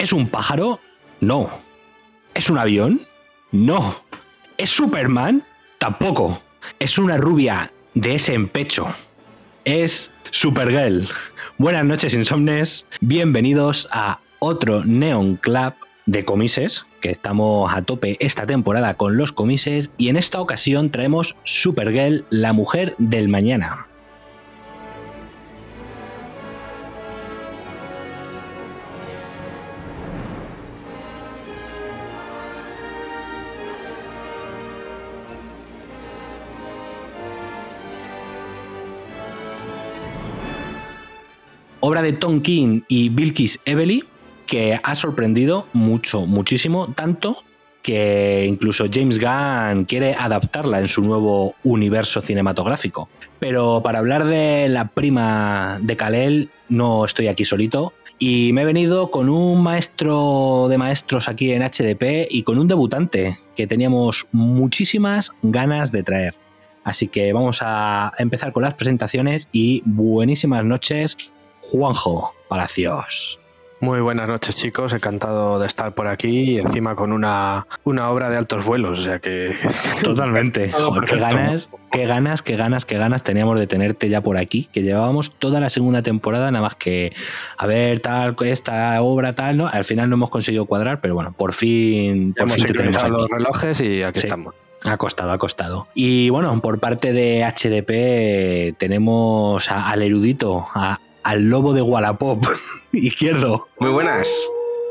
¿Es un pájaro? No. ¿Es un avión? No. ¿Es Superman? Tampoco. Es una rubia de ese empecho. Es Supergirl. Buenas noches, insomnes. Bienvenidos a otro Neon Club de comises, que estamos a tope esta temporada con los comises, y en esta ocasión traemos Supergirl, la mujer del mañana. Obra de Tom King y Bilkis Evely, que ha sorprendido mucho, muchísimo, tanto que incluso James Gunn quiere adaptarla en su nuevo universo cinematográfico. Pero para hablar de la prima de Kalel, no estoy aquí solito. Y me he venido con un maestro de maestros aquí en HDP y con un debutante que teníamos muchísimas ganas de traer. Así que vamos a empezar con las presentaciones y buenísimas noches Juanjo Palacios. Muy buenas noches chicos, encantado de estar por aquí y encima con una, una obra de altos vuelos, o sea que... Totalmente, qué ganas, qué ganas, qué ganas, qué ganas teníamos de tenerte ya por aquí, que llevábamos toda la segunda temporada nada más que a ver tal, esta obra tal, ¿no? Al final no hemos conseguido cuadrar, pero bueno, por fin... Por Hemos fin te tenemos aquí. los relojes y aquí Sí. estamos. Ha costado, ha costado. Y bueno, por parte de HDP tenemos a- al erudito, a- al lobo de Wallapop izquierdo. Muy buenas.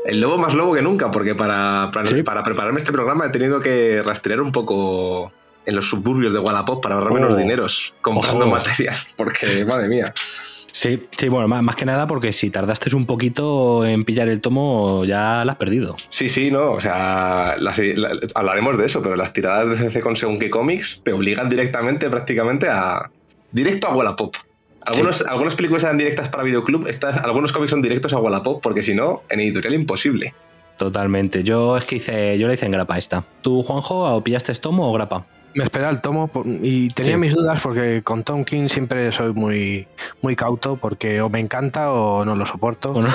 El lobo más lobo que nunca, porque para, para, Sí. para prepararme este programa he tenido que rastrear un poco en los suburbios de Wallapop para ahorrarme Oh. unos dineros comprando Ojo. material, porque madre mía. Sí, sí, bueno, más, más que nada porque si tardaste un poquito en pillar el tomo, ya lo has perdido. Sí, sí, no, o sea, las- la- hablaremos de eso, pero las tiradas de CC con según qué cómics te obligan directamente, prácticamente a. directo a Wallapop. Algunos, Algunas películas eran directas para Videoclub, estas, algunos cómics son directos a Wallapop, porque si no, en editorial imposible. Totalmente. Yo es que hice, yo la hice en grapa esta. ¿Tú, Juanjo, o pillaste tomo o grapa? Me esperaba el tomo y tenía Sí. mis dudas porque con Tom King siempre soy muy, muy cauto porque o me encanta o no lo soporto.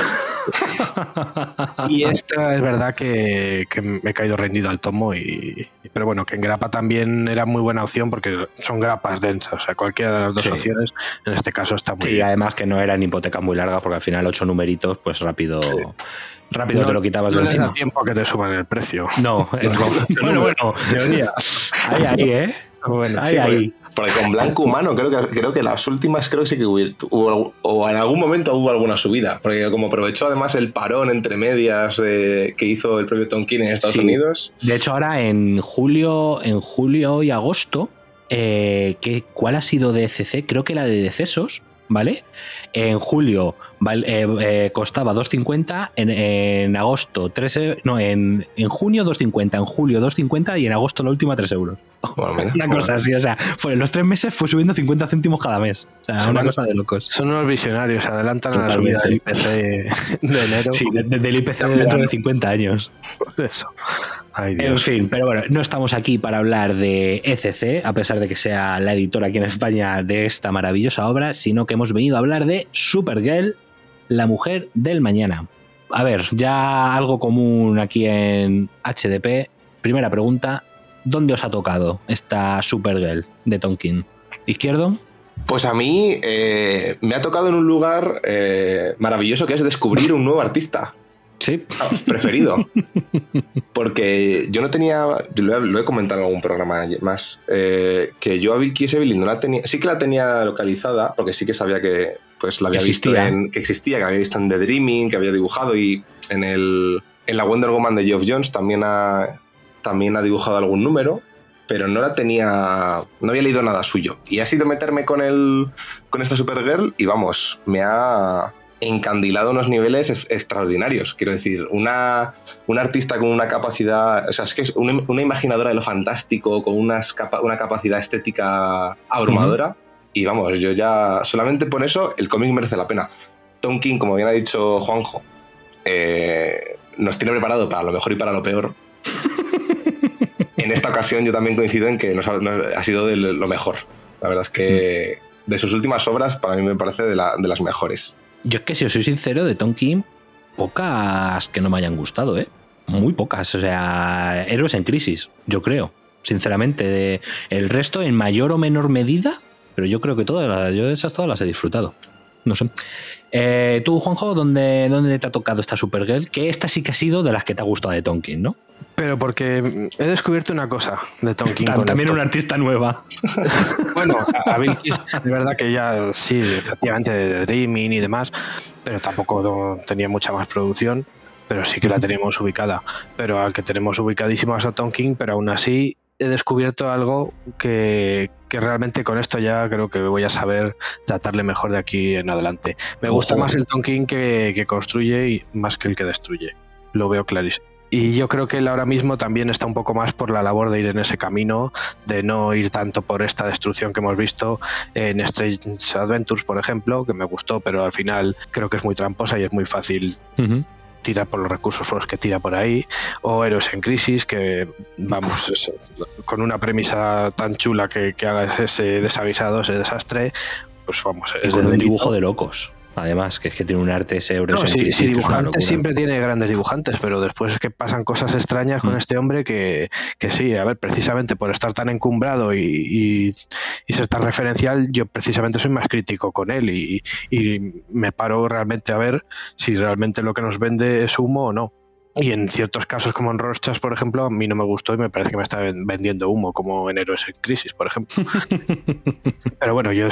Y esta es verdad que, que me he caído rendido al tomo y pero bueno, que en grapa también era muy buena opción porque son grapas densas, o sea, cualquiera de las dos Sí. opciones en este caso está muy Sí, bien. además que no eran hipotecas muy largas porque al final ocho numeritos, pues rápido, rápido No- te lo quitabas no de encima. tiempo a que te suban el precio. No, es bueno, bueno, Teoría. ahí, ahí, ¿eh? Bueno, Ahí, Sí, porque- ahí. Porque con Blanco Humano creo que, creo que las últimas creo que sí que hubo, hubo- o en algún momento hubo alguna subida, porque como aprovechó además el parón entre medias de- que hizo el propio Tonkin en Estados Sí. Unidos. De hecho, ahora en julio, en julio y agosto, eh, ¿qué- ¿cuál ha sido de CC? Creo que la de decesos, ¿vale? En julio eh, eh, costaba 2.50, en, en agosto 3 e- no, en, en junio 2.50, en julio 2.50 y en agosto la última 3 euros. una cosa así, o sea, fue, en los tres meses fue subiendo 50 céntimos cada mes. O sea, una cosa de locos. Son unos visionarios, adelantan a la subida del IPC de enero. Sí, del IPC dentro de 50 años. Eso. en fin, pero bueno, no estamos aquí para hablar de ECC, a pesar de que sea la editora aquí en España de esta maravillosa obra, sino que hemos venido a hablar de Supergirl, la mujer del mañana. A ver, ya algo común aquí en HDP. Primera pregunta, ¿dónde os ha tocado esta Supergirl de Tonkin? ¿Izquierdo? Pues a mí eh, me ha tocado en un lugar eh, maravilloso que es descubrir un nuevo artista. Sí. Preferido. Porque yo no tenía. Lo he, comentado en algún programa más. Eh, que yo a Vilky Evelyn no la tenía. Sí que la tenía localizada, porque sí que sabía que pues la había visto en. que existía, que había visto en The Dreaming, que había dibujado y en el. En la Wonder Woman de Geoff Jones también ha, también ha dibujado algún número, pero no la tenía. No había leído nada suyo. Y ha sido meterme con el. con esta Supergirl y vamos, me ha encandilado unos niveles extraordinarios. Quiero decir, una, una artista con una capacidad, o sea, es que es una, imaginadora de lo fantástico, con unas una capacidad estética abrumadora. Y vamos, yo ya, solamente por eso, el cómic merece la pena. Tom King, como bien ha dicho Juanjo, eh, nos tiene preparado para lo mejor y para lo peor. en esta ocasión yo también coincido en que nos ha, sido de lo mejor. La verdad es que mm. de sus últimas obras, para mí me parece de, de las mejores. Yo es que si os soy sincero, de Tom King, pocas que no me hayan gustado, ¿eh? Muy pocas. O sea, héroes en crisis, yo creo. Sinceramente, el resto en mayor o menor medida, pero yo creo que todas, yo esas todas las he disfrutado. No sé. Eh, tú, Juanjo, ¿dónde, ¿dónde te ha tocado esta Supergirl? Que esta sí que ha sido de las que te ha gustado de Tonkin, ¿no? Pero porque he descubierto una cosa de Tonkin. También una artista nueva. bueno, a, Vilkis, de verdad que ya sí, efectivamente, de Dreaming y demás, pero tampoco tenía mucha más producción, pero sí que la teníamos ubicada. Pero al que tenemos ubicadísimo es a Tonkin, pero aún así he descubierto algo que, realmente con esto ya creo que voy a saber tratarle mejor de aquí en adelante. Me gusta más el Tonkin que, que construye y más que el que destruye. Lo veo clarísimo. Y yo creo que él ahora mismo también está un poco más por la labor de ir en ese camino, de no ir tanto por esta destrucción que hemos visto en Strange Adventures, por ejemplo, que me gustó, pero al final creo que es muy tramposa y es muy fácil tirar por los recursos los que tira por ahí, o Héroes en Crisis, que vamos, con una premisa tan chula que, que haga ese desavisado, ese desastre, pues vamos, es un dibujo de locos. Además, que es que tiene un arte ese no, sí, sí, dibujante siempre tiene grandes dibujantes, pero después es que pasan cosas extrañas con mm. este hombre que, que, sí, a ver, precisamente por estar tan encumbrado y, y, ser tan referencial, yo precisamente soy más crítico con él y, y me paro realmente a ver si realmente lo que nos vende es humo o no. Y en ciertos casos, como en Rochas, por ejemplo, a mí no me gustó y me parece que me está vendiendo humo, como en Héroes en Crisis, por ejemplo. Pero bueno, yo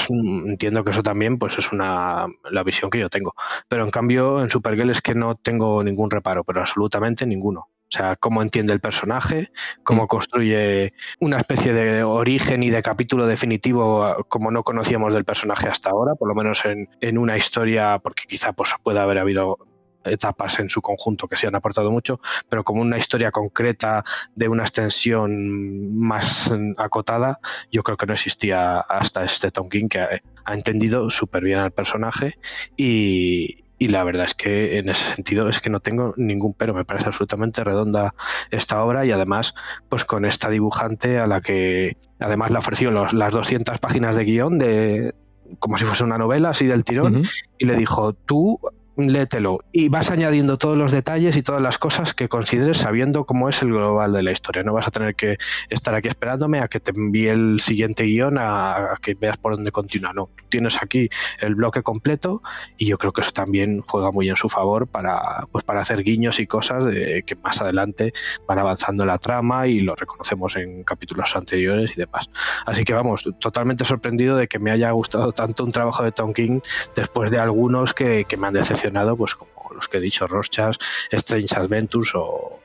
entiendo que eso también pues es una la visión que yo tengo. Pero en cambio, en Supergirl es que no tengo ningún reparo, pero absolutamente ninguno. O sea, cómo entiende el personaje, cómo mm. construye una especie de origen y de capítulo definitivo como no conocíamos del personaje hasta ahora, por lo menos en, en una historia, porque quizá pues, pueda haber habido etapas en su conjunto que se han aportado mucho, pero como una historia concreta de una extensión más acotada, yo creo que no existía hasta este Tom King que ha, entendido súper bien al personaje y, la verdad es que en ese sentido es que no tengo ningún pero, me parece absolutamente redonda esta obra y además pues con esta dibujante a la que además le ofreció los, las 200 páginas de guion de como si fuese una novela así del tirón y le dijo tú léetelo y vas añadiendo todos los detalles y todas las cosas que consideres sabiendo cómo es el global de la historia. No vas a tener que estar aquí esperándome a que te envíe el siguiente guion, a, que veas por dónde continúa. No, tienes aquí el bloque completo y yo creo que eso también juega muy en su favor para, pues para hacer guiños y cosas de, que más adelante van avanzando la trama y lo reconocemos en capítulos anteriores y demás. Así que vamos, totalmente sorprendido de que me haya gustado tanto un trabajo de Tom King después de algunos que, que me han decepcionado pues como los que he dicho, Rochas, Strange Adventures o,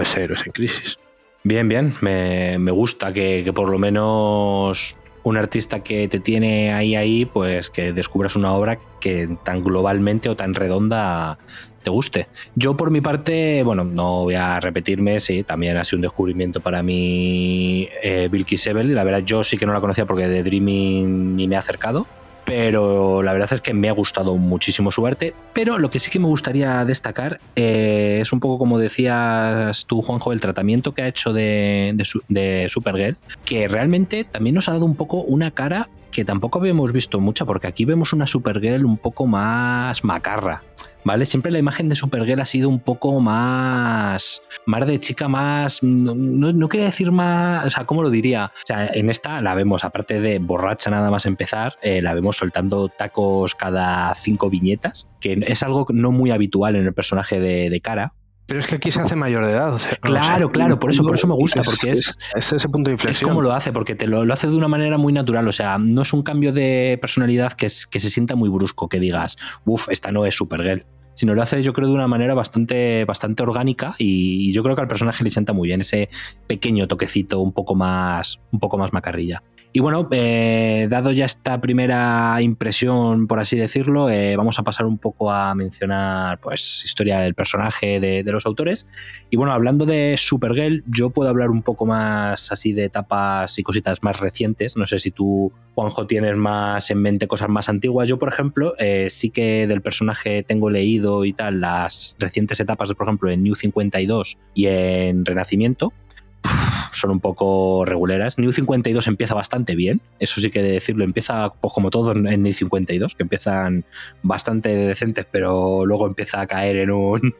ese Héroes en Crisis. Bien, bien, me, gusta que, por lo menos un artista que te tiene ahí ahí, pues que descubras una obra que tan globalmente o tan redonda te guste. Yo por mi parte, bueno, no voy a repetirme, sí, también ha sido un descubrimiento para mí eh, Bill Sebel. La verdad yo sí que no la conocía porque de Dreaming ni me ha acercado pero la verdad es que me ha gustado muchísimo su arte. Pero lo que sí que me gustaría destacar eh, es un poco como decías tú, Juanjo, el tratamiento que ha hecho de, de Supergirl, que realmente también nos ha dado un poco una cara que tampoco habíamos visto mucha, porque aquí vemos una Supergirl un poco más macarra. ¿Vale? Siempre la imagen de Supergirl ha sido un poco más, más de chica más, no, quería decir más, o sea, ¿cómo lo diría? O sea, en esta la vemos, aparte de borracha nada más empezar, eh, la vemos soltando tacos cada cinco viñetas, que es algo no muy habitual en el personaje de, de cara, pero es que aquí se hace mayor de edad. claro, claro, por eso, por eso me gusta, porque es, es, ese punto de inflexión. Es como lo hace, porque te lo, hace de una manera muy natural. O sea, no es un cambio de personalidad que, que se sienta muy brusco, que digas, uff, esta no es Supergirl sino lo hace yo creo de una manera bastante, bastante orgánica y yo creo que al personaje le sienta muy bien ese pequeño toquecito un poco más, un poco más macarrilla. Y bueno, eh, dado ya esta primera impresión, por así decirlo, eh, vamos a pasar un poco a mencionar pues historia del personaje de, los autores. Y bueno, hablando de Supergirl, yo puedo hablar un poco más así de etapas y cositas más recientes. No sé si tú, Juanjo, tienes más en mente cosas más antiguas. Yo, por ejemplo, eh, sí que del personaje tengo leído y tal las recientes etapas, por ejemplo, en New 52 y en Renacimiento son un poco reguleras. New 52 empieza bastante bien, eso sí que decirlo, empieza pues, como todo en New 52, que empiezan bastante decentes, pero luego empieza a caer en un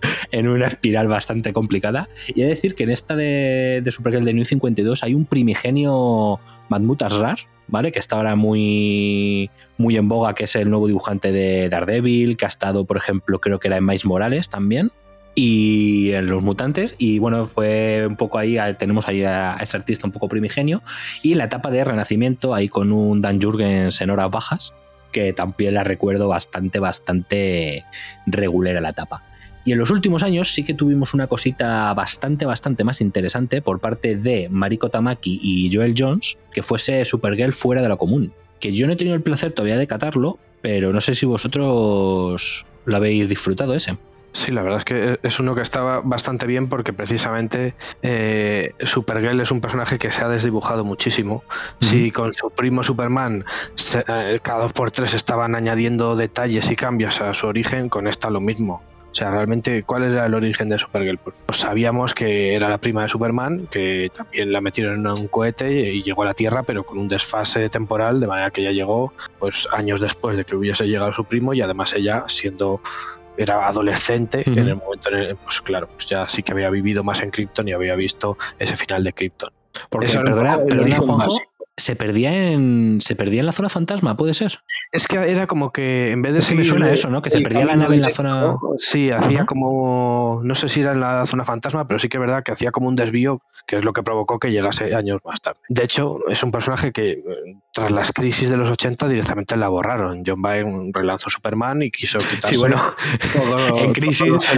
en una espiral bastante complicada. Y he de decir que en esta de, de Supergirl de New 52 hay un primigenio Madmutas Rar, ¿vale? Que está ahora muy, muy en boga, que es el nuevo dibujante de Daredevil, que ha estado, por ejemplo, creo que era en Mais Morales también y en Los Mutantes. Y bueno, fue un poco ahí, tenemos ahí a, este artista un poco primigenio. Y la etapa de Renacimiento, ahí con un Dan Jurgens en horas bajas, que también la recuerdo bastante, bastante regular la etapa. Y en los últimos años sí que tuvimos una cosita bastante, bastante más interesante por parte de Mariko Tamaki y Joel Jones, que fuese Supergirl fuera de lo común. Que yo no he tenido el placer todavía de catarlo, pero no sé si vosotros lo habéis disfrutado ese. Sí, la verdad es que es uno que estaba bastante bien porque precisamente eh, Supergirl es un personaje que se ha desdibujado muchísimo. Si con su primo Superman eh, cada dos por tres estaban añadiendo detalles y cambios a su origen, con esta lo mismo. O sea, realmente, ¿cuál era el origen de Supergirl? Pues, pues sabíamos que era la prima de Superman, que también la metieron en un cohete y llegó a la Tierra, pero con un desfase temporal, de manera que ella llegó pues años después de que hubiese llegado su primo y además ella siendo era adolescente en el momento en el, pues claro, pues ya sí que había vivido más en Krypton y había visto ese final de Krypton. Porque, perdona, se perdía en se perdía en la zona fantasma, puede ser. Es que era como que en vez de es que me suena eso, ¿no? Que se perdía la nave en la zona. Sí, hacía como no sé si era en la zona fantasma, pero sí que es verdad que hacía como un desvío, que es lo que provocó que llegase años más tarde. De hecho, es un personaje que tras las crisis de los 80 directamente la borraron. John Byrne relanzó Superman y quiso quitarse sí, bueno, en crisis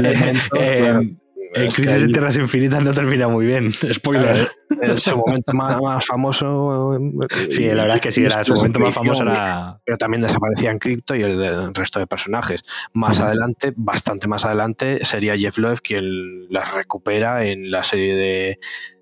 eh, el Crisis de Tierras Infinitas no termina muy bien. Spoiler. Su momento más, famoso. Sí, la verdad es que sí, era su momento más famoso. Era... Pero también desaparecía en Crypto y el, resto de personajes. Más adelante, bastante más adelante, sería Jeff Loeb quien las recupera en la serie de,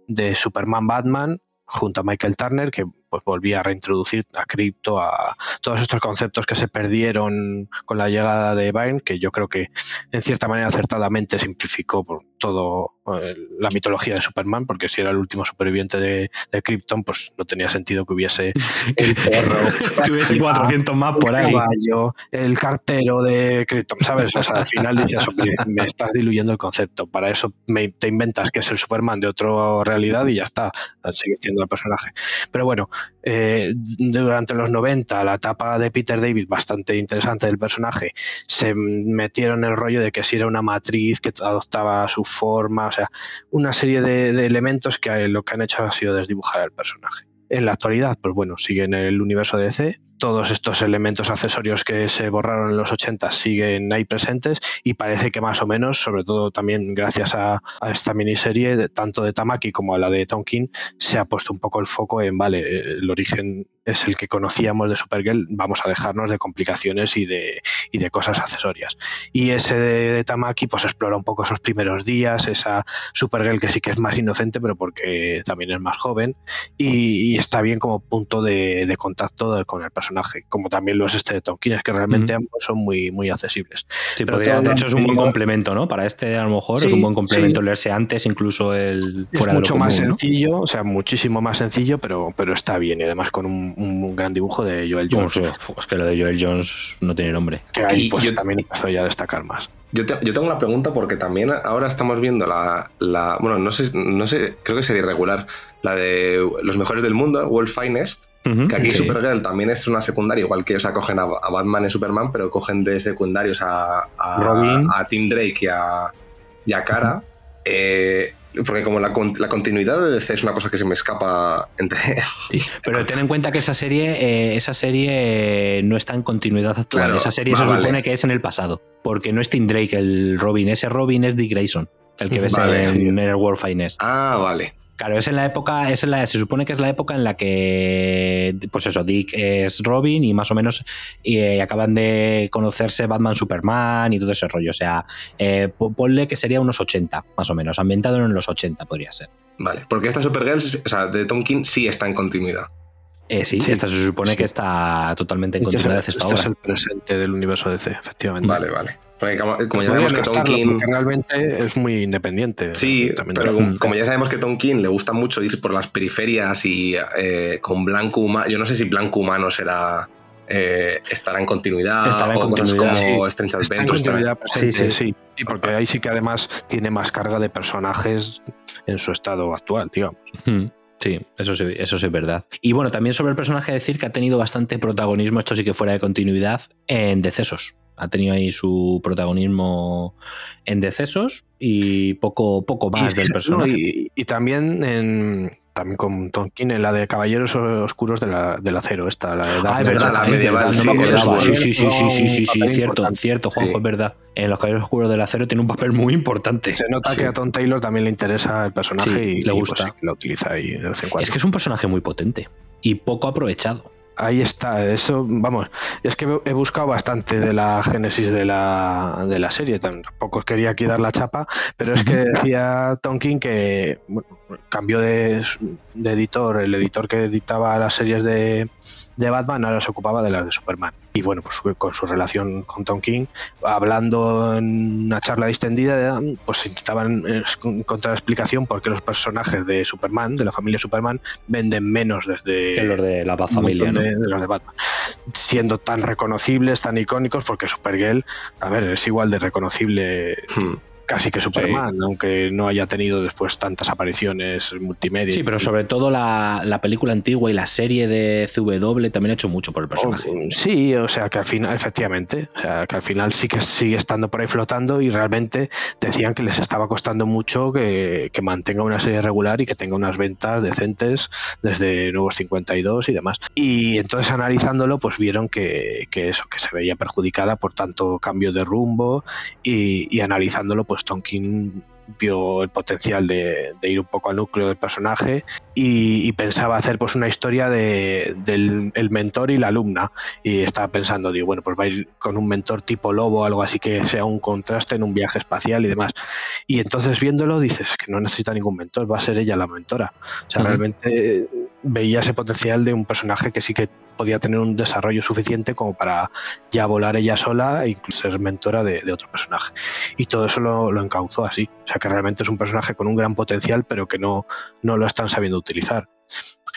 de Superman Batman junto a Michael Turner, que pues volvía a reintroducir a cripto, a todos estos conceptos que se perdieron con la llegada de Byrne, que yo creo que en cierta manera acertadamente simplificó por todo eh, la mitología de Superman, porque si era el último superviviente de, de Krypton, pues no tenía sentido que hubiese el perro, que hubiese 400 más por ahí. Caballo, el cartero de Krypton, ¿sabes? O sea, al final dices, me estás diluyendo el concepto. Para eso me, te inventas que es el Superman de otra realidad y ya está, sigue siendo el personaje. Pero bueno, eh, durante los 90, la etapa de Peter David, bastante interesante del personaje, se metieron en el rollo de que si era una matriz que adoptaba su forma, o sea, una serie de, elementos que lo que han hecho ha sido desdibujar al personaje. En la actualidad, pues bueno, sigue en el universo de DC, todos estos elementos accesorios que se borraron en los 80 siguen ahí presentes y parece que más o menos, sobre todo también gracias a, esta miniserie, tanto de Tamaki como a la de Tonkin, se ha puesto un poco el foco en, vale, eh, el origen es el que conocíamos de Supergirl, vamos a dejarnos de complicaciones y de, y de cosas accesorias. Y ese de, Tamaki pues explora un poco esos primeros días, esa Supergirl que sí que es más inocente, pero porque también es más joven y, está bien como punto de, contacto con el personaje, como también lo es este de Tonkin, es que realmente ambos son muy, muy accesibles. Sí, pero de hecho es un buen complemento, ¿no? Para este a lo mejor es un buen complemento leerse antes, incluso el fuera es mucho más sencillo, o sea, muchísimo más sencillo, pero, pero está bien y además con un un gran dibujo de Joel Jones. es que lo de Joel Jones no tiene nombre. Que ahí pues, yo, también empezó ya a destacar más. Yo, tengo una pregunta porque también ahora estamos viendo la, bueno, no sé, no sé, creo que sería irregular, la de los mejores del mundo, World Finest, que aquí Supergirl también es una secundaria, igual que ellos acogen a, Batman y Superman, pero cogen de secundarios a, a, Tim Drake y a, y a Kara. Eh, porque como la, continuidad de DC es una cosa que se me escapa entre... pero ten en cuenta que esa serie, eh, esa serie no está en continuidad actual. esa serie se supone que es en el pasado. Porque no es Tim Drake el Robin. Ese Robin es Dick Grayson. El que ves en, el World Finest. Ah, vale. Claro, es en la época, es la, se supone que es la época en la que, pues eso, Dick es Robin y más o menos y, acaban de conocerse Batman, Superman y todo ese rollo. O sea, eh, ponle que sería unos 80, más o menos, ambientado en los 80 podría ser. Vale, porque esta Supergirl, o sea, de Tom sí está en continuidad. Eh, sí, esta se supone que está totalmente en este continuidad. Este es el presente del universo DC, efectivamente. Vale, vale. Porque como, ya sabemos que Tom King. Realmente es muy independiente. Sí, pero como, ya sabemos que Tom King le gusta mucho ir por las periferias y eh, con blanco humano. Yo no sé si blanco humano será. Eh, estará en continuidad estará en continuidad, como Strange Adventures. Sí, sí, sí, sí. porque ahí sí que además tiene más carga de personajes en su estado actual, digamos. Hmm. Sí, eso sí, eso sí es verdad. Y bueno, también sobre el personaje decir que ha tenido bastante protagonismo, esto sí que fuera de continuidad, en decesos ha tenido ahí su protagonismo en decesos y poco, poco más del personaje. y, también en también con Tonkin en la de Caballeros Oscuros de la, del Acero, esta, la de Ah, es verdad, la medieval, sí, sí, sí, sí, sí, sí, sí, cierto, cierto, Juanjo, es verdad. En los Caballeros Oscuros del Acero tiene un papel muy importante. Se nota que a Tom Taylor también le interesa el personaje y le pues gusta. lo utiliza ahí de vez en cuando. Es que es un personaje muy potente y poco aprovechado ahí está, eso, vamos, es que he buscado bastante de la génesis de la, de la serie, tampoco quería aquí dar la chapa, pero es que decía Tonkin que cambió de, de editor, el editor que editaba las series de, de Batman ahora se ocupaba de las de Superman. Y bueno, pues con su relación con Tom King, hablando en una charla distendida, pues intentaban encontrar explicación por qué los personajes de Superman, de la familia Superman, venden menos desde... Que los de la familia, de, los de Batman. Siendo tan reconocibles, tan icónicos, porque Supergirl, a ver, es igual de reconocible... Hmm casi que Superman, aunque no haya tenido después tantas apariciones multimedia. Sí, pero sobre todo la, película antigua y la serie de CW también ha hecho mucho por el personaje. Oh, sí, o sea que al final, efectivamente, o sea que al final sí que sigue estando por ahí flotando y realmente decían que les estaba costando mucho que, mantenga una serie regular y que tenga unas ventas decentes desde Nuevos 52 y demás. Y entonces analizándolo, pues vieron que, eso, que se veía perjudicada por tanto cambio de rumbo y, y analizándolo, pues pues Tonkin vio el potencial de, ir un poco al núcleo del personaje y, pensaba hacer pues una historia de, del mentor y la alumna. Y estaba pensando digo bueno pues va a ir con un mentor tipo lobo algo así que sea un contraste en un viaje espacial y demás. Y entonces viéndolo dices que no necesita ningún mentor va a ser ella la mentora o sea realmente veía ese potencial de un personaje que sí que podía tener un desarrollo suficiente como para ya volar ella sola e incluso ser mentora de, otro personaje. Y todo eso lo, lo, encauzó así. O sea que realmente es un personaje con un gran potencial, pero que no, no lo están sabiendo utilizar.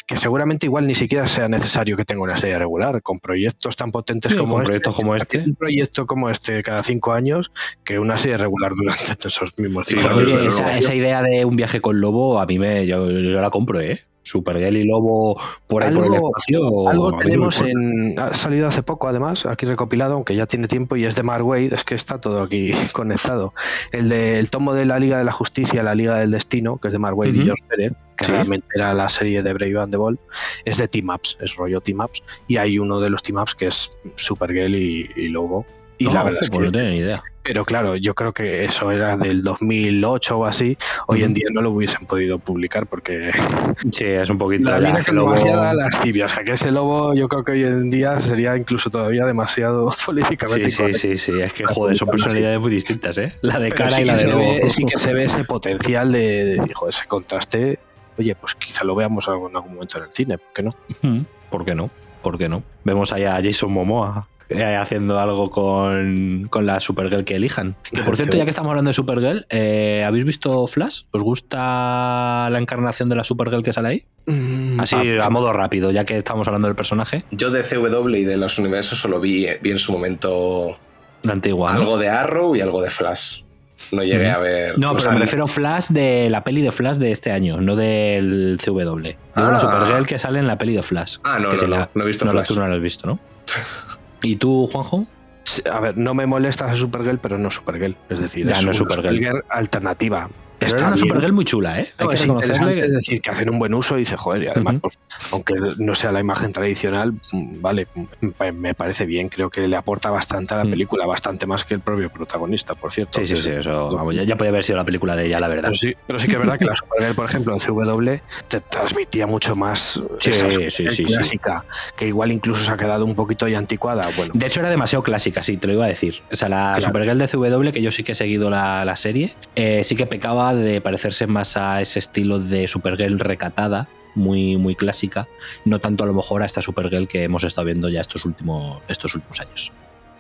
Que seguramente igual ni siquiera sea necesario que tenga una serie regular, con proyectos tan potentes como, este, proyectos como este. Un proyecto como este cada cinco años, que una serie regular durante esos mismos cinco años. esa, idea de un viaje con lobo, a mí me, yo, yo la compro, ¿eh? Supergirl y Lobo por ahí por el espacio. Algo tenemos en. Ha salido hace poco, además, aquí recopilado, aunque ya tiene tiempo, y es de Mark Wade, es que está todo aquí conectado. El del tomo de la Liga de la Justicia, la Liga del Destino, que es de Mark Wade y Josh Pérez, que realmente era la serie de Brave and the Bold, es de Team Ups, es rollo Team Ups, y hay uno de los Team Ups que es Supergirl y, y Lobo. Y la verdad es que no ni idea. Pero claro, yo creo que eso era del 2008 o así. Hoy en día no lo hubiesen podido publicar porque. Sí, es un poquito. La vida que lobo... O sea, que ese lobo yo creo que hoy en día sería incluso todavía demasiado políticamente. Sí, sí, sí, sí. Es que, joder, son personalidades muy distintas, ¿eh? La de cara y la de lobo. sí que se ve ese potencial de, de, ese contraste. Oye, pues quizá lo veamos en algún momento en el cine, ¿por qué no? ¿Por qué no? ¿Por qué no? Vemos allá a Jason Momoa eh, haciendo algo con, con, la Supergirl que elijan. Que por cierto, ya que estamos hablando de Supergirl, eh, ¿habéis visto Flash? ¿Os gusta la encarnación de la Supergirl que sale ahí? Mm, Así, ah, a modo rápido, ya que estamos hablando del personaje. Yo de CW y de los universos solo vi, vi en su momento. La antigua. Algo de Arrow y algo de Flash. No llegué a ver. No, pero me refiero a Flash de la peli de Flash de este año, no del CW. Digo la ah. Supergirl que sale en la peli de Flash. Ah, no, no, no, no, he visto no, Flash. Tú no lo has visto, ¿no? ¿Y tú, Juanjo? A ver, no me molesta esa Supergirl, pero no Supergirl. Es decir, ya es no Supergirl. Supergirl alternativa. Pero una Supergirl muy chula, ¿eh? Hay que es, es decir, que hacen un buen uso y dice, joder, y además, pues, aunque no sea la imagen tradicional, vale, me parece bien, creo que le aporta bastante a la mm. película, bastante más que el propio protagonista, por cierto. Sí, sí, sí, eso, vamos, ya, ya podía haber sido la película de ella, la verdad. Pero sí, pero sí que es verdad que la Supergirl, por ejemplo, en CW, te transmitía mucho más sí, esa sí, sí, clásica, que igual incluso se ha quedado un poquito ya anticuada. Bueno, de hecho, era demasiado clásica, sí, te lo iba a decir. O sea, la Supergirl de CW, que yo sí que he seguido la, la serie, eh, sí que pecaba de parecerse más a ese estilo de Supergirl recatada, muy, muy clásica, no tanto a lo mejor a esta Supergirl que hemos estado viendo ya estos últimos, estos últimos años.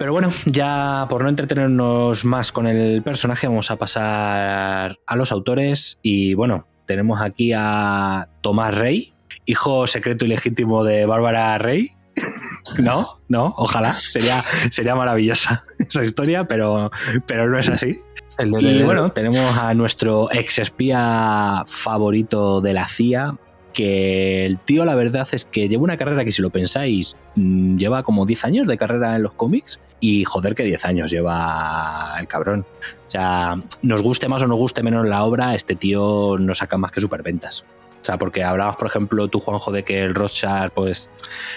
Pero bueno, ya por no entretenernos más con el personaje, vamos a pasar a los autores. Y bueno, tenemos aquí a Tomás Rey, hijo secreto y legítimo de Bárbara Rey. No, no, ojalá. Sería, sería maravillosa esa historia, pero, pero no es así. Y bueno, tenemos a nuestro ex espía favorito de la CIA, que el tío la verdad es que lleva una carrera que si lo pensáis, mm, lleva como 10 años de carrera en los cómics y joder que 10 años lleva el cabrón. O sea, nos guste más o nos guste menos la obra, este tío no saca más que superventas. O sea, porque hablabas, por ejemplo, tú, Juanjo, de que el Rothschild, pues,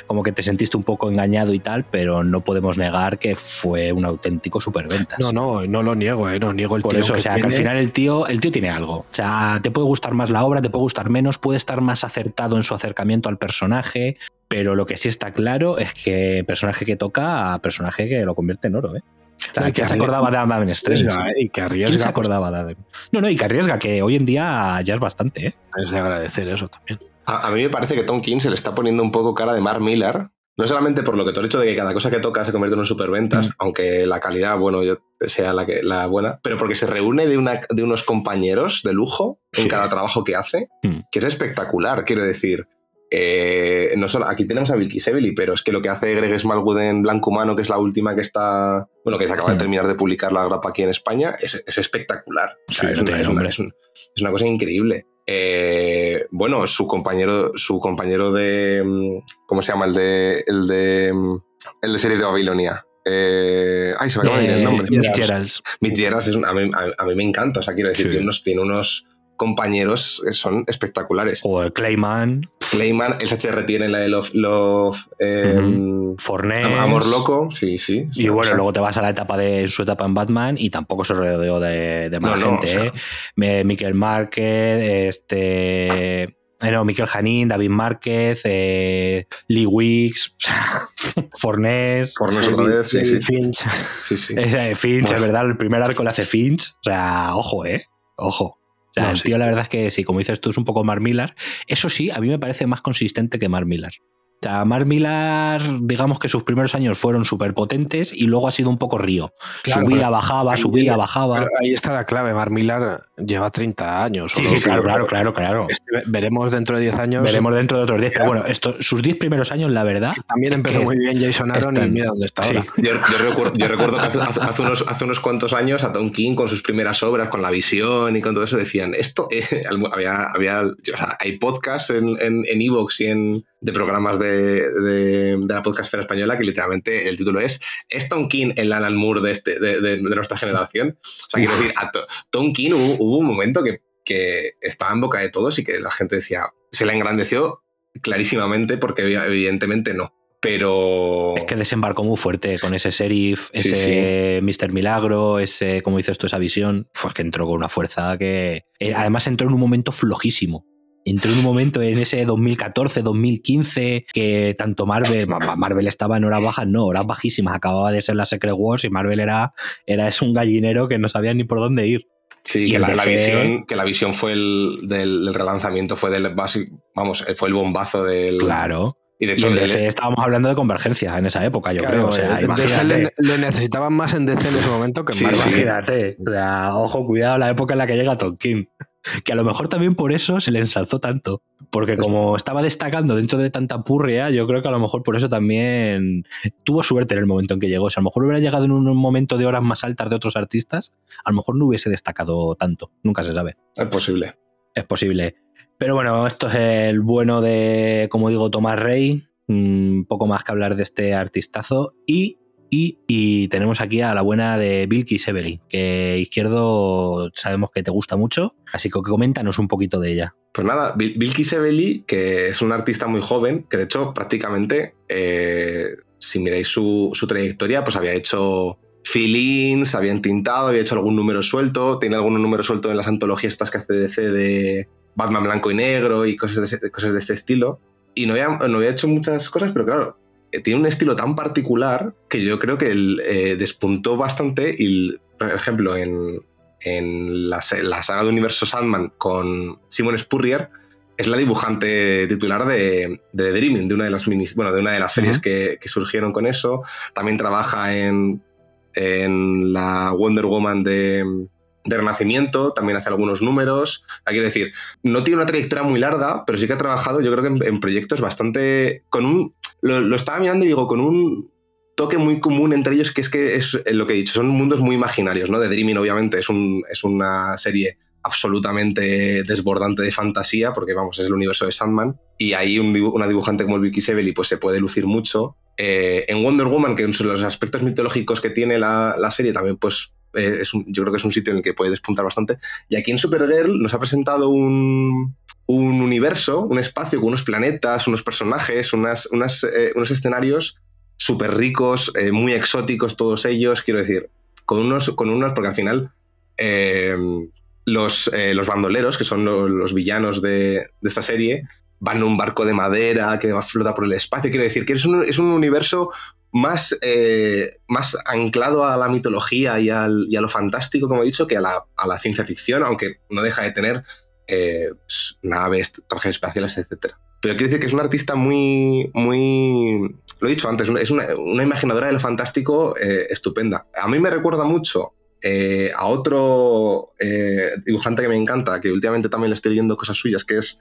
como que te sentiste un poco engañado y tal, pero no podemos negar que fue un auténtico superventas. No, no, no lo niego, ¿eh? no niego el por Eso, o sea, que al final el tío, el tío tiene algo. O sea, te puede gustar más la obra, te puede gustar menos, puede estar más acertado en su acercamiento al personaje, pero lo que sí está claro es que personaje que toca a personaje que lo convierte en oro, ¿eh? O sea, ¿quién se acordaba de Adam Strange? Y que arriesga. ¿Quién se acordaba de Adam? No, no, y que arriesga, que hoy en día ya es bastante, ¿eh? Es de agradecer eso también. A, mí me parece que Tom King se le está poniendo un poco cara de Mark Miller. No solamente por lo que te he dicho de que cada cosa que toca se convierte en un superventas, mm. aunque la calidad, bueno, sea la, que, la buena, pero porque se reúne de, una, de unos compañeros de lujo en cada trabajo que hace, mm. que es espectacular, quiero decir. Eh, no solo, aquí tenemos a Vilky Sevely, pero es que lo que hace Greg Smallwood en Blanco Humano, que es la última que está, bueno, que se acaba de hmm. terminar de publicar la grapa aquí en España, es, espectacular. es, una, cosa increíble. Eh, bueno, su compañero, su compañero de. Mm, ¿Cómo se llama? El de. El de. Mm, el de serie de Babilonia. Eh, ay, se me acaba de ir el nombre. Mitch Gerals. Mitch Gerals a, mí, a, mí, me encanta. O sea, quiero decir, tiene unos, tiene unos compañeros son espectaculares. O el Clayman. Clayman, el HR tiene la de Love, Love eh, Amor Loco, sí, sí. Y bueno, luego te vas a la etapa de su etapa en Batman y tampoco se rodeó de, de más gente. ¿eh? Miquel Márquez, este. No, Miquel Janín, David Márquez, eh, Lee Wicks, Fornés. Fornés otra vez, sí, sí. Finch. Sí, sí. Finch, es verdad, el primer arco le hace Finch. O sea, ojo, ¿eh? Ojo el tío, la verdad es que sí, como dices tú, es un poco Mar Millar. Eso sí, a mí me parece más consistente que Mar Millar. O sea, Mark Millar, digamos que sus primeros años fueron súper potentes y luego ha sido un poco río. subía, bajaba, subía, bajaba. ahí está la clave. Mark Millar lleva 30 años. Sí, sí, claro, claro, claro, claro. Este, veremos dentro de 10 años. Veremos dentro de otros 10. Pero bueno, esto, sus 10 primeros años, la verdad. También empezó muy bien Jason Aaron y mira dónde está ahora. Yo, recuerdo, que hace, unos, hace unos cuantos años a Tom King con sus primeras obras, con la visión y con todo eso, decían, esto, eh, había, había, hay podcasts en Evox en, y en de programas de, de, la podcastfera española que literalmente el título es ¿Es Tom King el Alan Moore de, este, de, nuestra generación? O sea, quiero decir, a Tom King hubo, un momento que, que, estaba en boca de todos y que la gente decía, se le engrandeció clarísimamente porque evidentemente no. Pero. Es que desembarcó muy fuerte con ese sheriff, ese Mr. Milagro, ese, como dices tú, esa visión. Pues que entró con una fuerza que. Además entró en un momento flojísimo entró en un momento en ese 2014, 2015, que tanto Marvel, Marvel estaba en horas bajas, no, horas bajísimas, acababa de ser la Secret Wars y Marvel era, era es un gallinero que no sabía ni por dónde ir. Sí, que la, visión, que la visión fue el del, relanzamiento, fue del vamos, fue el bombazo del. Claro. Y de hecho, estábamos hablando de convergencia en esa época, yo creo. O sea, imagínate. Le, necesitaban más en DC en ese momento que en Marvel. Imagínate. O sea, ojo, cuidado la época en la que llega Tolkien que a lo mejor también por eso se le ensalzó tanto. Porque como estaba destacando dentro de tanta purria, yo creo que a lo mejor por eso también tuvo suerte en el momento en que llegó. Si a lo mejor hubiera llegado en un momento de horas más altas de otros artistas, a lo mejor no hubiese destacado tanto. Nunca se sabe. Es posible. Es posible. Pero bueno, esto es el bueno de, como digo, Tomás Rey. Un mm, poco más que hablar de este artistazo. Y y, tenemos aquí a la buena de Bilky Severi, que izquierdo sabemos que te gusta mucho, así que coméntanos un poquito de ella. Pues nada, Bilky Sebeli, que es un artista muy joven, que de hecho prácticamente, eh, si miráis su, trayectoria, pues había hecho fill-ins, había entintado, había hecho algún número suelto, tiene algún número suelto en las antologías estas que hace DC de Batman blanco y negro y cosas de, cosas de este estilo. Y no había, no había hecho muchas cosas, pero claro, tiene un estilo tan particular que yo creo que él, eh, despuntó bastante y, por ejemplo, en, la, saga de Universo Sandman con Simon Spurrier, es la dibujante titular de, de Dreaming, de una de las, bueno, de una de las series que, surgieron con eso. También trabaja en, en la Wonder Woman de, de Renacimiento, también hace algunos números. Quiero decir, no tiene una trayectoria muy larga, pero sí que ha trabajado, yo creo que en, proyectos bastante. con un. Lo, estaba mirando y digo, con un toque muy común entre ellos, que es que es lo que he dicho, son mundos muy imaginarios, ¿no? De Dreaming, obviamente, es, un, es una serie absolutamente desbordante de fantasía, porque vamos, es el universo de Sandman, y ahí una dibujante como el Vicky Sebeli pues se puede lucir mucho. Eh, en Wonder Woman, que son los aspectos mitológicos que tiene la, la serie, también pues eh, yo creo que es un sitio en el que puede despuntar bastante. Y aquí en Supergirl nos ha presentado un, universo, un espacio con unos planetas, unos personajes, unas, eh, unos escenarios súper ricos, eh, muy exóticos todos ellos, quiero decir, con unos, con unos porque al final los, los, bandoleros, que son los, villanos de, esta serie, van en un barco de madera que flota por el espacio, quiero decir, que es un, es un universo más, eh, más anclado a la mitología y, a lo fantástico, como he dicho, que a la, ciencia ficción, aunque no deja de tener eh, naves, trajes espaciales, etc. Pero quiero decir que es un artista muy, muy, lo he dicho antes, es una, imaginadora de lo fantástico eh, estupenda. A mí me recuerda mucho a otro dibujante que me encanta, que últimamente también le estoy leyendo cosas suyas, que es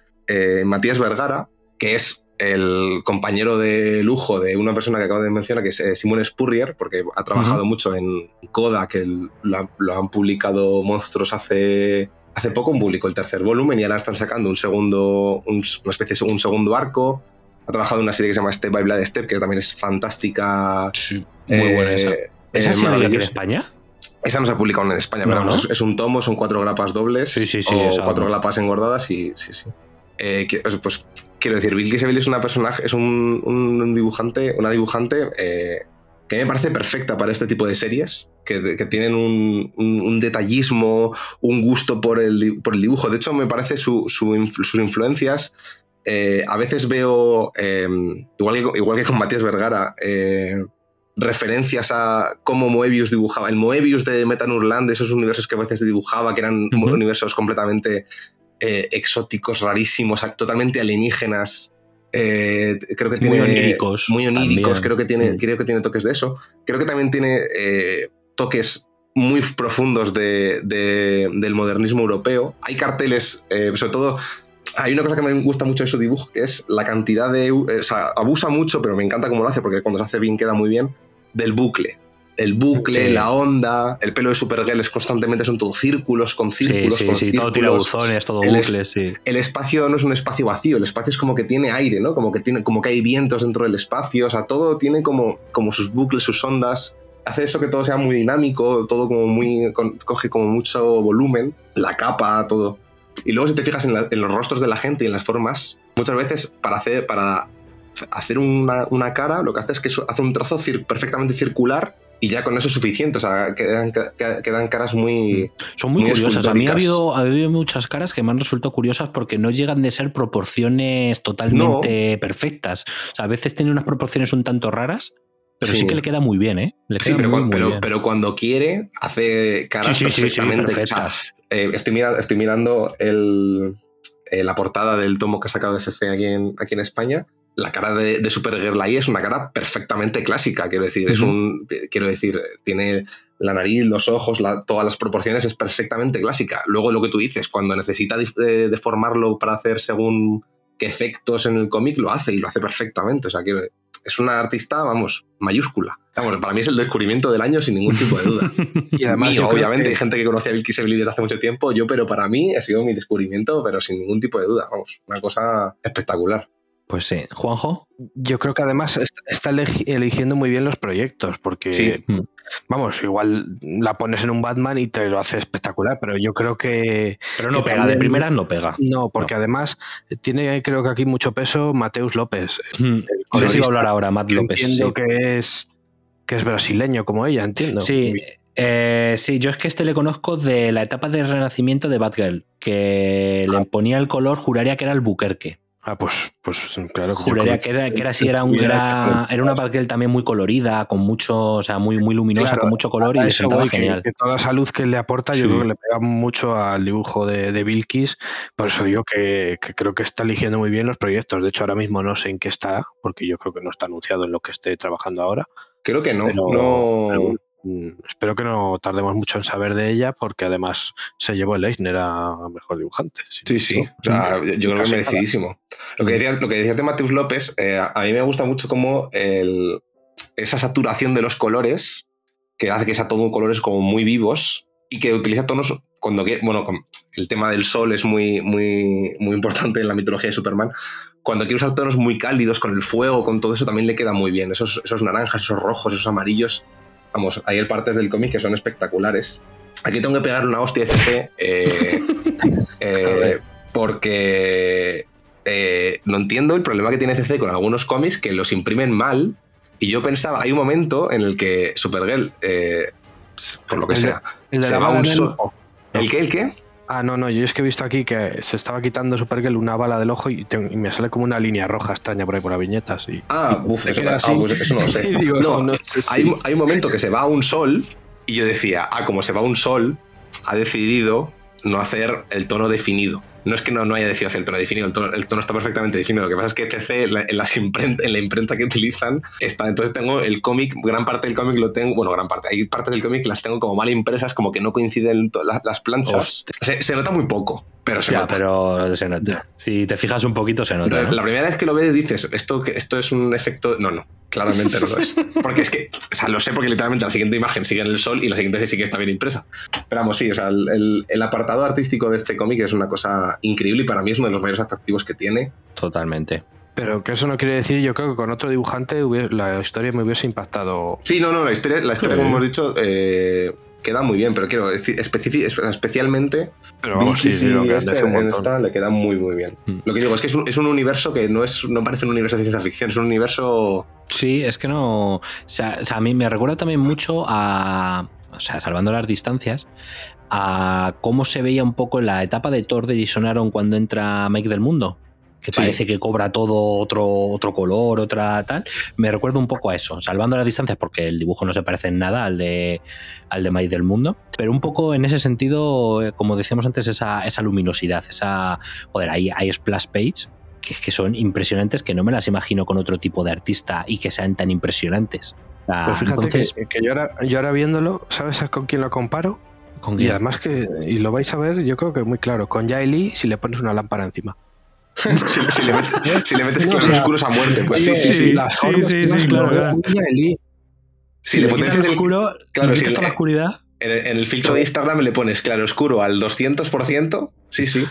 Matías Vergara, que es el compañero de lujo de una persona que acabo de mencionar, que es eh, Simon Spurrier, porque ha trabajado mucho en Coda, que lo, han publicado Monstruos hace, hace poco, un publicó el tercer volumen y ahora están sacando un segundo, una especie de un segundo arco. Ha trabajado en una serie que se llama Step by Blood Step, que también es fantástica. Sí, muy buena esa. Eh, ¿Esa eh, en España? Esa no se ha publicado en España, pero es, un tomo, son cuatro grapas dobles sí, sí, sí, o cuatro grapas engordadas y sí, sí. pues quiero decir, Bill Seville es una personaje, es un, dibujante, una dibujante eh, que me parece perfecta para este tipo de series, que, tienen un, detallismo, un gusto por el, por el, dibujo. De hecho, me parece sus influencias. Eh, a veces veo, em, igual, que, igual que con Matías Vergara, eh, referencias a cómo Moebius dibujaba. El Moebius de Metan Urland, esos universos que a veces dibujaba, que eran universos completamente eh, exóticos, rarísimos, totalmente alienígenas. Eh, creo que tiene. Muy oníricos. Muy oníricos, creo que, tiene, Mm. creo que tiene toques de eso. Creo que también tiene eh, toques muy profundos de- de- del modernismo europeo. Hay carteles, sobre todo. Hay una cosa que me gusta mucho de su dibujo, que es la cantidad de. o sea, abusa mucho, pero me encanta cómo lo hace, porque cuando se hace bien queda muy bien. Del bucle. El bucle, Sí. la onda, el pelo de Supergirl es constantemente son todo círculos con Sí, círculos sí, con sí, todo círculos tirabuzones, todo El es- bucles, sí. el espacio no es un espacio vacío, el espacio es como que tiene aire, ¿no? Como que, tiene, como que hay vientos dentro del espacio, o sea, todo tiene como, como sus bucles, sus ondas. Hace eso que todo sea muy dinámico, todo como muy. con- coge como mucho volumen, la capa, todo. Y luego, si te fijas en, la- en los rostros de la gente y en las formas, muchas veces para hacer, para hacer una, una cara, lo que hace es que hace un trazo cir- perfectamente circular y ya con eso es suficiente. O sea, quedan, quedan- caras muy. Son muy, muy curiosas. A mí ha habido, ha habido muchas caras que me han resultado curiosas porque no llegan de ser proporciones totalmente perfectas. O sea, a veces tiene unas proporciones un tanto raras, pero sí, Sí. que le queda muy bien, ¿eh? Le Sí, pero, muy, cuando, muy pero, bien. pero cuando quiere, hace caras Sí, perfectamente. O sea, perfectas. eh, estoy, mira- estoy mirando el, eh, la portada del tomo que ha sacado de CC aquí en, aquí en España. La cara de, de Supergirl ahí es una cara perfectamente clásica, quiero decir. Es un, quiero decir, tiene la nariz, los ojos, la- todas las proporciones, es perfectamente clásica. Luego lo que tú dices, cuando necesita eh, deformarlo para hacer según qué efectos en el cómic, lo hace y lo hace perfectamente. O sea, quiero, es una artista, vamos, mayúscula. Vamos, para mí es el descubrimiento del año sin ningún tipo de duda. Y además, yo obviamente, que- hay gente que conocía a Bill Kisebili desde hace mucho tiempo, yo, pero para mí ha sido mi descubrimiento, pero sin ningún tipo de duda. Vamos, una cosa espectacular. Pues sí. Juanjo. Yo creo que además est- está eligiendo muy bien los proyectos, porque, Sí. Mm. vamos, igual la pones en un Batman y te lo hace espectacular, pero yo creo que... Pero no que pega, de primeras no pega. No, porque además tiene, creo que aquí mucho peso Mateus López. Mm. De eso iba a hablar ahora, Matt López. entiendo sí. que es que es brasileño como ella, entiendo. Sí, eh, sí, yo es que este le conozco de la etapa de renacimiento de Batgirl, que le ponía el color, juraría que era el Buquerque. Ah, pues, pues claro. Juraría que era, que era así, era, un, era, era una Batgirl también muy colorida, con mucho, o sea, muy, muy luminosa, Claro, con mucho color y eso sentaba voy, que- genial. Que, toda esa luz que le aporta, Sí. yo creo que le pega mucho al dibujo de, de Vilkis. Por eso digo que, que creo que está eligiendo muy bien los proyectos. De hecho, ahora mismo no sé en qué está, porque yo creo que no está anunciado en lo que esté trabajando ahora. Creo que no. Pero- no... pero, espero que no tardemos mucho en saber de ella, porque además se llevó el Eisner a mejor dibujante. Sí, sí. O sea, yo yo creo que es merecidísimo. Lo que decías, lo que decías de Mateus López, eh, a mí me gusta mucho como el, esa saturación de los colores, que hace que sea todo colores como muy vivos y que utiliza tonos cuando quiere. Bueno, el tema del sol es muy, muy, muy importante en la mitología de Superman. Cuando quiere usar tonos muy cálidos con el fuego, con todo eso, también le queda muy bien. Esos, esos naranjas, esos rojos, esos amarillos. Vamos, hay partes del cómic que son espectaculares. Aquí tengo que pegar una hostia FC. eh, eh, porque eh, no entiendo el problema que tiene CC con algunos cómics que los imprimen mal. Y yo pensaba, hay un momento en el que Supergirl, eh, por lo que El de- sea, El de se la va un. ¿El qué? ¿El qué? Ah, no, no, yo es que he visto aquí que se estaba quitando Supergirl una bala del ojo y, te- y me sale como una línea roja extraña por ahí por la viñeta. Sí. Ah, uf, Se eso, ah, así. pues eso no lo sé. Y digo, no, no sé si- hay, un- hay un momento que se va a un sol y yo decía, ah, como se va a un sol, ha decidido no hacer el tono definido. No es que no, no haya decidido hacer el tono definido, el tono, el tono está perfectamente definido. Lo que pasa es que CC, la- en, las imprenta, en la imprenta que utilizan, está. Entonces tengo el cómic, gran parte del cómic lo tengo, bueno, gran parte, hay partes del cómic que las tengo como mal impresas, como que no coinciden las planchas. Se, se nota muy poco, pero se Ya, nota. pero se nota. Si te fijas un poquito, se nota. La primera vez que lo ves dices, esto, esto es un efecto... No, no, claramente no lo es. Porque es que, o sea, lo sé porque literalmente la siguiente imagen sigue en el sol y la siguiente sí que está bien impresa. Pero vamos, sí, o sea, el, el- el apartado artístico de este cómic es una cosa increíble y para mí es uno de los mayores atractivos que tiene. Totalmente. Pero que eso no quiere decir, yo creo que con otro dibujante la historia me hubiese impactado. Sí, no, no, la historia, la historia Sí. como hemos dicho, eh, queda muy bien, pero quiero decir, especialmente Pero vamos, sí, sí, lo que este, hace un en montón. esta le queda muy, muy bien. Mm. Lo que digo es que es un, es un universo que no, es, no parece un universo de ciencia ficción, es un universo... Sí, es que no. O sea, o sea, a mí me recuerda también mucho a. O sea, salvando las distancias, a cómo se veía un poco en la etapa de Thor de Jason Aaron cuando entra Mike del Mundo. Que Sí. parece que cobra todo otro, otro color, otra tal. Me recuerda un poco a eso, salvando las distancias, porque el dibujo no se parece en nada al de, al de Mike del Mundo. Pero un poco en ese sentido, eh, como decíamos antes, esa, esa luminosidad, esa. Joder, hay, hay splash page que, son impresionantes, que no me las imagino con otro tipo de artista y que sean tan impresionantes. pues fíjate que, yo, ahora, yo ahora viéndolo, ¿sabes con quién lo comparo? y además que, y lo vais a ver, yo creo que muy claro, con Jai Lee si le pones una lámpara encima. si, le metes, si, le metes, oscuros a muerte, pues sí, sí, sí. Sí, sí, claro. Si, le, pones el oscuro, claro, si la oscuridad. En, el filtro de Instagram le pones claro oscuro al 200%, sí, sí.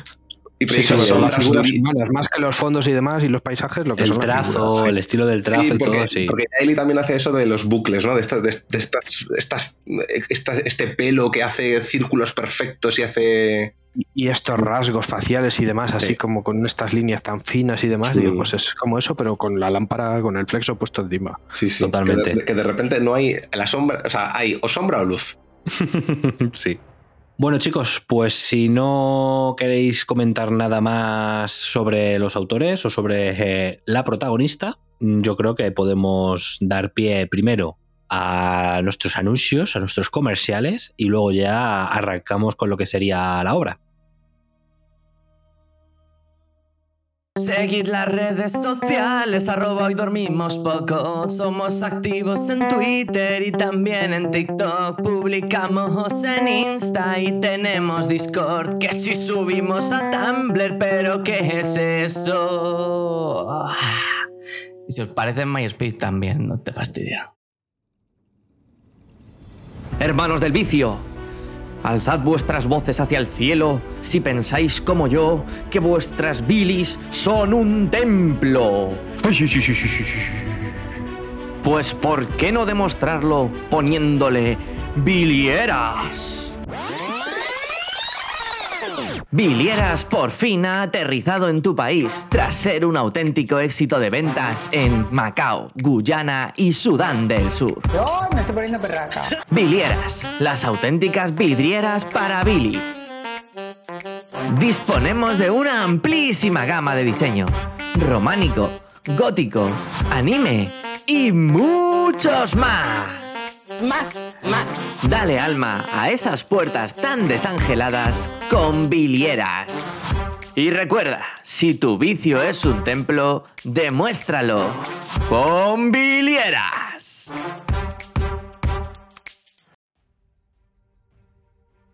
Y sí, son las figuras humanas, más que los fondos y demás y los paisajes, lo que el son trazo, el estilo del trazo, porque, todo, sí. Porque Ailey también hace eso de los bucles, ¿no? De, estas, de, estas, estas, este pelo que hace círculos perfectos y hace y estos rasgos faciales y demás, así como con estas líneas tan finas y demás, digo, pues es como eso, pero con la lámpara, con el flexo puesto encima. Sí, sí, totalmente. Que de, repente no hay la sombra, o sea, hay o sombra o luz. sí. Bueno chicos, pues si no queréis comentar nada más sobre los autores o sobre eh, la protagonista, yo creo que podemos dar pie primero a nuestros anuncios, a nuestros comerciales y luego ya arrancamos con lo que sería la obra. Seguid las redes sociales, arroba hoy dormimos poco. Somos activos en Twitter y también en TikTok. Publicamos en Insta y tenemos Discord. Que si subimos a Tumblr, pero ¿qué es eso? Y si os parece en MySpace también, no te fastidia. Hermanos del vicio, alzad vuestras voces hacia el cielo si pensáis como yo que vuestras bilis son un templo. Pues ¿por qué no demostrarlo poniéndole bilieras? Vilieras por fin ha aterrizado en tu país tras ser un auténtico éxito de ventas en Macao, Guyana y Sudán del Sur. Yo me estoy poniendo perraca. Vilieras, las auténticas vidrieras para Billy. Disponemos de una amplísima gama de diseños: románico, gótico, anime y muchos más más, más. Dale alma a esas puertas tan desangeladas con bilieras. Y recuerda, si tu vicio es un templo, demuéstralo con bilieras.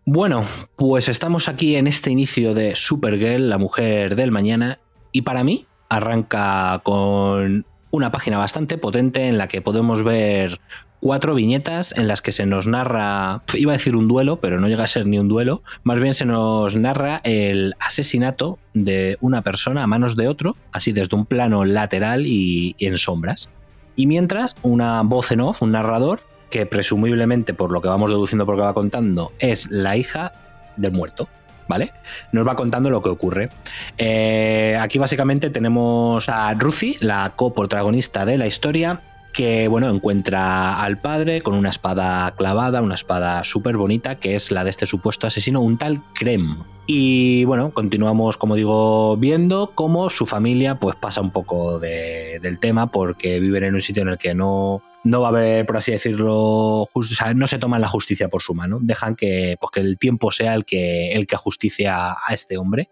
Bueno, pues estamos aquí en este inicio de Supergirl, la mujer del mañana, y para mí arranca con una página bastante potente en la que podemos ver cuatro viñetas en las que se nos narra, iba a decir un duelo, pero no llega a ser ni un duelo, más bien se nos narra el asesinato de una persona a manos de otro, así desde un plano lateral y, en sombras. Y mientras, una voz en off, un narrador, que presumiblemente, por lo que vamos deduciendo por va contando, es la hija del muerto. ¿Vale? Nos va contando lo que ocurre. Eh, aquí básicamente tenemos a Ruthie, la coprotagonista de la historia, que bueno, encuentra al padre con una espada clavada, una espada súper bonita, que es la de este supuesto asesino, un tal Krem. Y bueno, continuamos, como digo, viendo cómo su familia pues pasa un poco del tema porque viven en un sitio en el que no, no va a haber, por así decirlo, no se toman la justicia por su mano, dejan que, pues, que el tiempo sea el que, el que justicia a este hombre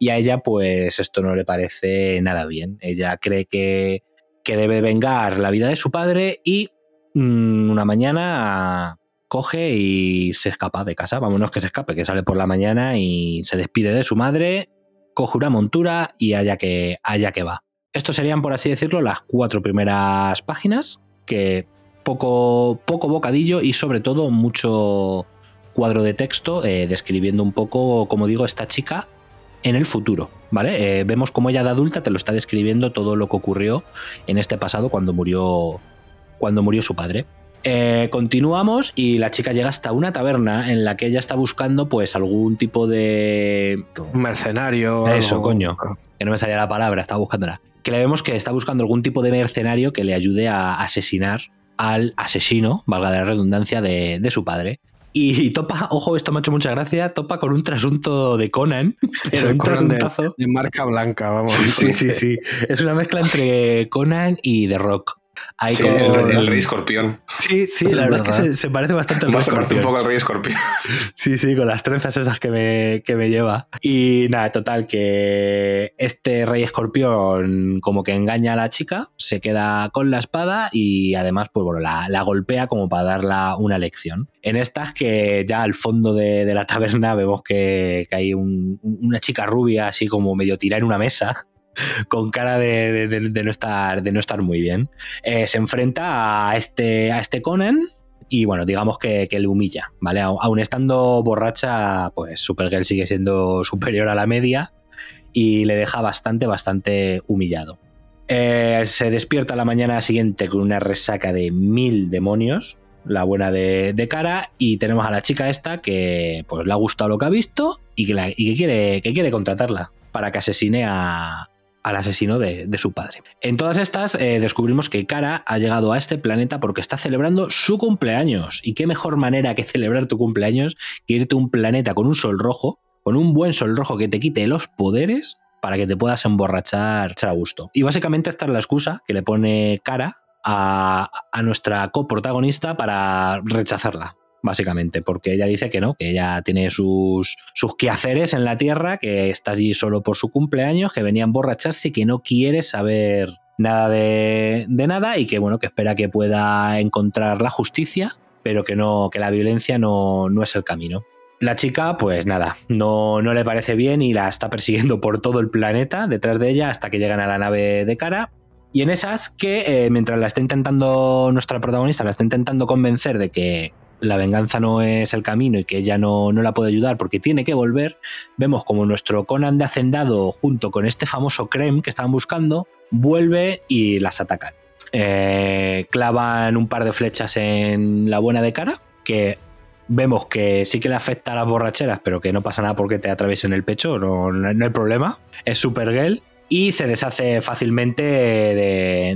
y a ella pues esto no le parece nada bien. Ella cree que que debe vengar la vida de su padre y mm, una mañana coge y se escapa de casa. Vámonos que se escape, que sale por la mañana y se despide de su madre, coge una montura y allá que, allá que va. Estos serían, por así decirlo, las cuatro primeras páginas, que poco, poco bocadillo y sobre todo mucho cuadro de texto eh, describiendo un poco, como digo, esta chica en el futuro, ¿vale? Eh, vemos cómo ella de adulta te lo está describiendo todo lo que ocurrió en este pasado cuando murió, cuando murió su padre. Eh, continuamos y la chica llega hasta una taberna en la que ella está buscando pues algún tipo de... mercenario. Eso, coño. Que no me salía la palabra, estaba buscándola. Que le vemos que está buscando algún tipo de mercenario que le ayude a asesinar al asesino, valga la redundancia, de, de su padre. Y topa, ojo, esto me ha hecho mucha gracia, topa con un trasunto de Conan, pero un trasuntazo. De, marca blanca, vamos. Sí, sí, sí, Es una mezcla entre Conan y The Rock. Sí, el, rey escorpión. Sí, sí, la verdad, es que se, parece bastante al rey escorpión. Se parece un poco al rey escorpión. Sí, sí, con las trenzas esas que me, que me lleva. Y nada, total, que este rey escorpión como que engaña a la chica, se queda con la espada y además, pues bueno, la, la golpea como para darla una lección. En estas que ya al fondo de, de la taberna vemos que, que hay un, una chica rubia así como medio tirada en una mesa con cara de, no estar, de no estar muy bien. Eh, se enfrenta a este, a este Conan y bueno, digamos que, le humilla, ¿vale? Aún estando borracha, pues Supergirl sigue siendo superior a la media y le deja bastante, bastante humillado. Eh, se despierta la mañana siguiente con una resaca de mil demonios, la buena de, cara, y tenemos a la chica esta que pues le ha gustado lo que ha visto y que, quiere, que quiere contratarla para que asesine a, al asesino de, su padre. En todas estas eh, descubrimos que Kara ha llegado a este planeta porque está celebrando su cumpleaños. Y qué mejor manera que celebrar tu cumpleaños que irte a un planeta con un sol rojo, con un buen sol rojo que te quite los poderes para que te puedas emborrachar a gusto. Y básicamente esta es la excusa que le pone Kara a, a nuestra coprotagonista para rechazarla básicamente, porque ella dice que no, que ella tiene sus, sus quehaceres en la Tierra, que está allí solo por su cumpleaños, que venía a emborracharse y que no quiere saber nada de, nada y que bueno, que espera que pueda encontrar la justicia, pero que no, que la violencia no, no es el camino. La chica, pues nada, no, no le parece bien y la está persiguiendo por todo el planeta detrás de ella hasta que llegan a la nave de cara. Y en esas que, eh, mientras la está intentando, nuestra protagonista la está intentando convencer de que, la venganza no es el camino y que ella no, la puede ayudar porque tiene que volver, vemos como nuestro Conan de Hacendado junto con este famoso Creme que estaban buscando, vuelve y las atacan. Eh, clavan un par de flechas en la buena de cara, que vemos que sí que le afecta a las borracheras, pero que no pasa nada porque te atraviesen el pecho, no, no hay problema. Es Supergirl y se deshace fácilmente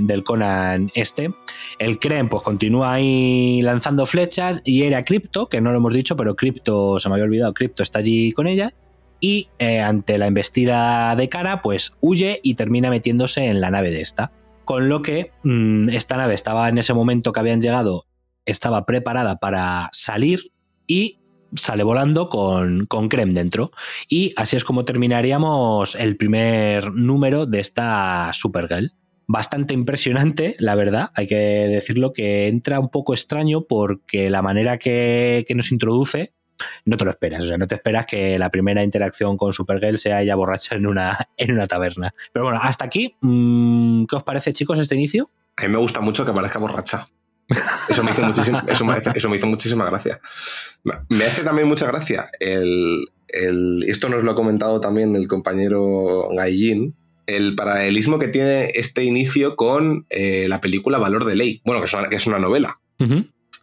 del Conan este. El Krem pues continúa ahí lanzando flechas y era Crypto, que no lo hemos dicho, pero Crypto, se me había olvidado, Crypto está allí con ella y eh, ante la embestida de cara pues huye y termina metiéndose en la nave de esta. Con lo que mm, esta nave estaba en ese momento que habían llegado, estaba preparada para salir y sale volando con, con Creme dentro. Y así es como terminaríamos el primer número de esta Supergirl. Bastante impresionante, la verdad, hay que decirlo que entra un poco extraño porque la manera que, nos introduce no te lo esperas. O sea, no te esperas que la primera interacción con Supergirl sea ella borracha en una, en una taberna. Pero bueno, hasta aquí, mm, ¿qué os parece, chicos, este inicio? A mí me gusta mucho que parezca borracha. Eso me hizo, muchísima gracia. Me hace también mucha gracia el, esto nos lo ha comentado también el compañero Gaijin, el paralelismo que tiene este inicio con eh, la película Valor de Ley. Bueno, que es una, novela.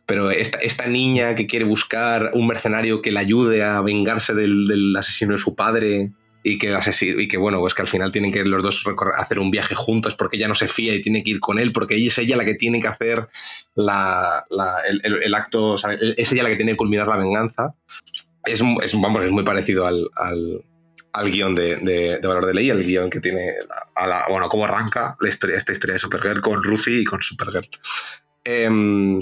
Pero esta, niña que quiere buscar un mercenario que le ayude a vengarse del asesino de su padre y que, y que bueno, pues que al final tienen que los dos hacer un viaje juntos porque ella no se fía y tiene que ir con él porque ella es ella la que tiene que hacer la, el, acto, es ella la que tiene que culminar la venganza. Es, es, vamos, es muy parecido al, al, guion de, de, Valor de Ley, el guion que tiene, a la, bueno, cómo arranca la historia, esta historia de Supergirl con Ruthie y con Supergirl. Em,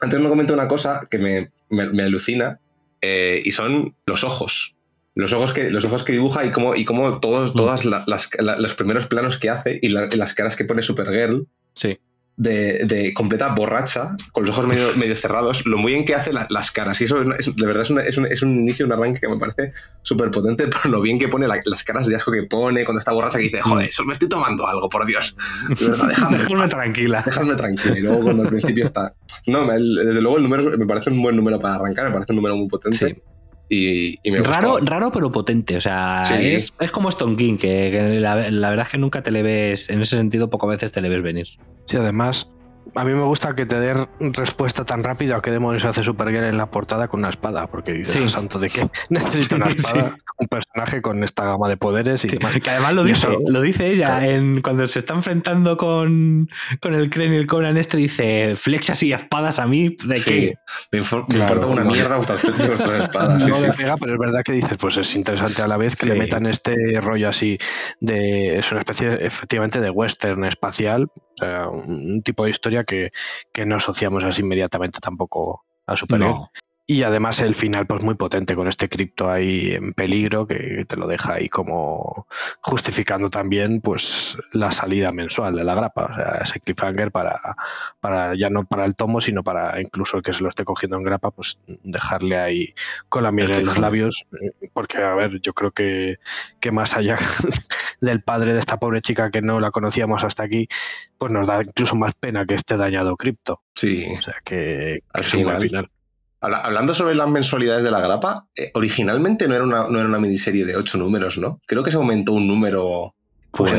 antes me comento una cosa que me, me, alucina eh, y son los ojos los ojos que, los ojos que dibuja y cómo, y cómo todos, mm. todas las, los primeros planos que hace y las caras que pone Supergirl. Sí. De, de, completa borracha, con los ojos medio, medio cerrados, lo muy bien que hace las caras. Y eso de verdad es, un, es, un, inicio, un arranque que me parece súper potente, por lo bien que pone las caras de asco que pone cuando está borracha, que dice, joder, mm. eso me estoy tomando algo, por Dios. De verdad, déjame, tranquila. Déjame tranquila. Y luego cuando al principio está... No, desde luego el número me parece un buen número para arrancar, me parece un número muy potente. Sí. Y, me raro, raro pero potente. O sea, es, como Stone King, que, la, verdad es que nunca te le ves, en ese sentido, pocas veces te le ves venir. Sí, además, a mí me gusta que te dé respuesta tan rápido a qué demonios hace Supergirl en la portada con una espada, porque dices, santo de qué necesita una espada, un personaje con esta gama de poderes y demás. además lo dice, lo dice ella, en, cuando se está enfrentando con, con el Kren y el Conan este, dice, flechas y espadas a mí, ¿de qué? Me, importa una mierda vuestras flechas y vuestras espadas. No le pega, pero es verdad que dices, pues es interesante a la vez que le metan este rollo así de, es una especie efectivamente de western espacial, un tipo de historia que, que no asociamos así inmediatamente tampoco a Supergirl. Y además el final, pues muy potente con este cripto ahí en peligro, que te lo deja ahí como justificando también pues la salida mensual de la grapa. O sea, ese cliffhanger para, para ya no para el tomo, sino para incluso el que se lo esté cogiendo en grapa, pues dejarle ahí con la miel en los labios. Porque, a ver, yo creo que, que más allá del padre de esta pobre chica que no la conocíamos hasta aquí, pues nos da incluso más pena que esté dañado cripto. Sí. O sea que, al final. Hablando sobre las mensualidades de la grapa, eh, originalmente no era, una, no era una miniserie de ocho números, ¿no? Creo que se aumentó un número. Pues,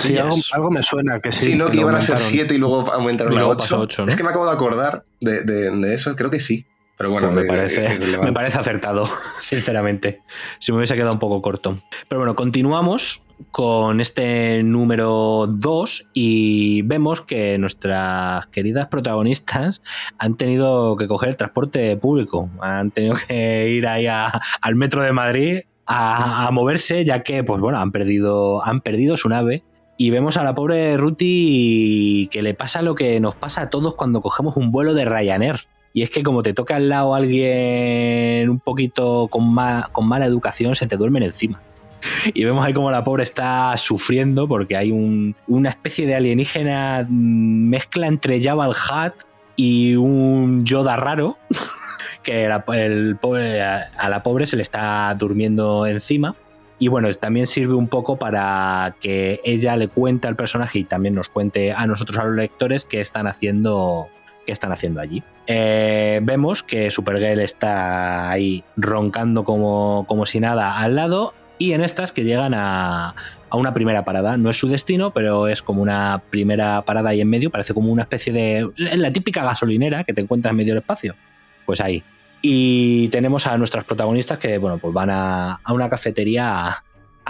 sí, algo, me suena que sí. Sí, no, que, iban a ser siete y luego aumentaron a ocho. Es que me acabo de acordar de, de, eso, creo que sí. Pero bueno, pues me, parece, me parece acertado, sinceramente. Si me hubiese quedado un poco corto. Pero bueno, continuamos con este número 2 y vemos que nuestras queridas protagonistas han tenido que coger el transporte público, han tenido que ir ahí al metro de Madrid a, moverse ya que pues bueno, han perdido, han perdido su nave. Y vemos a la pobre Ruti que le pasa lo que nos pasa a todos cuando cogemos un vuelo de Ryanair. Y es que como te toca al lado alguien un poquito con, con mala educación, se te duermen encima y vemos ahí como la pobre está sufriendo porque hay una especie de alienígena mm, mezcla entre Java el Hat y un Yoda raro que a la pobre se le está durmiendo encima. Y bueno, también sirve un poco para que ella le cuente al personaje y también nos cuente a nosotros, a los lectores, qué están haciendo, qué están haciendo allí. Eh, vemos que Supergirl está ahí roncando como, como si nada al lado y en estas que llegan a, una primera parada. No es su destino, pero es como una primera parada ahí en medio, parece como una especie de... la típica gasolinera que te encuentras en medio del espacio. Pues ahí. Y tenemos a nuestras protagonistas que, bueno, pues van a, a una cafetería a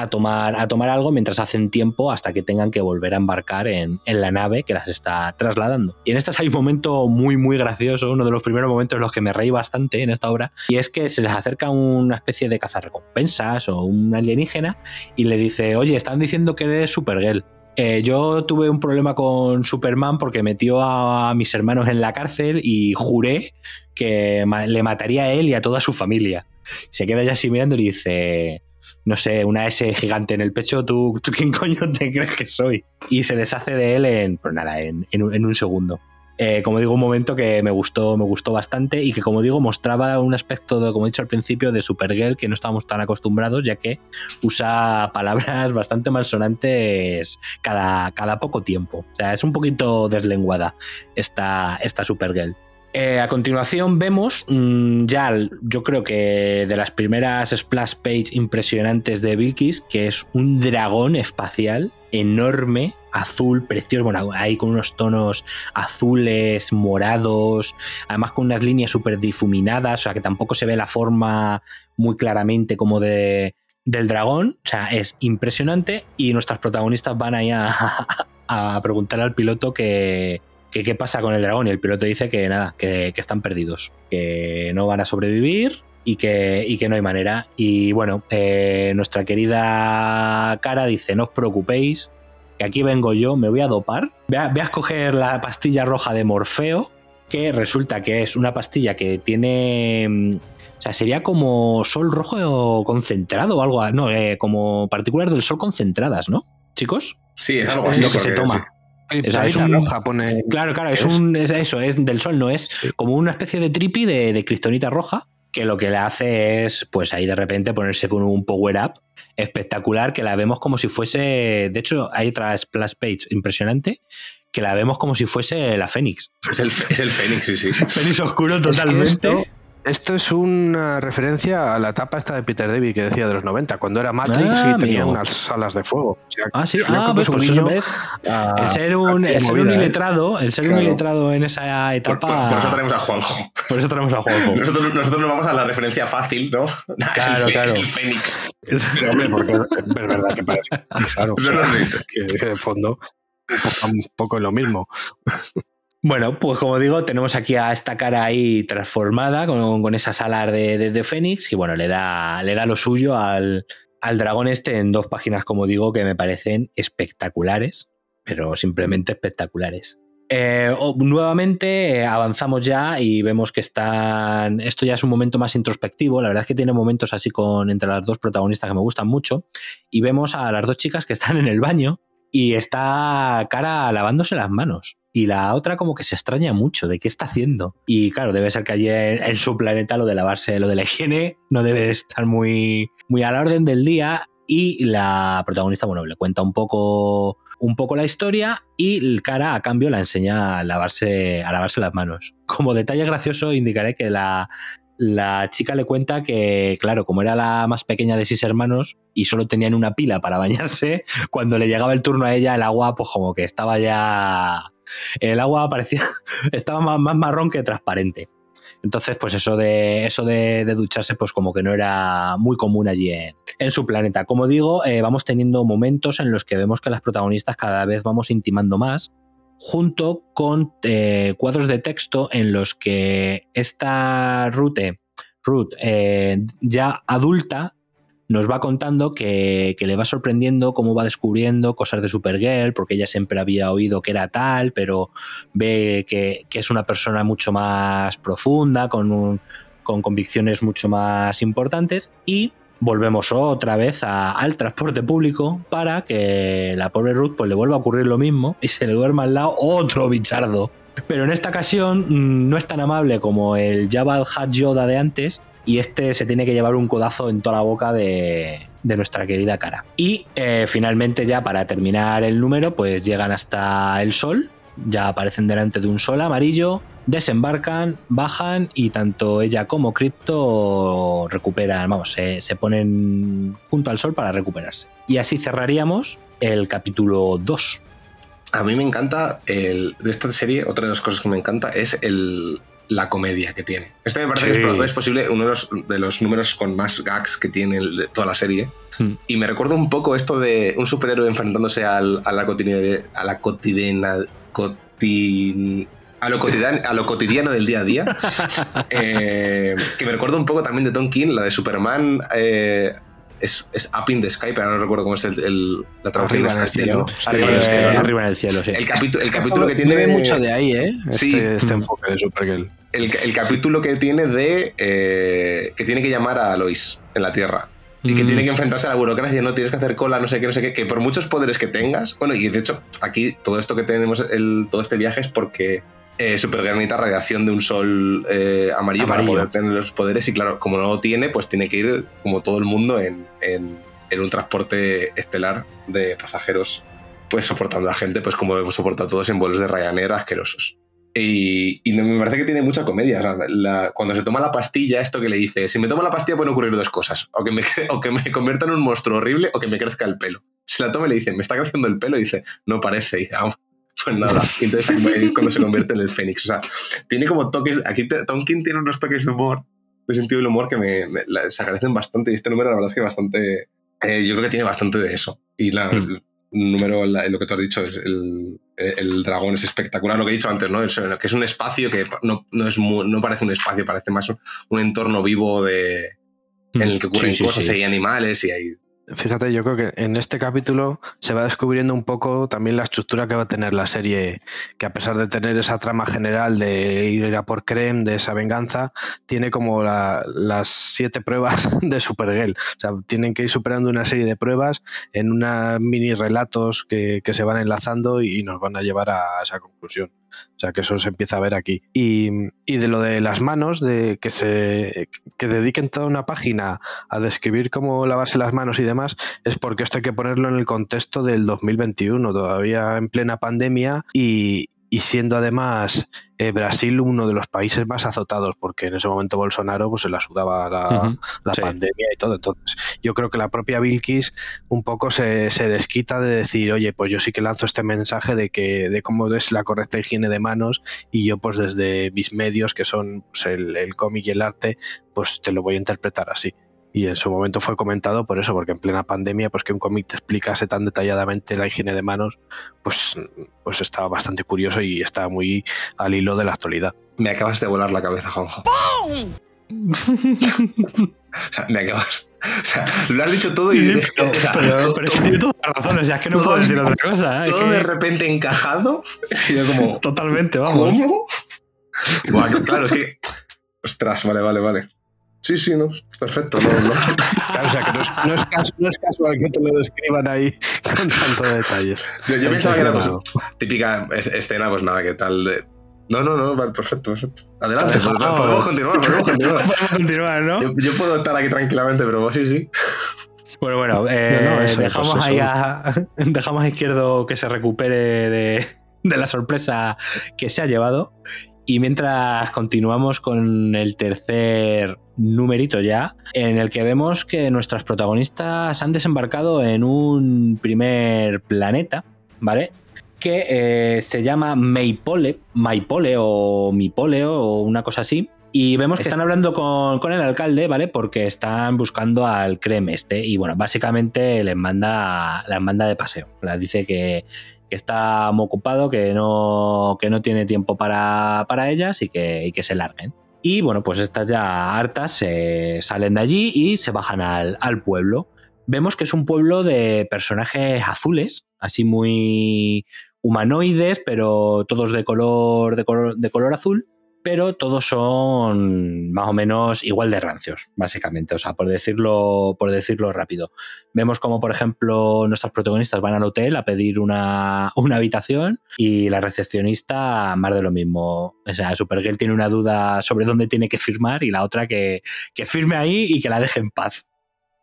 tomar, a tomar algo mientras hacen tiempo hasta que tengan que volver a embarcar en, la nave que las está trasladando. Y en estas hay un momento muy, muy gracioso, uno de los primeros momentos en los que me reí bastante en esta obra, y es que se les acerca una especie de cazarrecompensas o un alienígena y le dice, oye, están diciendo que eres Supergirl. Eh, yo tuve un problema con Superman porque metió a mis hermanos en la cárcel y juré que le mataría a él y a toda su familia. Se queda ya así mirando y dice, no sé, una S gigante en el pecho, ¿tú, tú quién coño te crees que soy? Y se deshace de él en, pues nada, en, un segundo. Eh, como digo, un momento que me gustó, me gustó bastante y que, como digo, mostraba un aspecto, de, como he dicho al principio, de Supergirl que no estábamos tan acostumbrados, ya que usa palabras bastante malsonantes cada, cada poco tiempo. O sea, es un poquito deslenguada esta, esta Supergirl. Eh, a continuación vemos mm, ya, yo creo que de las primeras splash page impresionantes de Vilkis, que es un dragón espacial enorme, azul, precioso, bueno, ahí con unos tonos azules, morados, además con unas líneas súper difuminadas, o sea que tampoco se ve la forma muy claramente como de, del dragón, o sea, es impresionante y nuestras protagonistas van ahí a, a preguntar al piloto que qué pasa con el dragón y el piloto dice que nada, que, están perdidos, que no van a sobrevivir y que, y que no hay manera. Y bueno, eh, nuestra querida cara dice, no os preocupéis, que aquí vengo yo, me voy a dopar, voy a, escoger la pastilla roja de Morfeo, que resulta que es una pastilla que tiene... Mm, o sea, sería como sol rojo concentrado o algo, no, eh, como partículas del sol concentradas, ¿no? Chicos? Sí, es algo así. Lo que se toma. Es un, pone... Claro, claro, es, un, eso, es del sol, no es como una especie de tripi de, de cristonita roja que lo que le hace es, pues ahí de repente ponerse con un power up espectacular que la vemos como si fuese, de hecho hay otra splash page impresionante que la vemos como si fuese la Fénix. Es el, es el Fénix, sí, sí. Fénix oscuro totalmente. Esto es una referencia a la etapa esta de Peter David que decía de los 90, cuando era Matrix y tenía unas alas de fuego. ah, sí, ah, pues, pues el ser un, el ser un ¿eh? iletrado, el ser un iletrado en esa etapa. Por, eso tenemos a Juanjo. Por eso tenemos a Juanjo. nosotros, nosotros nos vamos a la referencia fácil, ¿no? Claro, es el, claro. el Fénix. hombre, porque es verdad que parece. Claro, o sea, que en fondo un poco, en lo mismo. Bueno, pues como digo, tenemos aquí a esta cara ahí transformada con, esas alas de, de, Fénix y bueno, le da, le da lo suyo al, dragón este en dos páginas, como digo, que me parecen espectaculares. pero simplemente espectaculares. Eh, nuevamente eh, avanzamos ya y vemos que están. Esto ya es un momento más introspectivo. La verdad es que tiene momentos así con entre las dos protagonistas que me gustan mucho. Y vemos a las dos chicas que están en el baño y está cara lavándose las manos. Y la otra como que se extraña mucho de qué está haciendo. Y claro, debe ser que allí en, su planeta lo de lavarse, lo de la higiene no debe estar muy, muy a la orden del día y la protagonista, bueno, le cuenta un poco, un poco la historia y el cara a cambio la enseña a lavarse, a lavarse las manos. Como detalle gracioso indicaré que la, la chica le cuenta que, claro, como era la más pequeña de seis hermanos y solo tenían una pila para bañarse, cuando le llegaba el turno a ella, el agua, pues como que estaba ya. El agua parecía. estaba más, marrón que transparente. Entonces, pues eso de eso de, ducharse, pues como que no era muy común allí en, su planeta. Como digo, eh, vamos teniendo momentos en los que vemos que las protagonistas cada vez vamos intimando más, junto con eh, cuadros de texto en los que esta Ruth eh, ya adulta, nos va contando que, le va sorprendiendo cómo va descubriendo cosas de Supergirl, porque ella siempre había oído que era tal, pero ve que, es una persona mucho más profunda, con, con convicciones mucho más importantes, y volvemos otra vez al transporte público para que la pobre Ruth pues, le vuelva a ocurrir lo mismo y se le duerma al lado otro bichardo. Pero en esta ocasión mm, no es tan amable como el Jabal Hat Yoda de antes, y este se tiene que llevar un codazo en toda la boca de, nuestra querida cara. Y eh, finalmente ya para terminar el número, pues llegan hasta el sol, ya aparecen delante de un sol amarillo, desembarcan, bajan y tanto ella como Crypto recuperan, vamos, se, se ponen junto al sol para recuperarse. Y así cerraríamos el capítulo 2. A mí me encanta el, de esta serie, otra de las cosas que me encanta es el, la comedia que tiene. Este me parece que es, posible uno de los, números con más gags que tiene de toda la serie. Hmm. Y me recuerda un poco esto de un superhéroe enfrentándose al, a la cotidiana, a la cotidiana, a lo, cotidiano, a lo cotidiano del día a día. Eh, que me recuerda un poco también de Tom King, la de Superman. Eh, es, es, Up in the Sky, pero no recuerdo cómo es el, la traducción arriba en el cielo. Arriba, en el cielo, arriba en el cielo, sí. El, el capítulo que tiene. mucho de ahí, ¿eh? Sí. Este, este enfoque de Supergirl. El, el, capítulo que tiene de. Eh, que tiene que llamar a Lois en la Tierra. Y que mm. tiene que enfrentarse a la burocracia, no tienes que hacer cola, no sé qué, no sé qué, que por muchos poderes que tengas. Bueno, y de hecho, aquí todo esto que tenemos, el, todo este viaje es porque eh, Supergirl necesita radiación de un sol eh, amarillo, para poder tener los poderes. Y claro, como no lo tiene, pues tiene que ir, como todo el mundo, en en un transporte estelar de pasajeros, pues soportando a gente, pues como hemos soportado todos en vuelos de Ryanair asquerosos. Y, me parece que tiene mucha comedia. cuando se toma la pastilla, esto que le dice, si me tomo la pastilla pueden ocurrir dos cosas, o que, me, o que me convierta en un monstruo horrible o que me crezca el pelo. Si la toma y le dice, me está creciendo el pelo, y dice, no parece, y ah, pues nada. Y entonces es cuando se convierte en el Fénix. O sea, tiene como toques, aquí Tonkin tiene unos toques de humor, de sentido del humor que me, se agradecen bastante, y este número la verdad es que bastante, eh, yo creo que tiene bastante de eso. Y la, mm. el número, lo que tú has dicho, es el, el, dragón es espectacular. Lo que he dicho antes, ¿no? que es un espacio que no, no, es no parece un espacio, parece más un, entorno vivo de, en el que ocurren cosas y hay animales y hay Fíjate, yo creo que en este capítulo se va descubriendo un poco también la estructura que va a tener la serie, que a pesar de tener esa trama general de ir a por Creme, de esa venganza, tiene como las siete pruebas de Supergirl. O sea, tienen que ir superando una serie de pruebas en unas mini relatos que, que se van enlazando y nos van a llevar a esa conclusión. O sea, que eso se empieza a ver aquí. Y, de lo de las manos, de que se que dediquen toda una página a describir cómo lavarse las manos y demás, es porque esto hay que ponerlo en el contexto del 2021, todavía en plena pandemia y, y siendo además eh, Brasil uno de los países más azotados, porque en ese momento Bolsonaro pues, se la sudaba la, pandemia y todo. Entonces, yo creo que la propia Vilkis un poco se, desquita de decir, oye, pues yo sí que lanzo este mensaje de que de cómo es la correcta higiene de manos y yo pues desde mis medios, que son pues, el, el cómic y el arte, pues te lo voy a interpretar así y en su momento fue comentado por eso, porque en plena pandemia, pues que un cómic te explicase tan detalladamente la higiene de manos, pues, pues estaba bastante curioso y estaba muy al hilo de la actualidad. Me acabas de volar la cabeza, Juanjo. O sea, me acabas. O sea, lo has dicho todo y. es que, o sea, pero, pero todo, tiene toda la razón, o sea, es que no puedo decir otra cosa. ¿eh? Todo es que... de repente encajado. como. Totalmente, vamos. ¿Cómo? Bueno, claro, es que. Ostras, vale, vale, vale. Sí, sí, no. Perfecto, no, no. Claro, o sea, que no es, no, es caso, no es, casual que te lo describan ahí con tanto detalle. Yo, yo pensaba que era pues, típica escena, pues nada, que tal de. No, no, no, vale, perfecto, perfecto. Adelante, pues, podemos, podemos continuar, podemos continuar. podemos continuar, ¿no? Yo, yo, puedo estar aquí tranquilamente, pero sí, sí. Bueno, bueno, eh, no, no, eso, dejamos pues ahí a, dejamos a Izquierdo que se recupere de, de la sorpresa que se ha llevado. Y mientras continuamos con el tercer numerito ya, en el que vemos que nuestras protagonistas han desembarcado en un primer planeta, ¿vale? Que eh, se llama Maypole, Maypole o Mipole o una cosa así. Y vemos que están hablando con, con, el alcalde, ¿vale? Porque están buscando al creme este. Y bueno, básicamente les manda, les manda de paseo. Les dice que, que está muy ocupado, que no, que no tiene tiempo para, para ellas y que, y que, se larguen. Y bueno, pues estas ya hartas se salen de allí y se bajan al, al pueblo. Vemos que es un pueblo de personajes azules, así muy humanoides, pero todos de color, de color, de color azul pero todos son más o menos igual de rancios, básicamente. O sea, por decirlo, por decirlo rápido. Vemos como, por ejemplo, nuestras protagonistas van al hotel a pedir una, una habitación y la recepcionista más de lo mismo. O sea, Supergirl tiene una duda sobre dónde tiene que firmar y la otra que, que firme ahí y que la deje en paz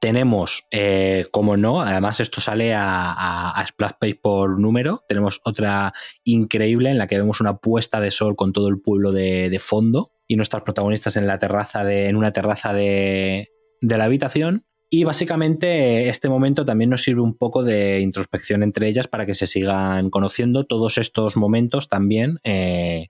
tenemos, eh, como no, además esto sale a, Splash Page por número, tenemos otra increíble en la que vemos una puesta de sol con todo el pueblo de, fondo y nuestras protagonistas en la terraza de, en una terraza de, de, la habitación. Y básicamente este momento también nos sirve un poco de introspección entre ellas para que se sigan conociendo todos estos momentos también. Eh,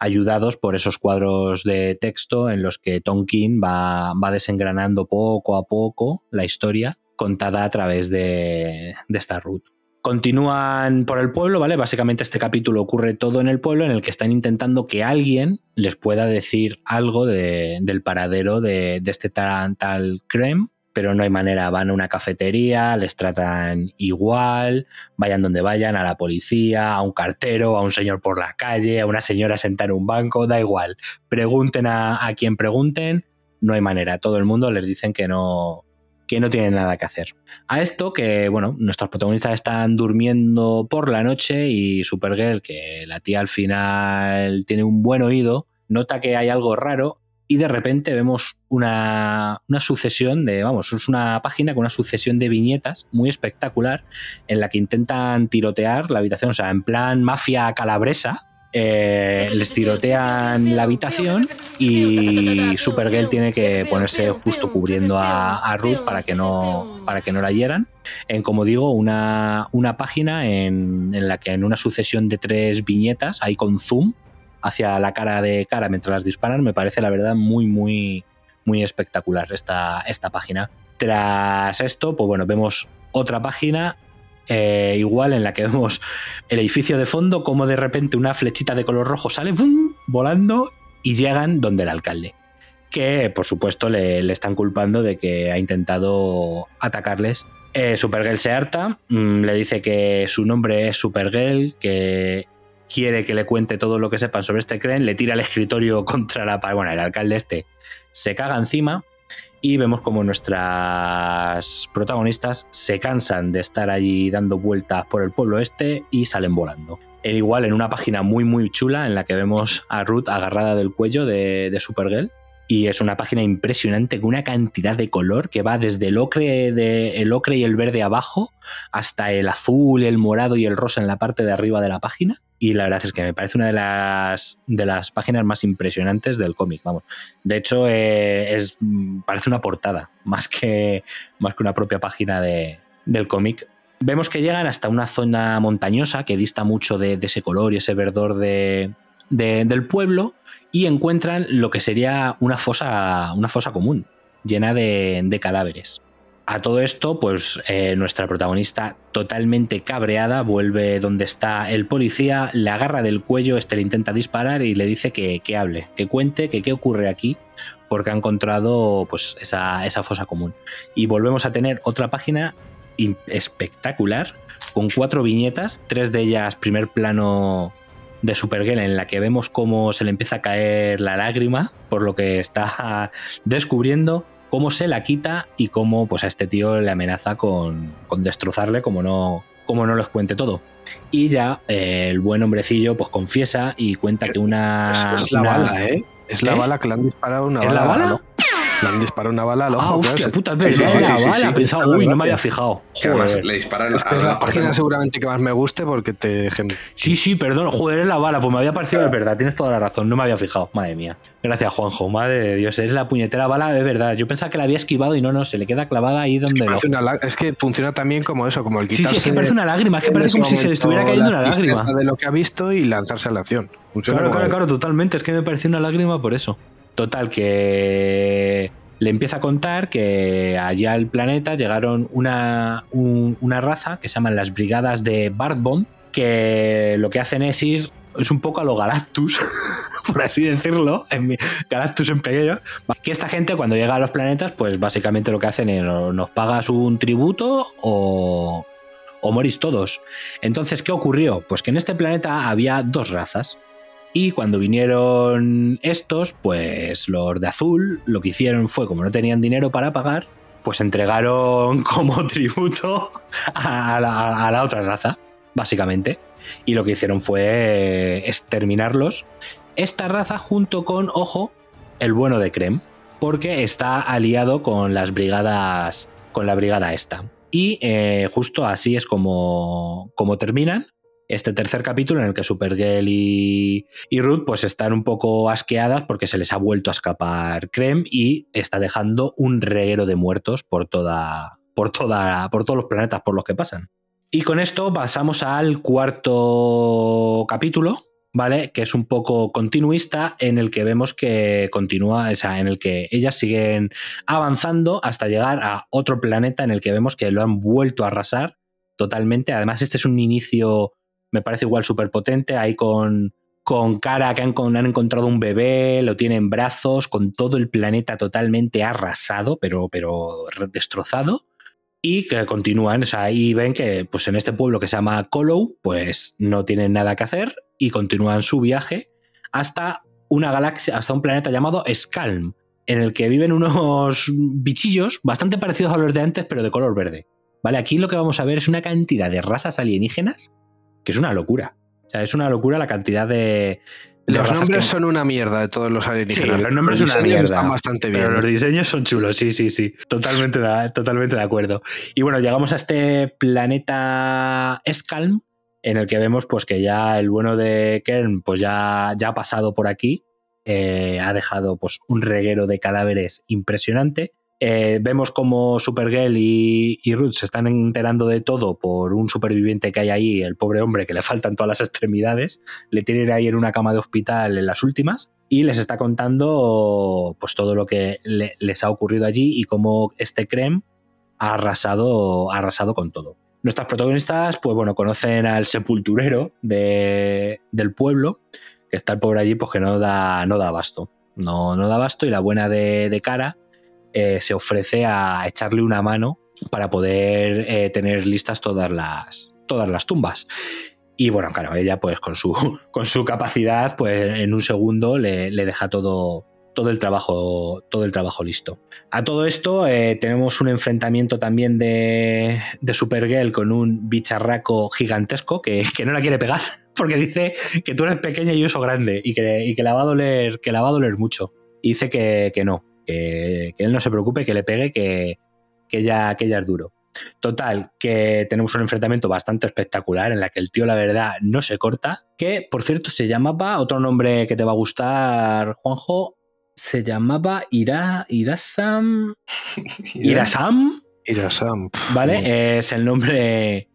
ayudados por esos cuadros de texto en los que Tonkin va, va desengranando poco a poco la historia contada a través de, de esta root. Continúan por el pueblo, ¿vale? Básicamente este capítulo ocurre todo en el pueblo en el que están intentando que alguien les pueda decir algo de, del paradero de, de este tal, tal pero no hay manera. Van a una cafetería, les tratan igual, vayan donde vayan, a la policía, a un cartero, a un señor por la calle, a una señora sentada en un banco, da igual. Pregunten a, a quien pregunten, no hay manera. Todo el mundo les dicen que no, que no tienen nada que hacer. A esto que, bueno, nuestros protagonistas están durmiendo por la noche y Supergirl, que la tía al final tiene un buen oído, nota que hay algo raro y de repente vemos una, una, sucesión de, vamos, es una página con una sucesión de viñetas muy espectacular en la que intentan tirotear la habitación, o sea, en plan mafia calabresa. Eh, les tirotean la habitación y Supergirl tiene que ponerse justo cubriendo a, Ruth para que no para que no la hieran. En como digo, una, una página en, en la que en una sucesión de tres viñetas, hay con zoom, hacia la cara de cara mientras las disparan, me parece la verdad muy, muy, muy espectacular esta, esta página. Tras esto, pues bueno, vemos otra página eh, igual en la que vemos el edificio de fondo, como de repente una flechita de color rojo sale volando y llegan donde el alcalde. Que por supuesto le, le están culpando de que ha intentado atacarles. Eh, Supergirl se harta, mmm, le dice que su nombre es Supergirl, que quiere que le cuente todo lo que sepan sobre este Crane, le tira el escritorio contra la pared. Bueno, el alcalde este se caga encima y vemos como nuestras protagonistas se cansan de estar allí dando vueltas por el pueblo este y salen volando. E igual en una página muy muy chula en la que vemos a Ruth agarrada del cuello de, de Supergirl y es una página impresionante con una cantidad de color que va desde el ocre, de, el ocre y el verde abajo hasta el azul, el morado y el rosa en la parte de arriba de la página. Y la verdad es que me parece una de las, de las páginas más impresionantes del cómic. Vamos. De hecho, eh, es, parece una portada más que, más que una propia página de, del cómic. Vemos que llegan hasta una zona montañosa que dista mucho de, ese color y ese verdor de, del pueblo y encuentran lo que sería una fosa, una fosa común, llena de, de cadáveres. A todo esto, pues eh, nuestra protagonista, totalmente cabreada, vuelve donde está el policía, le agarra del cuello, este le intenta disparar y le dice que, que hable, que cuente, que qué ocurre aquí, porque ha encontrado pues, esa, esa fosa común. Y volvemos a tener otra página espectacular con cuatro viñetas, tres de ellas primer plano de Supergirl en la que vemos cómo se le empieza a caer la lágrima por lo que está descubriendo, cómo se la quita y cómo pues a este tío le amenaza con, destrozarle como no, como no les cuente todo. Y ya eh, el buen hombrecillo pues confiesa y cuenta que una... Es, la bala, ¿eh? Es la ¿Eh? bala que le han disparado una ¿Es La bala? Le han disparado una bala al ojo. Ah, hostia, puta, es sí, sí, sí, bala. Pensaba, uy, no me había fijado. Joder. le disparan es, es la página seguramente que más me guste porque te... Sí, sí, perdón. Joder, es la bala. Pues me había parecido, es verdad. Tienes toda la razón. No me había fijado. Madre mía. Gracias, Juanjo. Madre de Dios. Es la puñetera bala, es verdad. Yo pensaba que la había esquivado y no, no. Se le queda clavada ahí donde... Es, lo... es que funciona también como eso, como el quitarse... Sí, sí, es que parece una lágrima. Es que parece como si se le estuviera cayendo una lágrima. de lo que ha visto y lanzarse a la acción. claro, claro, claro. Totalmente. Es que me pareció una lágrima por eso. Total, que le empieza a contar que allá al planeta llegaron una, una raza que se llaman las Brigadas de Bartbond, que lo que hacen es ir, es un poco a lo Galactus, por así decirlo, Galactus en pequeño, que esta gente cuando llega a los planetas, pues básicamente lo que hacen es nos pagas un tributo o, o morís todos. Entonces, ¿qué ocurrió? Pues que en este planeta había dos razas. Y cuando vinieron estos, pues los de azul lo que hicieron fue, como no tenían dinero para pagar, pues entregaron como tributo a la, otra raza, básicamente. Y lo que hicieron fue exterminarlos. Esta raza junto con, ojo, el bueno de Krem, porque está aliado con las brigadas, con la brigada esta. Y eh, justo así es como, como terminan este tercer capítulo en el que Supergirl y, y, Ruth pues están un poco asqueadas porque se les ha vuelto a escapar Krem y está dejando un reguero de muertos por toda por toda por todos los planetas por los que pasan. Y con esto pasamos al cuarto capítulo, ¿vale? Que es un poco continuista en el que vemos que continúa, o sea, en el que ellas siguen avanzando hasta llegar a otro planeta en el que vemos que lo han vuelto a arrasar totalmente. Además, este es un inicio me parece igual súper potente, ahí con, con cara que han, han, encontrado un bebé, lo tienen en brazos, con todo el planeta totalmente arrasado, pero, pero destrozado. Y que continúan, o sea, ahí ven que pues en este pueblo que se llama Colo, pues no tienen nada que hacer y continúan su viaje hasta una galaxia, hasta un planeta llamado Skalm, en el que viven unos bichillos bastante parecidos a los de antes, pero de color verde. ¿Vale? Aquí lo que vamos a ver es una cantidad de razas alienígenas que es una locura. O sea, es una locura la cantidad de. los nombres son una mierda de todos los alienígenas. Sí, los nombres son una mierda. Están bastante bien. Pero los diseños son chulos, sí, sí, sí. Totalmente de, totalmente de acuerdo. Y bueno, llegamos a este planeta Skalm, en el que vemos pues que ya el bueno de Kern pues ya, ya ha pasado por aquí. Eh, ha dejado pues un reguero de cadáveres impresionante. Eh, vemos como Supergirl y, y, Ruth se están enterando de todo por un superviviente que hay ahí, el pobre hombre que le faltan todas las extremidades, le tienen ahí en una cama de hospital en las últimas y les está contando pues todo lo que les ha ocurrido allí y cómo este Creme ha arrasado, ha arrasado con todo. Nuestras protagonistas, pues bueno, conocen al sepulturero de, del pueblo, que está el pobre allí, pues que no da, no da abasto. No, no da abasto y la buena de, de cara eh, se ofrece a echarle una mano para poder eh, tener listas todas las, todas las tumbas. Y bueno, claro, ella pues con su, con su capacidad, pues en un segundo le, deja todo, todo, el trabajo, todo el trabajo listo. A todo esto eh, tenemos un enfrentamiento también de, de Supergirl con un bicharraco gigantesco que, no la quiere pegar porque dice que tú eres pequeña y yo soy grande y que, que, la va a doler, que la va a doler mucho. Y dice que, que no, que, él no se preocupe, que le pegue, que, que, ella, que es duro. Total, que tenemos un enfrentamiento bastante espectacular en la que el tío, la verdad, no se corta. Que, por cierto, se llamaba, otro nombre que te va a gustar, Juanjo, se llamaba Ira, Irasam. Irasam. Irasam. Vale, es el nombre,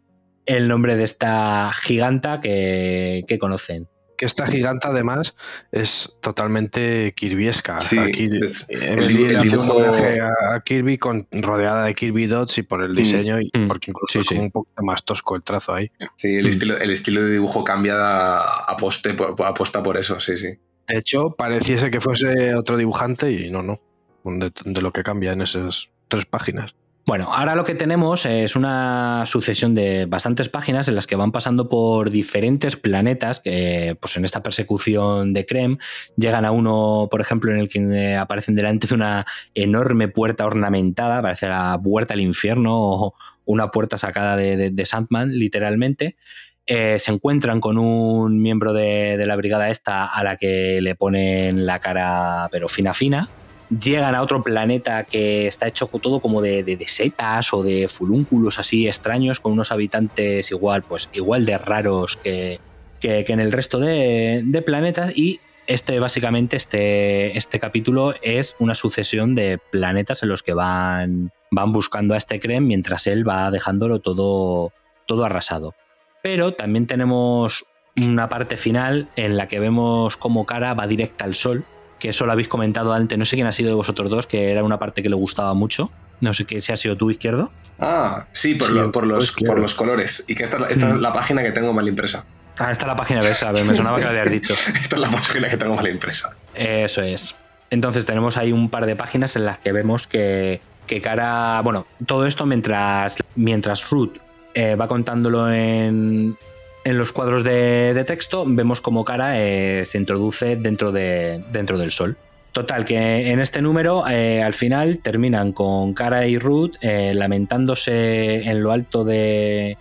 el nombre de esta giganta que, que conocen que esta giganta además es totalmente kirbyesca. Sí, el, dibujo... a Kirby con, rodeada de Kirby Dots y por el mm. diseño, y mm. porque incluso es un poco más tosco el trazo ahí. Sí, el, mm. estilo, el estilo de dibujo cambia a, poste, aposta por eso, sí, sí. De hecho, pareciese que fuese otro dibujante y no, no. de lo que cambia en esas tres páginas. Bueno, ahora lo que tenemos es una sucesión de bastantes páginas en las que van pasando por diferentes planetas que, pues en esta persecución de Krem, llegan a uno, por ejemplo, en el que aparecen delante de una enorme puerta ornamentada, parece la puerta al infierno o una puerta sacada de, Sandman, literalmente. Eh, se encuentran con un miembro de, de la brigada esta a la que le ponen la cara pero fina fina llegan a otro planeta que está hecho todo como de, setas o de fulúnculos así extraños, con unos habitantes igual, pues igual de raros que, en el resto de, planetas. Y este, básicamente, este, este capítulo es una sucesión de planetas en los que van, van buscando a este Krem mientras él va dejándolo todo, todo arrasado. Pero también tenemos una parte final en la que vemos cómo Cara va directa al sol que eso lo habéis comentado antes, no sé quién ha sido de vosotros dos, que era una parte que le gustaba mucho. No sé qué si ha sido tú izquierdo. Ah, sí, por, por, los, por los colores. Y que esta, es mm. la página que tengo mal impresa. Ah, esta es la página esa, me sonaba que lo habías dicho. esta es la página que tengo mal impresa. Eso es. Entonces tenemos ahí un par de páginas en las que vemos que, que cara. Bueno, todo esto mientras, mientras Ruth eh, va contándolo en, en los cuadros de, texto vemos cómo Cara eh, se introduce dentro, de, dentro del sol. Total, que en este número eh, al final terminan con Cara y Ruth eh, lamentándose en lo alto de,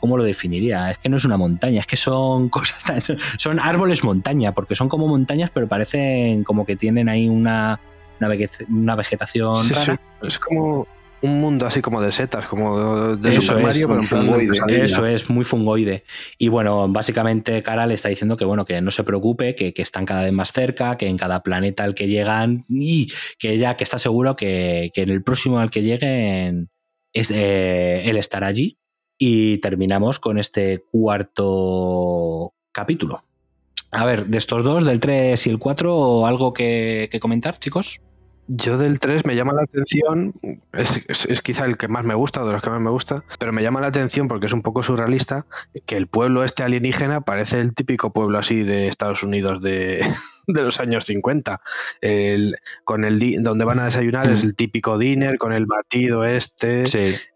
¿Cómo lo definiría? Es que no es una montaña, es que son cosas. Son árboles montaña, porque son como montañas, pero parecen como que tienen ahí una, una, vegetación. rara. Es como un mundo así como de setas, como de Super Mario, pero en plan Eso es, muy fungoide. Y bueno, básicamente Cara le está diciendo que bueno, que no se preocupe, que, están cada vez más cerca, que en cada planeta al que llegan, y que ella que está seguro que, en el próximo al que lleguen es, eh, él estará allí. Y terminamos con este cuarto capítulo. A ver, de estos dos, del 3 y el 4, ¿algo que comentar, chicos? Yo del 3 me llama la atención, es, quizá el que más me gusta, de los que más me gusta, pero me llama la atención porque es un poco surrealista que el pueblo este alienígena parece el típico pueblo así de Estados Unidos de, de los años 50. El, con el donde van a desayunar es el típico dinner con el batido este.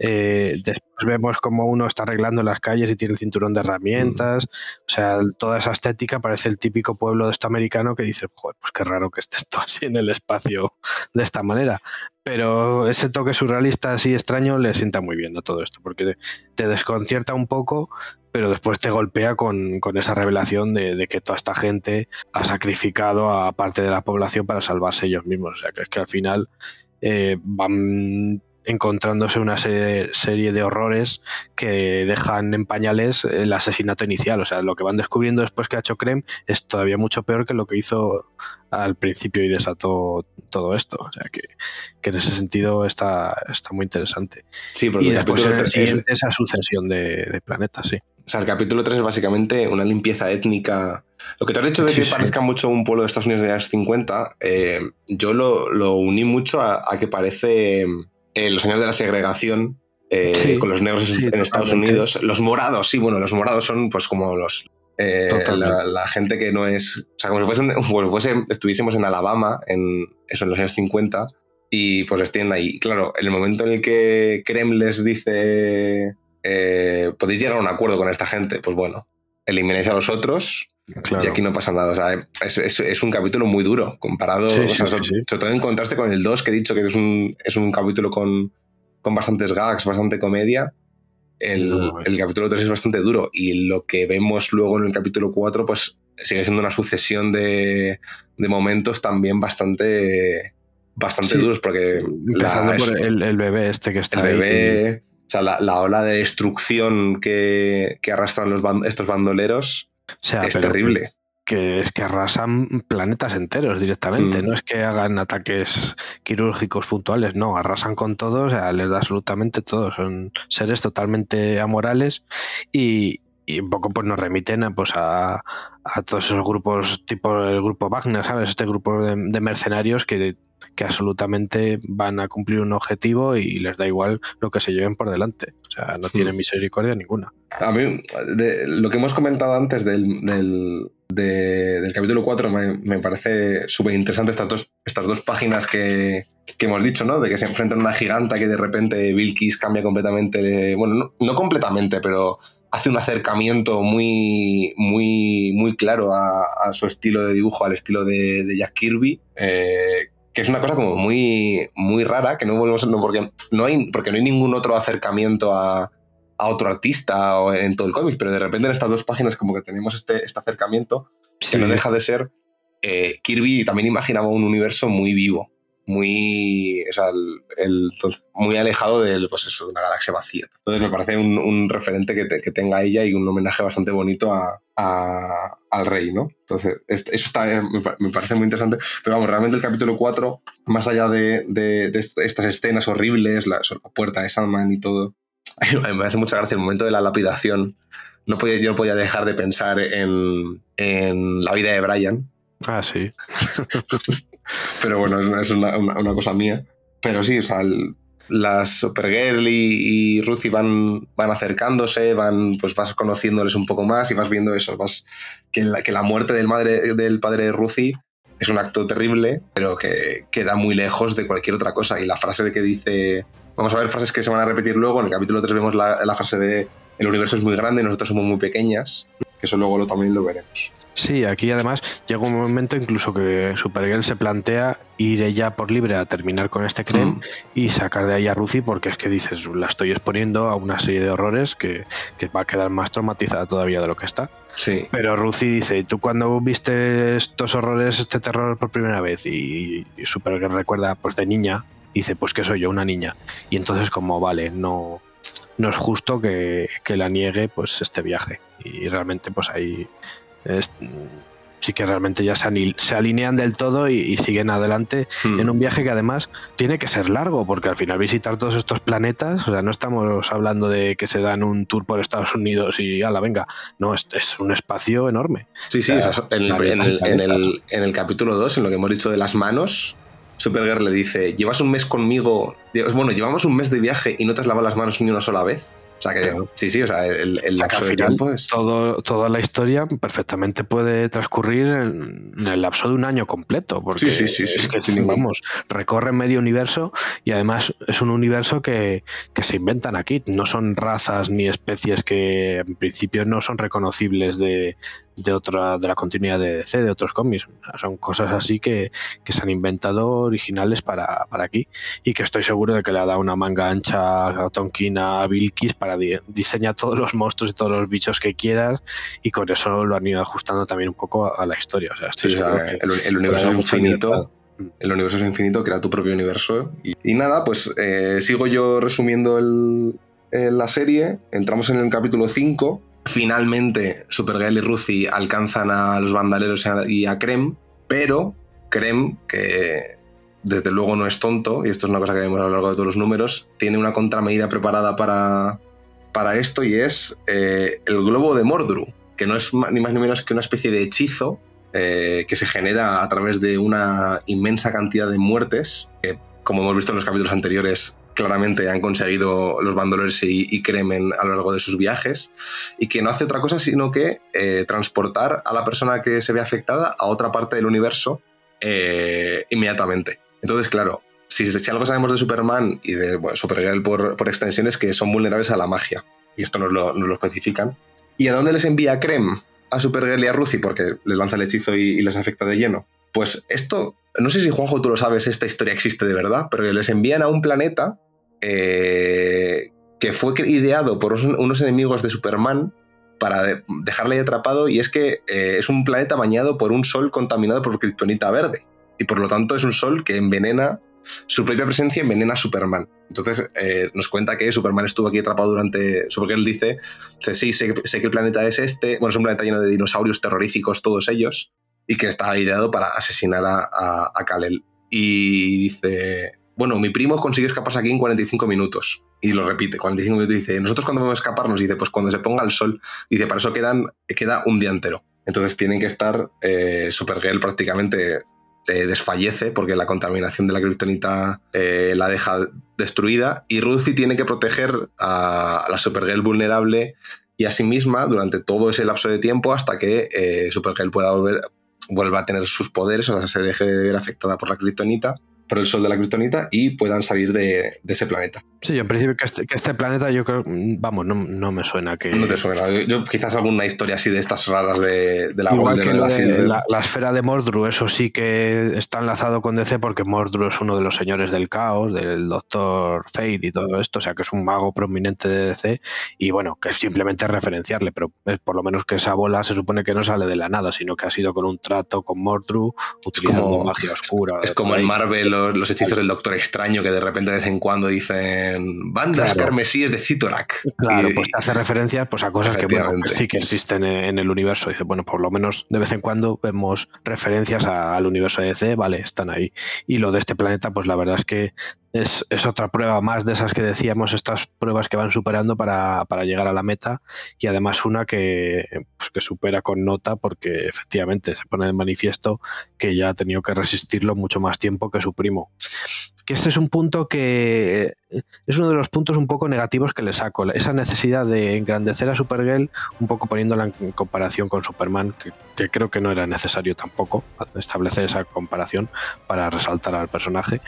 Eh, después vemos como uno está arreglando las calles y tiene el cinturón de herramientas. O sea, toda esa estética parece el típico pueblo de este americano que dice, joder, pues qué raro que esté esto así en el espacio de esta manera. Pero ese toque surrealista así extraño le sienta muy bien a todo esto, porque te desconcierta un poco, pero después te golpea con, esa revelación de, que toda esta gente ha sacrificado a parte de la población para salvarse ellos mismos. O sea, que es que al final eh, van encontrándose una serie de, serie de horrores que dejan en pañales el asesinato inicial. O sea, lo que van descubriendo después que ha hecho Krem es todavía mucho peor que lo que hizo al principio y desató todo esto. O sea, que, en ese sentido está, está muy interesante. Sí, porque y después el siguiente esa sucesión de, planetas, sí. O sea, el capítulo 3 es básicamente una limpieza étnica. Lo que te has dicho de que parezca mucho un pueblo de Estados Unidos de los 50, eh, yo lo, uní mucho a que parece eh, los años de la segregación eh, con los negros en Estados Unidos. Los morados, sí, bueno, los morados son pues como los... Eh, la, gente que no es... O sea, como si fuese, estuviésemos en Alabama, en eso en los años 50, y pues estén ahí. Claro, en el momento en el que Krem les dice... podéis llegar a un acuerdo con esta gente, pues bueno, eliminéis a los otros, Y aquí no pasa nada. O sea, es, un capítulo muy duro comparado, sobre, todo en contraste con el 2, que he dicho que es un, es un capítulo con, con bastantes gags, bastante comedia. El, el, capítulo 3 es bastante duro y lo que vemos luego en el capítulo 4 pues sigue siendo una sucesión de, de momentos también bastante bastante duros porque empezando por el, bebé este que está el bebé o sea la, la, ola de destrucción que, que arrastran los estos bandoleros sea, es terrible. Que, es que arrasan planetas enteros directamente, mm. no es que hagan ataques quirúrgicos puntuales, no, arrasan con todo, o sea, les da absolutamente todo, son seres totalmente amorales y, un poco pues nos remiten a, pues a, todos esos grupos tipo el grupo Wagner, ¿sabes? Este grupo de mercenarios que que absolutamente van a cumplir un objetivo y les da igual lo que se lleven por delante. O sea, no tienen hmm. misericordia ninguna. A mí, de, lo que hemos comentado antes del, del capítulo 4 me, parece súper interesante estas dos, estas dos páginas que, hemos dicho, ¿no? De que se enfrentan a una giganta que de repente Vilkis cambia completamente, bueno, no, completamente, pero hace un acercamiento muy, muy, muy claro a, su estilo de dibujo, al estilo de, Jack Kirby. Eh, que es una cosa como muy, muy rara, que no volvemos no, porque no hay porque no hay ningún otro acercamiento a, a otro artista o en todo el cómic, pero de repente en estas dos páginas como que tenemos este, este acercamiento que no deja de ser eh, Kirby también imaginaba un universo muy vivo, muy, el, muy alejado del, pues eso, de una galaxia vacía. Entonces me parece un, referente que, que, tenga ella y un homenaje bastante bonito a, al rey, ¿no? Entonces eso está, me parece muy interesante. Pero vamos, realmente el capítulo 4, más allá de, de, de estas escenas horribles, la, la puerta de Sandman y todo, me hace mucha gracia el momento de la lapidación. No podía, yo no podía dejar de pensar en, la vida de Brian. Ah, sí. Pero bueno, es, una, cosa mía. Pero sí, o sea, las Supergirl y, y Ruthie van, van acercándose, van, pues vas conociéndoles un poco más y vas viendo eso, vas, que, la, que la muerte del, madre, del padre de Ruthie es un acto terrible, pero que queda muy lejos de cualquier otra cosa. Y la frase de que dice Vamos a ver frases que se van a repetir luego. En el capítulo 3 vemos la, frase de el universo es muy grande y nosotros somos muy pequeñas, que eso luego lo, también lo veremos. Sí, aquí además llega un momento incluso que Supergirl se plantea ir ella por libre a terminar con este creme mm. y sacar de ahí a Ruthie porque es que dices, la estoy exponiendo a una serie de horrores que, va a quedar más traumatizada todavía de lo que está. Sí. Pero Ruthie dice, ¿tú cuando viste estos horrores, este terror por primera vez? Y, y Supergirl recuerda, pues de niña, dice, pues que soy yo, una niña. Y entonces como, vale, no, no es justo que, la niegue pues este viaje. Y realmente pues ahí sí que realmente ya se, alinean del todo y, siguen adelante hmm. en un viaje que además tiene que ser largo, porque al final visitar todos estos planetas, o sea, no estamos hablando de que se dan un tour por Estados Unidos y ala, venga, no, es, es un espacio enorme. Sí, sí, en, el, en, el, en, el, capítulo 2, en lo que hemos dicho de las manos, Supergirl le dice, llevas un mes conmigo, bueno, llevamos un mes de viaje y no te has lavado las manos ni una sola vez. O sea que sí, sí, o sea, el, el lapso de tiempo es... Todo, toda la historia perfectamente puede transcurrir en, el lapso de un año completo, porque sí, sí, sí, es que, vamos, recorre medio universo y además es un universo que, que, se inventan aquí. No son razas ni especies que en principio no son reconocibles de, de otra de la continuidad de DC, de otros cómics. Son cosas así que, se han inventado originales para, aquí y que estoy seguro de que le ha dado una manga ancha a Tonkin a Vilkis para diseñar todos los monstruos y todos los bichos que quieras y con eso lo han ido ajustando también un poco a, la historia. O sea, el, universo es infinito. El universo es infinito, crea tu propio universo. Y, nada, pues eh, sigo yo resumiendo la serie. Entramos en el capítulo 5 Finalmente, Supergirl y Ruthie alcanzan a los bandaleros y a Krem, pero Krem, que desde luego no es tonto, y esto es una cosa que vemos a lo largo de todos los números, tiene una contramedida preparada para, para esto y es eh, el globo de Mordru, que no es ni más ni menos que una especie de hechizo eh, que se genera a través de una inmensa cantidad de muertes, que como hemos visto en los capítulos anteriores claramente han conseguido los bandoleros y, Kremen a lo largo de sus viajes, y que no hace otra cosa sino que eh, transportar a la persona que se ve afectada a otra parte del universo eh, inmediatamente. Entonces, claro, si, si, algo sabemos de Superman y de Supergirl por, por extensión es que son vulnerables a la magia, y esto nos lo, nos lo especifican. ¿Y a dónde les envía Krem? A Supergirl y a Ruthie, porque les lanza el hechizo y, y les afecta de lleno. Pues esto, no sé si Juanjo tú lo sabes, esta historia existe de verdad, pero les envían a un planeta eh, que fue ideado por unos enemigos de Superman para dejarle atrapado y es que eh, es un planeta bañado por un sol contaminado por kryptonita verde y por lo tanto es un sol que envenena su propia presencia envenena a Superman. Entonces eh, nos cuenta que Superman estuvo aquí atrapado durante. Porque él dice: Sí, sé, que el planeta es este. Bueno, es un planeta lleno de dinosaurios terroríficos, todos ellos. Y que está ideado para asesinar a, a, a Kal-El. Y dice: bueno, mi primo consiguió escaparse aquí en 45 minutos. Y lo repite, 45 minutos. Dice, nosotros cuando vamos a escaparnos, dice, pues cuando se ponga el sol. Dice, para eso quedan, queda un día entero. Entonces tienen que estar, eh, Supergirl prácticamente eh, desfallece porque la contaminación de la criptonita eh, la deja destruida y Ruthie tiene que proteger a, la Supergirl vulnerable y a sí misma durante todo ese lapso de tiempo hasta que eh, Supergirl pueda volver, vuelva a tener sus poderes, o se deje de ver afectada por la kriptonita por el sol de la kriptonita y puedan salir de, ese planeta. Sí, yo en principio que este, que este, planeta yo creo, vamos, no, no, me suena que... No te suena, yo, quizás alguna historia así de estas raras de, la Igual que la, la, esfera de Mordru, eso sí que está enlazado con DC porque Mordru es uno de los señores del caos, del Doctor Fate y todo esto, o sea que es un mago prominente de DC y bueno, que simplemente referenciarle, pero por lo menos que esa bola se supone que no sale de la nada, sino que ha sido con un trato con Mordru, utilizando magia oscura. Es como en Marvel los, hechizos del Doctor Extraño que de repente de vez en cuando dicen bandas claro. carmesíes de Citorak. Claro, pues te hace referencias pues, a cosas que, sí que existen en el universo. Dice, bueno, por lo menos de vez en cuando vemos referencias al universo de DC, vale, están ahí. Y lo de este planeta, pues la verdad es que es, otra prueba más de esas que decíamos, estas pruebas que van superando para, llegar a la meta. Y además una que, pues, que supera con nota porque efectivamente se pone de manifiesto que ya ha tenido que resistirlo mucho más tiempo que su primo. Que este es un punto que es uno de los puntos un poco negativos que le saco, esa necesidad de engrandecer a Supergirl un poco poniéndola en comparación con Superman, que, que creo que no era necesario tampoco establecer esa comparación para resaltar al personaje,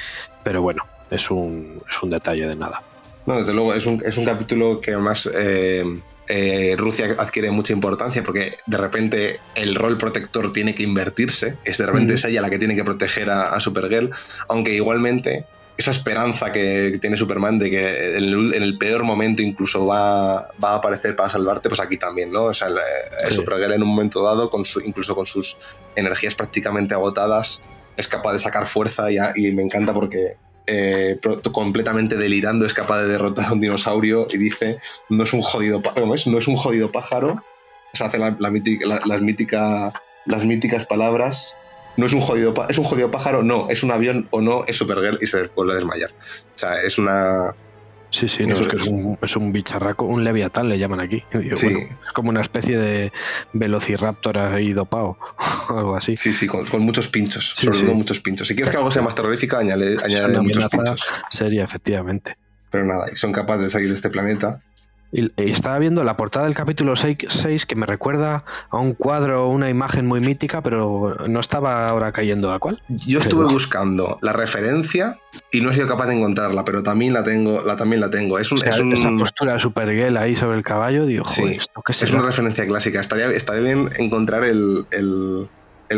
pero bueno, es un, es un detalle de nada. No, desde luego, es un, es un capítulo que además eh, eh, Rusia adquiere mucha importancia porque de repente el rol protector tiene que invertirse, es de repente es ella la que tiene que proteger a, Supergirl, aunque igualmente esa esperanza que tiene Superman de que en el, peor momento incluso va, va, a aparecer para salvarte, pues aquí también, ¿no? O sea, Supergirl en un momento dado, con su, incluso con sus energías prácticamente agotadas, es capaz de sacar fuerza y, y me encanta porque eh, completamente delirando es capaz de derrotar a un dinosaurio y dice no es un jodido pájaro, no es un jodido pájaro, se hace la, las, mítica, las míticas palabras no es un jodido es un jodido pájaro, no, es un avión o no, es Supergirl y se vuelve a desmayar. O sea, es una Sí, sí, es, un, bicharraco, un leviatán le llaman aquí. es como una especie de velociraptor ahí dopado, algo así. Sí, sí, con, muchos pinchos, sobre todo muchos pinchos. Si quieres que algo sea más terrorífico, añade, añade muchos pinchos. Sería, efectivamente. Pero nada, son capaces de salir de este planeta y, estaba viendo la portada del capítulo 6, que me recuerda a un cuadro, una imagen muy mítica, pero no estaba ahora cayendo a cuál. Yo estuve buscando la referencia y no he sido capaz de encontrarla, pero también la tengo. La, también la tengo. Es, esa postura de Supergirl ahí sobre el caballo, digo, sí, es una referencia clásica. Estaría, estaría bien encontrar el, el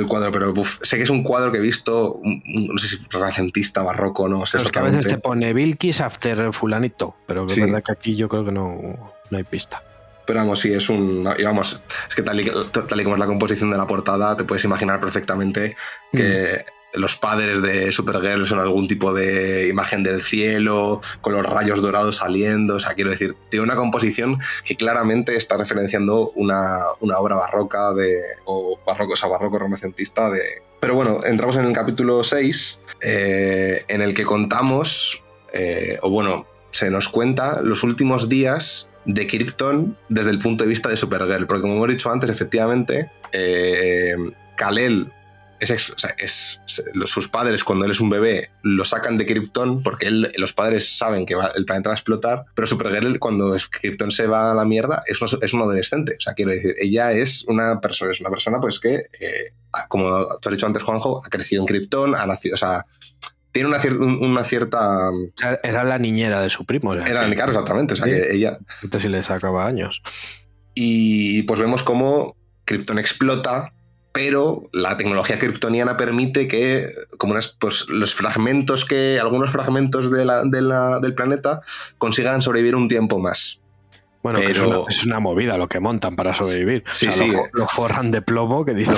cuadro, pero sé que es un cuadro que he visto, no sé si renacentista, barroco, no sé. Es que a veces te pone Vilkis after fulanito, pero es verdad que aquí yo creo que no, no hay pista. Pero vamos, sí, es un. Y vamos, es que tal y, tal y como es la composición de la portada, te puedes imaginar perfectamente que mm los padres de Supergirl son algún tipo de imagen del cielo, con los rayos dorados saliendo. O sea, quiero decir, tiene una composición que claramente está referenciando una, obra barroca de, o barroco, o sea, barroco renacentista de. Pero bueno, entramos en el capítulo 6, eh, en el que contamos, eh, o bueno, se nos cuenta los últimos días de Krypton desde el punto de vista de Supergirl. Porque como hemos dicho antes, efectivamente, eh, Kal-El es, sus padres cuando él es un bebé lo sacan de Krypton porque los padres saben que el planeta va a explotar, pero Supergirl cuando Krypton se va a la mierda es, es un adolescente. O sea, quiero decir, ella es una persona, es una persona pues que, eh, como tú has dicho antes, Juanjo, ha crecido en Krypton, ha nacido, o sea, tiene una, una cierta... era la niñera de su primo. era la claro, exactamente. O sea, que ella... Entonces le sacaba años. Y pues vemos cómo Krypton explota pero la tecnología kryptoniana permite que, como pues, los fragmentos que, algunos fragmentos del planeta consigan sobrevivir un tiempo más. Bueno, es, una, movida lo que montan para sobrevivir. Sí, sí. Lo, forran de plomo que dicen.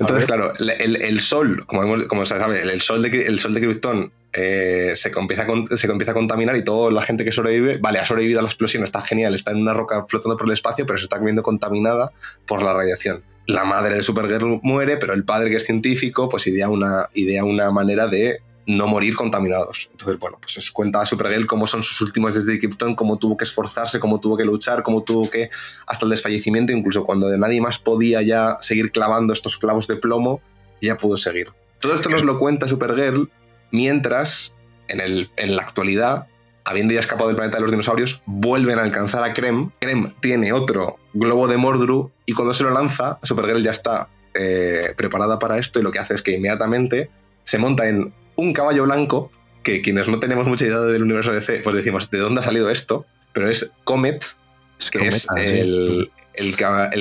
Entonces, claro, el, sol, como, como se sabe, el sol de, el sol de Krypton eh, se, empieza a, se empieza a contaminar y toda la gente que sobrevive, vale, ha sobrevivido a la explosión, está genial, está en una roca flotando por el espacio, pero se está viendo contaminada por la radiación la madre de Supergirl muere, pero el padre que es científico, pues idea una, idea una manera de no morir contaminados. Entonces, bueno, pues es cuenta a Supergirl cómo son sus últimos desde Krypton, cómo tuvo que esforzarse, cómo tuvo que luchar, cómo tuvo que, hasta el desfallecimiento, incluso cuando de nadie más podía ya seguir clavando estos clavos de plomo, ya pudo seguir. Todo esto nos lo cuenta Supergirl mientras, en, el, en la actualidad, habiendo ya escapado del planeta de los dinosaurios, vuelven a alcanzar a Krem. Krem tiene otro globo de Mordru y cuando se lo lanza, Supergirl ya está eh, preparada para esto y lo que hace es que inmediatamente se monta en un caballo blanco, que quienes no tenemos mucha idea del universo de C, pues decimos, ¿de dónde ha salido esto? Pero es Comet, que es el,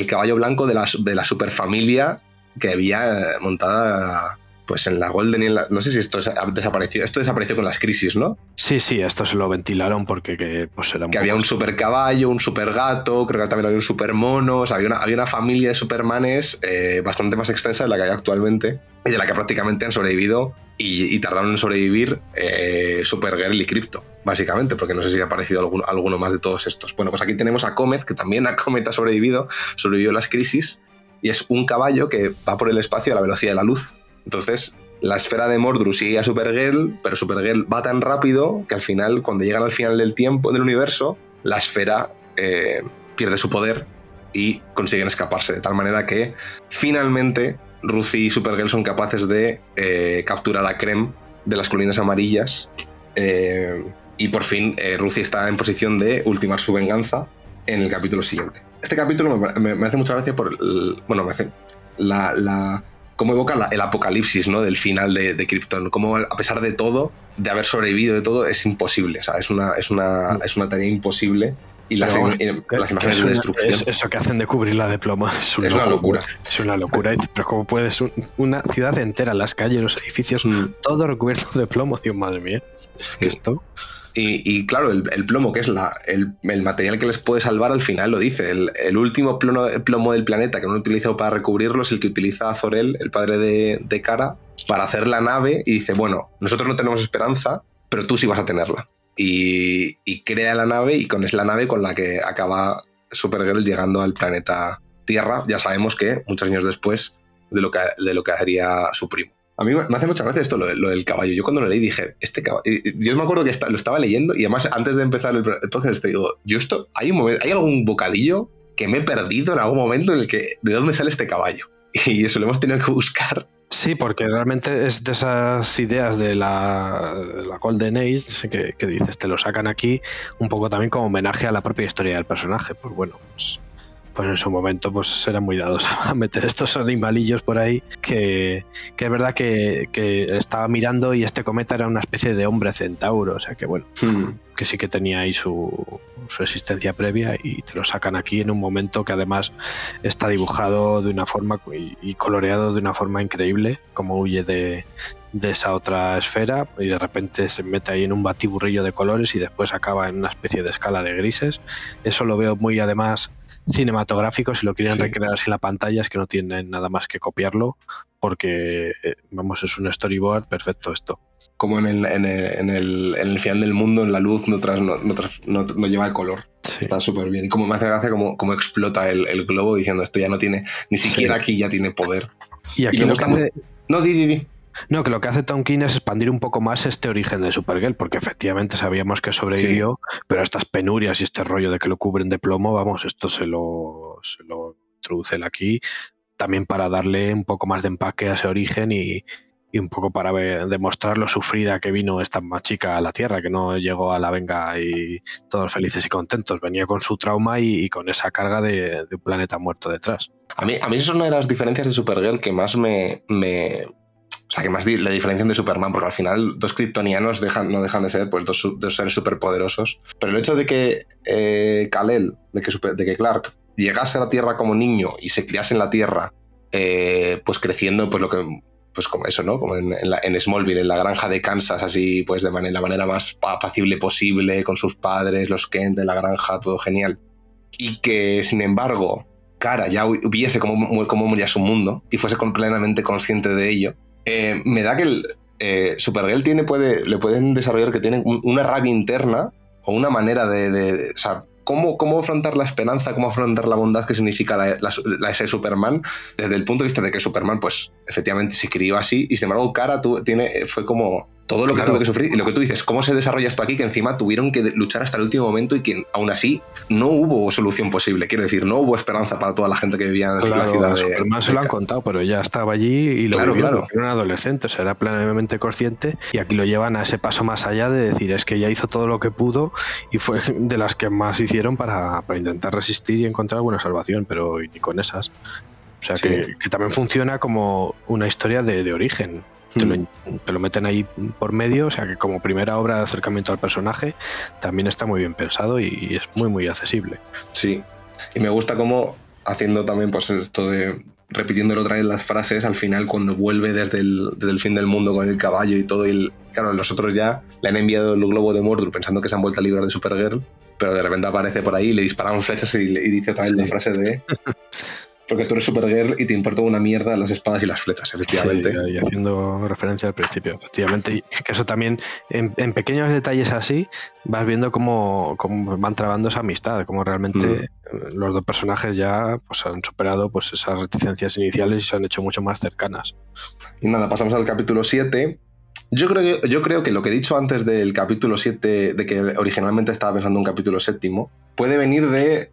caballo blanco de la, de la superfamilia que había montada pues en la Golden y en la, no sé si esto desapareció, esto desapareció con las crisis, ¿no? Sí, sí, esto se lo ventilaron porque que, pues era que había un super caballo, un super gato, creo que también había un super mono, había una, había una familia de supermanes eh, bastante más extensa de la que hay actualmente y de la que prácticamente han sobrevivido y, tardaron en sobrevivir eh, Supergirl y Crypto, básicamente, porque no sé si ha aparecido alguno, alguno más de todos estos. Bueno, pues aquí tenemos a Comet, que también a Comet ha sobrevivido, sobrevivió las crisis y es un caballo que va por el espacio a la velocidad de la luz entonces, la esfera de Mordru sigue a Supergirl, pero Supergirl va tan rápido que al final, cuando llegan al final del tiempo del universo, la esfera eh, pierde su poder y consiguen escaparse. De tal manera que finalmente Ruthie y Supergirl son capaces de eh, capturar a Krem de las colinas amarillas. Eh, y por fin Ruthie está en posición de ultimar su venganza en el capítulo siguiente. Este capítulo me, hace mucha gracia por bueno, me hace la cómo evoca el apocalipsis ¿no? del final de, de Krypton, cómo a pesar de todo, de haber sobrevivido de todo, es imposible, o sea, es una, es una, es una tarea imposible y las, imágenes de destrucción. eso que hacen de cubrirla de plomo es, una, locura. Es una locura. Pero ¿cómo puedes? Una ciudad entera, las calles, los edificios, mm. todo recubierto de plomo. Dios, madre mía. Es que esto. Y, claro, el, plomo, que es la, el, material que les puede salvar, al final lo dice. El, último plomo, plomo, del planeta que no utilizado para recubrirlo es el que utiliza Azorel, el padre de, Kara, para hacer la nave y dice, bueno, nosotros no tenemos esperanza, pero tú sí vas a tenerla. Y, crea la nave y con es la nave con la que acaba Supergirl llegando al planeta Tierra. Ya sabemos que muchos años después de lo que, de lo que haría su primo. A mí me hace mucha gracia esto, lo, del caballo. Yo cuando lo leí dije, este caballo. Yo me acuerdo que lo estaba leyendo y además antes de empezar el, podcast te digo, yo esto, hay, un momento, hay algún bocadillo que me he perdido en algún momento en el que, ¿de dónde sale este caballo? Y eso lo hemos tenido que buscar. Sí, porque realmente es de esas ideas de la, Golden Age que, que, dices, te lo sacan aquí un poco también como homenaje a la propia historia del personaje. Pues bueno, pues pues en su momento pues eran muy dados a meter estos animalillos por ahí que, que es verdad que, que, estaba mirando y este cometa era una especie de hombre centauro, o sea que bueno, hmm. que sí que tenía ahí su, su, existencia previa y te lo sacan aquí en un momento que además está dibujado de una forma y, coloreado de una forma increíble, como huye de, de esa otra esfera y de repente se mete ahí en un batiburrillo de colores y después acaba en una especie de escala de grises. Eso lo veo muy además cinematográfico, si lo quieren recrear así en la pantalla, es que no tienen nada más que copiarlo, porque, eh, vamos, es un storyboard perfecto esto. Como en el, en el, en el, final del mundo, en la luz, no, no, no, lleva el color. Está súper bien. Y como me hace gracia como, como explota el, globo diciendo esto ya no tiene, ni siquiera aquí ya tiene poder. Y aquí lo que hace... No, di, di, di. No, que lo que hace Tom King es expandir un poco más este origen de Supergirl, porque efectivamente sabíamos que sobrevivió, pero estas penurias y este rollo de que lo cubren de plomo, vamos, esto se lo, se lo introduce él aquí, también para darle un poco más de empaque a ese origen y, un poco para demostrar lo sufrida que vino esta chica a la Tierra, que no llegó a la venga y todos felices y contentos, venía con su trauma y, con esa carga de, un planeta muerto detrás. A mí, a mí eso es una de las diferencias de Supergirl que más me, o sea, que más la diferencia de Superman, porque al final dos kryptonianos dejan, no dejan de ser pues, dos, dos seres superpoderosos. Pero el hecho de que eh, Kal-El, de que, de que Clark llegase a la Tierra como niño y se criase en la Tierra, eh, pues creciendo, pues lo que pues como eso, ¿no? Como en, en, Smallville, en la granja de Kansas, así, pues de manera, la manera más apacible posible, con sus padres, los Kent de la granja, todo genial. Y que, sin embargo, Cara ya hubiese como, como moría su mundo y fuese plenamente consciente de ello, eh, me da que el, eh, Supergirl tiene, puede, le pueden desarrollar que tiene una rabia interna o una manera de, sea, ¿cómo, cómo, afrontar la esperanza, cómo afrontar la bondad que significa la, la, ese Superman desde el punto de vista de que Superman, pues efectivamente se crió así y sin embargo, Cara tiene, fue como todo lo que tuve que sufrir y lo que tú dices, ¿cómo se desarrolla esto aquí? Que encima tuvieron que luchar hasta el último momento y que aún así no hubo solución posible. Quiero decir, no hubo esperanza para toda la gente que vivía en la ciudad. De, se lo han contado, pero ya estaba allí y lo claro, claro. era un adolescente, o sea, era plenamente consciente y aquí lo llevan a ese paso más allá de decir, es que ya hizo todo lo que pudo y fue de las que más hicieron para, intentar resistir y encontrar alguna salvación, pero ni con esas. O sea, que, también funciona como una historia de origen Hmm. Te, lo, meten ahí por medio, o sea que como primera obra de acercamiento al personaje también está muy bien pensado y, es muy muy accesible. Sí, y me gusta como haciendo también pues esto de repitiéndolo otra vez las frases, al final cuando vuelve desde el, fin del mundo con el caballo y todo, y claro, los otros ya le han enviado el globo de Mordor pensando que se han vuelto a librar de Supergirl, pero de repente aparece por ahí, le disparan flechas y, dice otra vez la frase de Porque tú eres Supergirl y te importa una mierda las espadas y las flechas, efectivamente. y haciendo referencia al principio, efectivamente. Y que eso también, en, pequeños detalles así, vas viendo cómo, cómo van trabando esa amistad, cómo realmente mm. los dos personajes ya pues, han superado pues, esas reticencias iniciales y se han hecho mucho más cercanas. Y nada, pasamos al capítulo 7. Yo creo, que, yo creo que lo que he dicho antes del capítulo 7, de que originalmente estaba pensando un capítulo séptimo, puede venir de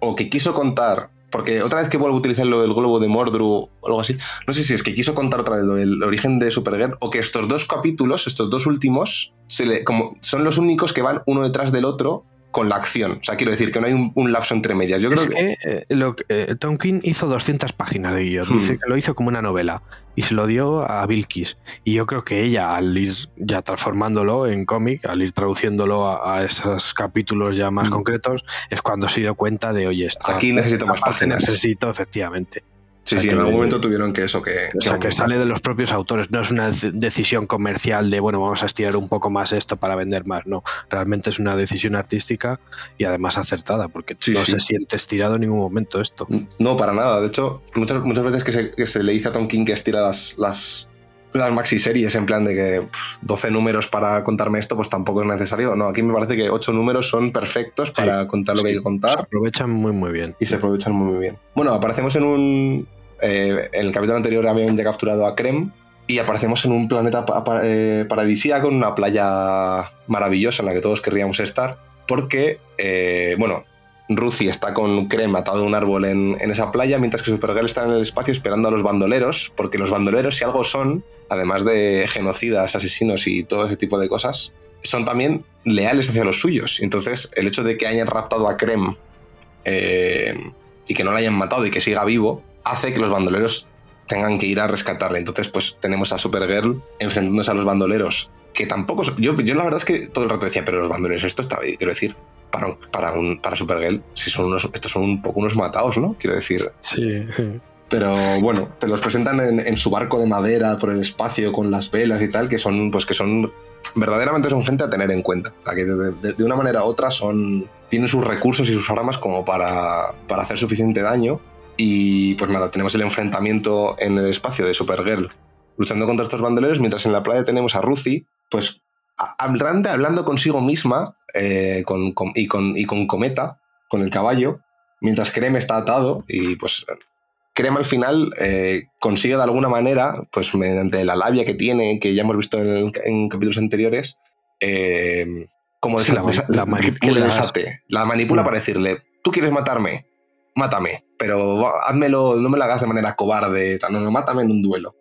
o que quiso contar porque otra vez que vuelvo a utilizar lo del globo de Mordru o algo así, no sé si es que quiso contar otra vez lo del origen de Supergirl o que estos dos capítulos, estos dos últimos, se le, como son los únicos que van uno detrás del otro con la acción. O sea, quiero decir que no hay un, lapso entre medias. Yo creo que, eh, lo, eh, Tom King hizo 200 páginas de guion. Dice hmm. que lo hizo como una novela y se lo dio a Bilkis. Y yo creo que ella, al ir ya transformándolo en cómic, al ir traduciéndolo a, esos capítulos ya más hmm. concretos, es cuando se dio cuenta de, oye, aquí necesito más páginas. Necesito, efectivamente. Sí, sí, en algún momento tuvieron que eso, que... O sea, que sale de los propios autores, no es una decisión comercial de, bueno, vamos a estirar un poco más esto para vender más, no, realmente es una decisión artística y además acertada, porque no se siente estirado en ningún momento esto. No, para nada, de hecho, muchas, muchas veces que se, le dice a Tom King que estira las, las, las maxi series en plan de que 12 números para contarme esto, pues tampoco es necesario. No, aquí me parece que 8 números son perfectos para contar lo que hay que contar. Se aprovechan muy, muy bien. Y se aprovechan muy, muy bien. Bueno, aparecemos en un, eh, en el capítulo anterior habían ya capturado a Krem y aparecemos en un planeta eh, paradisíaco, en una playa maravillosa en la que todos querríamos estar, porque, eh, bueno, Ruthie está con Krem atado un árbol en, esa playa, mientras que Supergirl está en el espacio esperando a los bandoleros, porque los bandoleros, si algo son, además de genocidas, asesinos y todo ese tipo de cosas, son también leales hacia los suyos. Entonces, el hecho de que hayan raptado a Krem y que no la hayan matado y que siga vivo, hace que los bandoleros tengan que ir a rescatarle. Entonces, pues tenemos a Supergirl enfrentándose a los bandoleros, que tampoco... Yo, yo la verdad es que todo el rato decía, pero los bandoleros, esto está quiero decir, para, para, un, para Supergirl, si son unos, estos son un poco unos matados, ¿no? Quiero decir... Sí. Pero bueno, te los presentan en, su barco de madera por el espacio con las velas y tal, que son, pues que son verdaderamente son gente a tener en cuenta. que de, una manera u otra son, tienen sus recursos y sus armas como para, para hacer suficiente daño y pues nada, tenemos el enfrentamiento en el espacio de Supergirl luchando contra estos bandoleros, mientras en la playa tenemos a Ruthie, pues hablando, hablando consigo misma eh, con, y, con, y con Cometa, con el caballo, mientras Krem está atado y pues Krem al final eh, consigue de alguna manera, pues mediante la labia que tiene, que ya hemos visto en, capítulos anteriores, eh, como decir, la, manipula, la manipula mm. para decirle, tú quieres matarme, mátame, pero házmelo, no me lo hagas de manera cobarde, no, no, mátame en un duelo.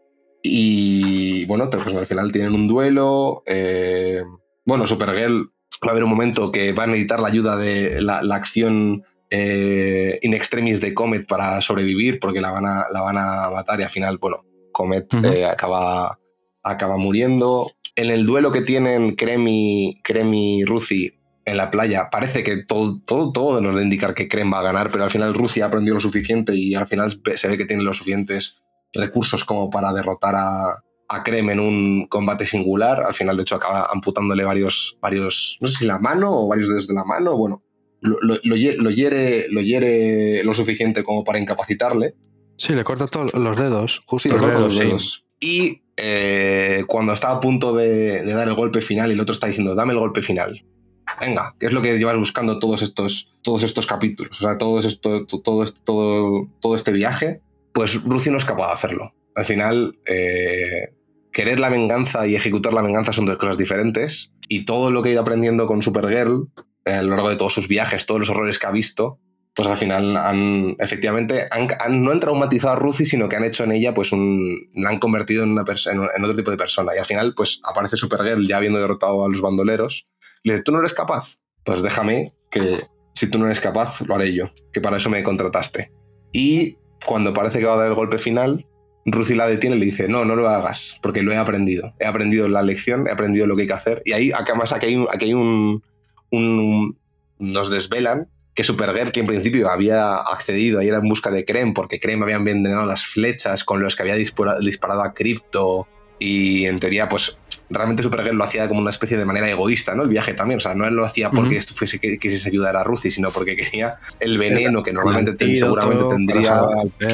Y bueno, pues al final tienen un duelo. Eh, bueno, Supergirl va a haber un momento que va a necesitar la ayuda de la, acción eh, in extremis de Comet para sobrevivir, porque la van a, la van a matar y al final, bueno, Comet eh, acaba, acaba muriendo. En el duelo que tienen Cremi, Cremi Ruthie en la playa. Parece que todo, todo, todo nos da indicar que Krem va a ganar, pero al final Rusia aprendió lo suficiente y al final se ve que tiene los suficientes recursos como para derrotar a, a Krem en un combate singular. Al final, de hecho, acaba amputándole varios, varios, no sé si la mano o varios dedos de la mano. Bueno, lo, lo, lo, hiere, lo hiere lo suficiente como para incapacitarle. Sí, le corta todos los dedos, justo sí, le corta los dedos. Y eh, cuando está a punto de, de, dar el golpe final y el otro está diciendo, dame el golpe final venga, ¿qué es lo que llevas buscando todos estos, todos estos capítulos? O sea, todo, esto, todo, todo, todo este viaje, pues Rucio no es capaz de hacerlo. Al final, eh, querer la venganza y ejecutar la venganza son dos cosas diferentes. Y todo lo que ha ido aprendiendo con Supergirl a lo largo de todos sus viajes, todos los horrores que ha visto, pues al final han, efectivamente, han, no han traumatizado a Ruthie, sino que han hecho en ella, pues la han convertido en, una en otro tipo de persona. Y al final, pues aparece Supergirl ya habiendo derrotado a los bandoleros. Y le dice, ¿tú no eres capaz? Pues déjame que si tú no eres capaz, lo haré yo, que para eso me contrataste. Y cuando parece que va a dar el golpe final, Ruthie la detiene y le dice, no, no lo hagas, porque lo he aprendido. He aprendido la lección, he aprendido lo que hay que hacer. Y ahí, además, aquí hay aquí hay un, un nos desvelan que Supergirl, que en principio había accedido a ir en busca de Krem, porque Krem había envenenado las flechas con los que había disparado a Crypto, y en teoría, pues realmente Supergirl lo hacía como una especie de manera egoísta, ¿no? El viaje también, o sea, no él lo hacía porque esto fuese que quisiese ayudar a Ruthie, sino porque quería el veneno que normalmente seguramente tendría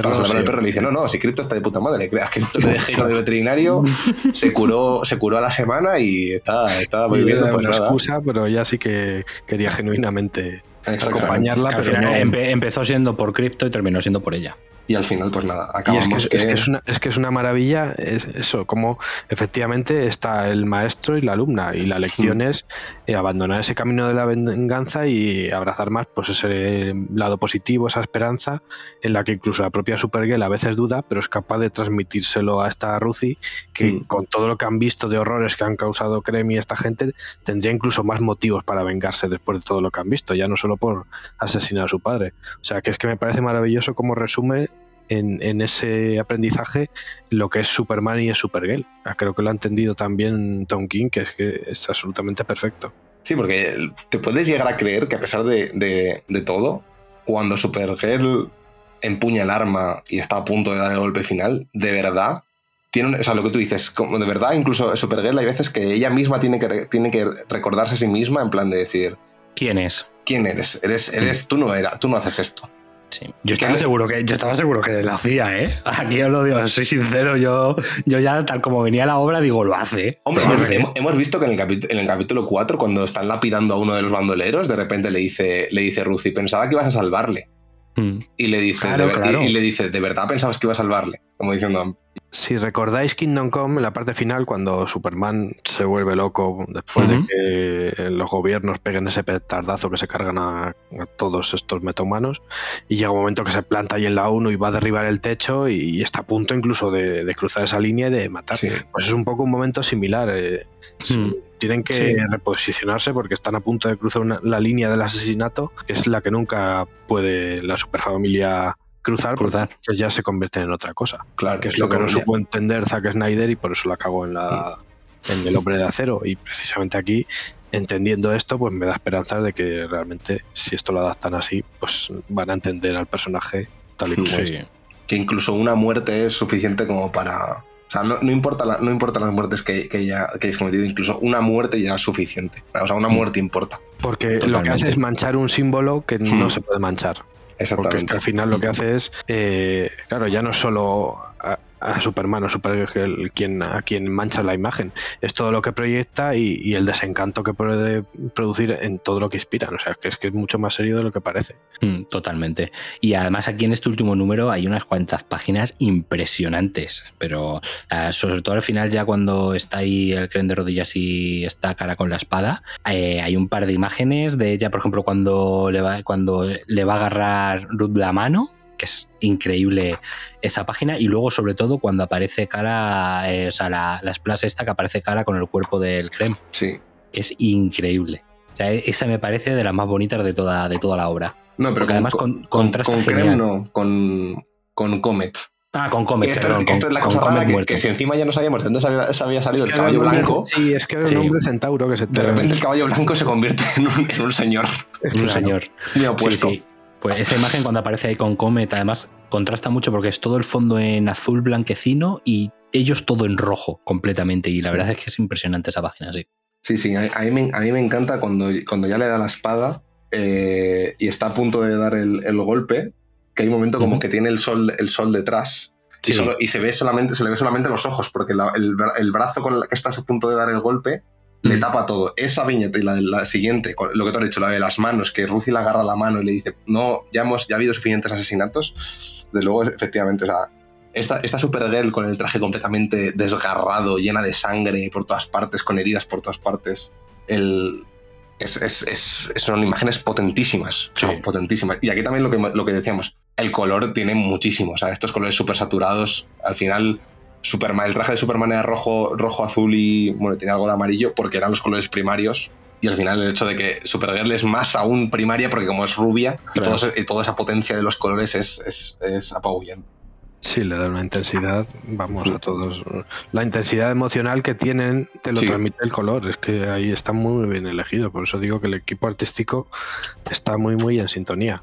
para salvar al perro. Le dice, no, no, si Crypto está de puta madre, creas que esto le dejé de veterinario, se curó, se curó a la semana y está, estaba viviendo pues una excusa, pero ella sí que quería genuinamente acompañarla. Pero al final empezó siendo por cripto y terminó siendo por ella y al final pues nada, acabamos es que, Es, que es, una, es que es una maravilla eso, como efectivamente está el maestro y la alumna y la lección es eh, abandonar ese camino de la venganza y abrazar más pues ese lado positivo, esa esperanza en la que incluso la propia Supergirl a veces duda, pero es capaz de transmitírselo a esta Ruthie que con todo lo que han visto de horrores que han causado Cremi y esta gente tendría incluso más motivos para vengarse después de todo lo que han visto, ya no solo por asesinar a su padre. O sea, que es que me parece maravilloso como resume en, ese aprendizaje lo que es Superman y es Supergirl. Ah, creo que lo ha entendido también Tom King, que es que es absolutamente perfecto. Sí, porque te puedes llegar a creer que a pesar de, todo, cuando Supergirl empuña el arma y está a punto de dar el golpe final, de verdad, tiene, o sea, lo que tú dices, como de verdad, incluso Supergirl hay veces que ella misma tiene que, tiene que recordarse a sí misma en plan de decir... ¿Quién es? ¿Quién eres? Eres, eres tú no era, tú no haces esto. Yo estaba, seguro que, yo estaba seguro que lo hacía, ¿eh? Aquí os lo digo, soy sincero, yo, yo ya tal como venía la obra, digo, lo hace. Hombre, Hemos, visto que en el, en el, capítulo 4, cuando están lapidando a uno de los bandoleros, de repente le dice, le dice Ruthie, pensaba que ibas a salvarle. Hmm. Y, le dice, y le dice, ¿de verdad pensabas que iba a salvarle? Como diciendo, si recordáis Kingdom Come, en la parte final, cuando Superman se vuelve loco después de que los gobiernos peguen ese petardazo que se cargan a, todos estos metahumanos, y llega un momento que se planta ahí en la 1 y va a derribar el techo y, está a punto incluso de, cruzar esa línea y de matar. Pues es un poco un momento similar. Eh, hmm. Tienen que reposicionarse porque están a punto de cruzar la línea del asesinato, que es la que nunca puede la superfamilia cruzar, cruzar. Pues ya se convierte en otra cosa. Claro, que es lo que no supo entender Zack Snyder y por eso la cago en, la, mm. en El Hombre de Acero. Y precisamente aquí, entendiendo esto, pues me da esperanza de que realmente, si esto lo adaptan así, pues van a entender al personaje tal y como es. Que incluso una muerte es suficiente como para. O sea, no, importa, no importa las muertes que, que, ya, que hayas cometido, incluso una muerte ya es suficiente. O sea, una mm. muerte importa. Porque lo que hace es manchar un símbolo que no mm. se puede manchar. Exactamente. Porque al final lo que hace es, eh, claro, ya no solo a Superman o Supergirl quien, a quien mancha la imagen. Es todo lo que proyecta y, el desencanto que puede producir en todo lo que inspiran. O sea, que es que es mucho más serio de lo que parece. Mm, totalmente. Y además aquí en este último número hay unas cuantas páginas impresionantes, pero ah, sobre todo al final ya cuando está ahí el creen de rodillas y está cara con la espada, eh, hay un par de imágenes de ella, por ejemplo, cuando le va, cuando le va a agarrar Ruth la mano que es increíble esa página. Y luego, sobre todo, cuando aparece cara, eh, o sea, la, la splash esta que aparece cara con el cuerpo del creme. Sí. Que es increíble. O sea, e, esa me parece de las más bonitas de toda, de toda la obra. No, pero además con, con, con Creme no, con, con Comet. Ah, con Comet, esto, esto es la cosa rara que, si encima ya no sabíamos de dónde se había, salido el caballo blanco. Sí, es que era un hombre centauro que se De repente el caballo blanco se convierte en un, en un señor. Es un señor. Muy opuesto. Pues esa imagen cuando aparece ahí con Comet, además contrasta mucho porque es todo el fondo en azul blanquecino y ellos todo en rojo completamente. Y la verdad es que es impresionante esa página, sí. Sí, sí, a, mí, me, a mí me encanta cuando, cuando ya le da la espada eh, y está a punto de dar el, golpe, que hay un momento como que tiene el sol, el sol detrás. Y, se, ve solamente, se le ve solamente los ojos, porque el, el, brazo con el que estás a punto de dar el golpe le mm. tapa todo. Esa viñeta y la, la, siguiente, lo que te has dicho, la de las manos, que Ruthie le agarra la mano y le dice, no, ya, hemos, ya ha habido suficientes asesinatos. De luego, efectivamente, o sea, esta, esta Supergirl con el traje completamente desgarrado, llena de sangre por todas partes, con heridas por todas partes. El, es, es, es, son imágenes potentísimas. potentísimas. Y aquí también lo que, lo que decíamos, el color tiene muchísimo. O sea, estos colores súper saturados, al final Superman, el traje de Superman era rojo, rojo, azul y bueno, tiene algo de amarillo porque eran los colores primarios. Y al final el hecho de que Supergirl es más aún primaria porque como es rubia y, toda esa potencia de los colores es, es, es apabullante. Sí, le da una intensidad, vamos a todos. La intensidad emocional que tienen te lo transmite el color, es que ahí está muy bien elegido, por eso digo que el equipo artístico está muy, muy en sintonía.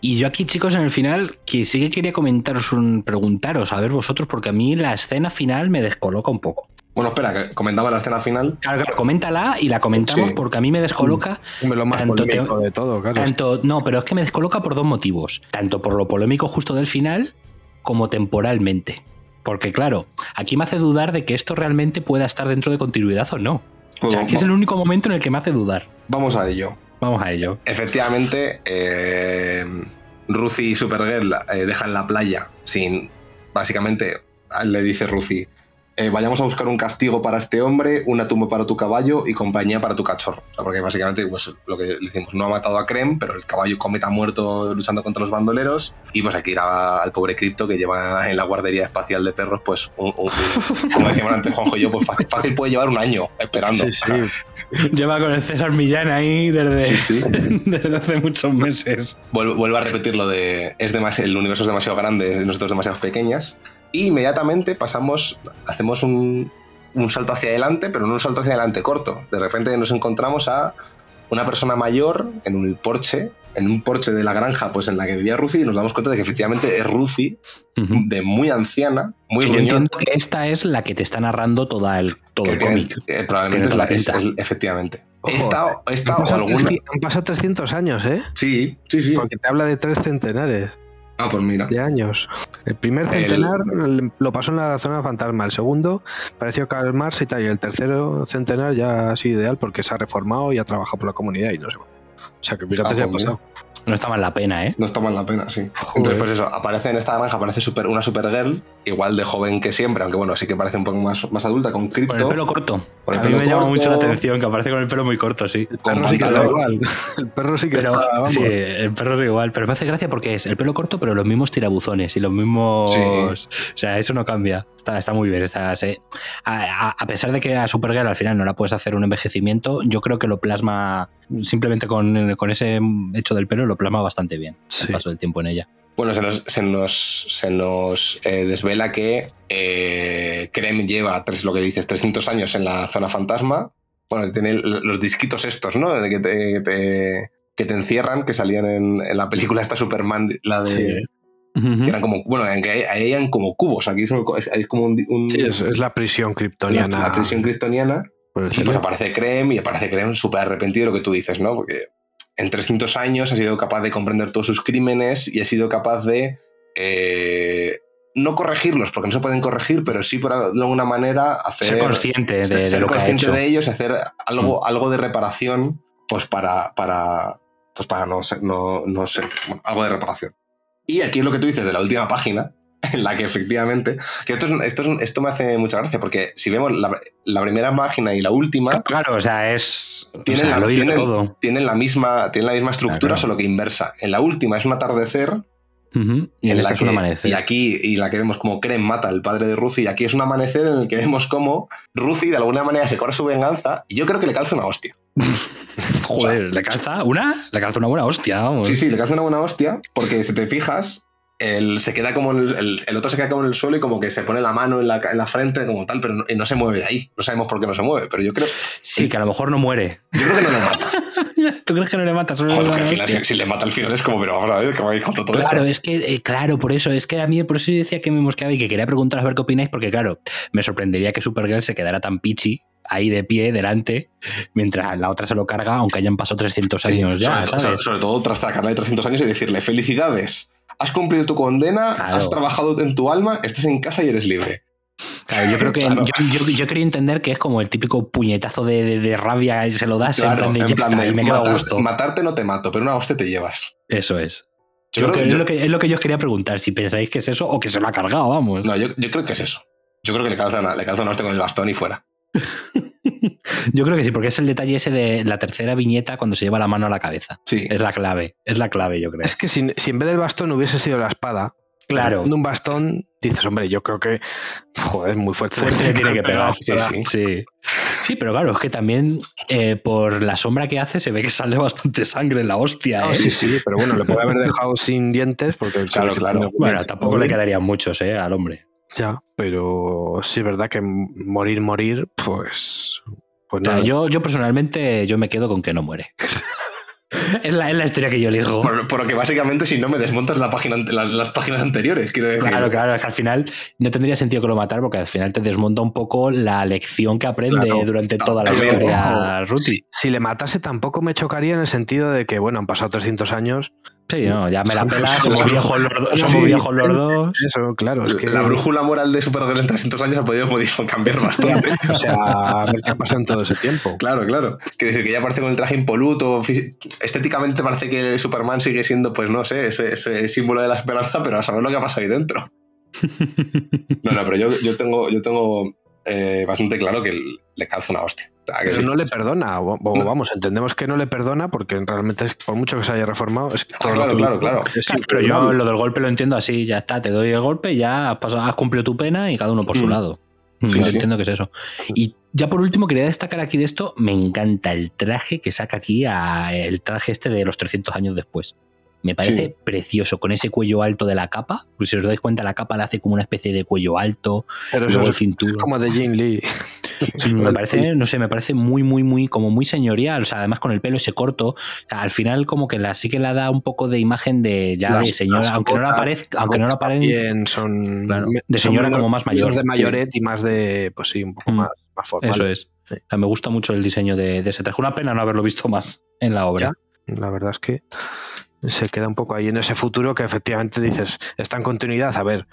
Y yo aquí, chicos, en el final, que sí que quería comentaros, un, preguntaros, a ver vosotros, porque a mí la escena final me descoloca un poco. Bueno, espera, que comentaba la escena final. Claro, claro, coméntala y la comentamos porque a mí me descoloca. Mm, lo más polémico de todo, claro. Tanto, no, pero es que me descoloca por dos motivos. Tanto por lo polémico justo del final, como temporalmente. Porque claro, aquí me hace dudar de que esto realmente pueda estar dentro de continuidad o no. O sea, aquí es el único momento en el que me hace dudar. Vamos a ello. Vamos a ello. Efectivamente, eh, y Supergirl eh, dejan la playa sin. Básicamente, le dice Ruthie: eh, vayamos a buscar un castigo para este hombre, una tumba para tu caballo y compañía para tu cachorro. porque básicamente, pues lo que le decimos, no ha matado a Krem, pero el caballo cometa muerto luchando contra los bandoleros. Y pues hay que ir al pobre Crypto que lleva en la guardería espacial de perros, pues, como decíamos antes Juanjo y yo, pues fácil, puede llevar un año esperando. Sí, sí. lleva con el César Millán ahí desde, desde hace muchos meses. Vuelvo, a repetir lo de es el universo es demasiado grande, nosotros demasiado pequeñas. Y inmediatamente pasamos, hacemos un, salto hacia adelante, pero no un salto hacia adelante corto. De repente nos encontramos a una persona mayor en un porche, en un porche de la granja pues en la que vivía Ruthie y nos damos cuenta de que efectivamente es Ruthie, de muy anciana, muy Yo entiendo que esta es la que te está narrando toda el, todo el cómic. Eh, probablemente es la, es, efectivamente. Ojo, esta, han, pasado han pasado 300 años, ¿eh? Sí, sí, sí. Porque te habla de tres centenares. Ah, pues mira. De años. El primer centenar lo pasó en la zona fantasma. El segundo pareció calmarse y tal. Y el tercero centenar ya ha sido ideal porque se ha reformado y ha trabajado por la comunidad y no sé. O sea que fíjate, ah, se ha pues pasado. No está mal la pena, ¿eh? No está mal la pena, sí. Entonces, pues eso, aparece en esta granja, aparece super, una Supergirl, igual de joven que siempre, aunque bueno, sí que parece un poco más, más adulta, con cripto. Con el pelo corto. Con el a mí me llama mucho la atención que aparece con el pelo muy corto, sí. El perro sí que está igual. El perro sí que está, Sí, el perro es igual, pero me hace gracia porque es el pelo corto, pero los mismos tirabuzones y los mismos... O sea, eso no cambia. Está, está muy bien. Está, a, a, pesar de que a Supergirl al final no la puedes hacer un envejecimiento, yo creo que lo plasma simplemente con, con ese hecho del pelo, lo plasma bastante bien el paso del tiempo en ella. Bueno, se nos, se nos, eh, desvela que eh, Krem lleva, tres, lo que dices, 300 años en la zona fantasma. Bueno, tiene los disquitos estos, ¿no? Que te, que te encierran, que salían en, la película esta Superman, la de... Que eran como, bueno, en que ahí eran como cubos, aquí es, como un... sí, es, la prisión kryptoniana. La, prisión kryptoniana. Pues, y pues aparece Krem y aparece Krem súper arrepentido de lo que tú dices, ¿no? Porque en 300 años ha sido capaz de comprender todos sus crímenes y ha sido capaz de eh, no corregirlos, porque no se pueden corregir, pero sí por alguna manera hacer. Ser consciente de, lo consciente que ha de ellos y hacer algo, mm. algo de reparación, pues para. para pues para no, no, no sé, algo de reparación. Y aquí es lo que tú dices de la última página, en la que efectivamente. Que esto, esto, esto, me hace mucha gracia, porque si vemos la, primera página y la última. Claro, o sea, es. Tienen, la, tienen, la, misma, tienen la misma estructura, solo que inversa. En la última es un atardecer. Y, en la es un amanecer. Y aquí, y la que vemos como Krem mata al padre de Ruthie, y aquí es un amanecer en el que vemos como Ruthie de alguna manera se corre su venganza, y yo creo que le calza una hostia. Joder, ¿le calza una? Le calza una buena hostia, Sí, sí, le calza una buena hostia, porque si te fijas, el, se queda como el, el, otro se queda como en el suelo y como que se pone la mano en la, en la frente como tal, pero no, no, se mueve de ahí. No sabemos por qué no se mueve, pero yo creo... Sí, que a lo mejor no muere. Yo creo que no le mata. ¿Tú crees que no le mata? Solo Joder, al final, si, le mata al final es como, pero vamos a ver, que ir con todo Claro, es que, eh, claro, por eso, es que a mí por eso yo decía que me mosqueaba y que quería preguntaros a ver qué opináis, porque claro, me sorprendería que Supergirl se quedara tan pichi ahí de pie, delante, mientras la otra se lo carga, aunque hayan pasado 300 años ya, sobre, ¿sabes? Sobre, todo tras sacarla de 300 años y decirle, felicidades, has cumplido tu condena, has trabajado en tu alma, estás en casa y eres libre. yo creo que yo, quería entender que es como el típico puñetazo de, rabia y se lo das en plan de, y me queda gusto. Matarte no te mato, pero una hostia te llevas. Eso es. es, lo que, es, lo que, yo os quería preguntar, si pensáis que es eso o que se lo ha cargado, vamos. No, yo, yo creo que es eso. Yo creo que le calza, una, le calza una hostia con el bastón y fuera. Yo creo que sí, porque es el detalle ese de la tercera viñeta cuando se lleva la mano a la cabeza. Sí. Es la clave, es la clave, yo creo. Es que si, en vez del bastón hubiese sido la espada, claro. un bastón, dices, hombre, yo creo que, joder, muy fuerte. Fuerte tiene que pegar. Sí, sí. sí. pero claro, es que también eh, por la sombra que hace se ve que sale bastante sangre en la hostia. ¿eh? sí, sí, pero bueno, le puede haber dejado sin dientes porque claro, claro. Bueno, tampoco le quedarían muchos ¿eh? al hombre. Ya, pero sí es verdad que morir, morir, pues. pues nada. yo, yo personalmente yo me quedo con que no muere. es, la, es la historia que yo elijo. Por, porque básicamente si no me desmontas la página, las, páginas anteriores, quiero decir. Claro, claro, es que al final no tendría sentido que lo matar porque al final te desmonta un poco la lección que aprende durante toda la historia, Ruti. Si le matase tampoco me chocaría en el sentido de que, bueno, han pasado 300 años Sí, no, ya me la pelas, somos viejos los dos. Somos viejos los dos. Eso, claro. Es que... La brújula moral de Supergirl en 300 años ha podido cambiar bastante. o sea, a ver qué ha pasado en todo ese tiempo. Claro, claro. Quiere decir que ya parece con el traje impoluto. Estéticamente parece que Superman sigue siendo, pues no sé, ese, símbolo de la esperanza, pero a saber lo que ha pasado ahí dentro. No, no, pero yo, yo tengo, yo tengo eh, bastante claro que le calza una hostia. Pero no le perdona, o, vamos, entendemos que no le perdona porque realmente es, por mucho que se haya reformado, es ah, claro, claro, claro, pero yo lo del golpe lo entiendo así, ya está, te doy el golpe, ya has, cumplido tu pena y cada uno por su mm. lado. Sí, entiendo que es eso. Y ya por último, quería destacar aquí de esto, me encanta el traje que saca aquí, a el traje este de los 300 años después. Me parece precioso, con ese cuello alto de la capa. Pues si os dais cuenta, la capa la hace como una especie de cuello alto, Pero luego el cinturón. como de Jin Lee. me parece, no sé, me parece muy, muy, muy, como muy señorial. O sea, además con el pelo ese corto, al final como que la, sí que la da un poco de imagen de ya de señora, aunque no la aparezca, aunque no la aparezca. son de señora como más mayor. de mayoret y más de, pues sí, un poco mm. más, más formal. Eso es. me gusta mucho el diseño de, ese traje. Una pena no haberlo visto más en la obra. La verdad es que se queda un poco ahí en ese futuro que efectivamente dices, está en continuidad. A ver,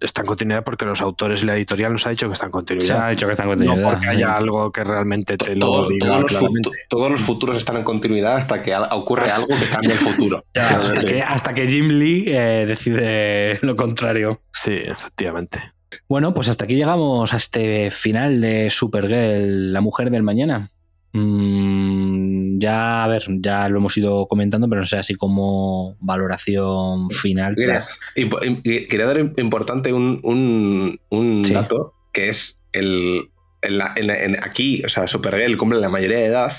está en continuidad porque los autores y la editorial nos ha dicho que está en continuidad. Se ha dicho que está en continuidad. No porque haya algo que realmente te lo diga todos, los todos los futuros están en continuidad hasta que ocurre algo que cambia el futuro. hasta, que, Jim Lee eh, decide lo contrario. Sí, efectivamente. Bueno, pues hasta aquí llegamos a este final de Supergirl, la mujer del mañana. Mm, ya, a ver, ya lo hemos ido comentando, pero no sé, así como valoración final. quería dar importante un, dato que es el, aquí, o sea, Supergirl cumple la mayoría de edad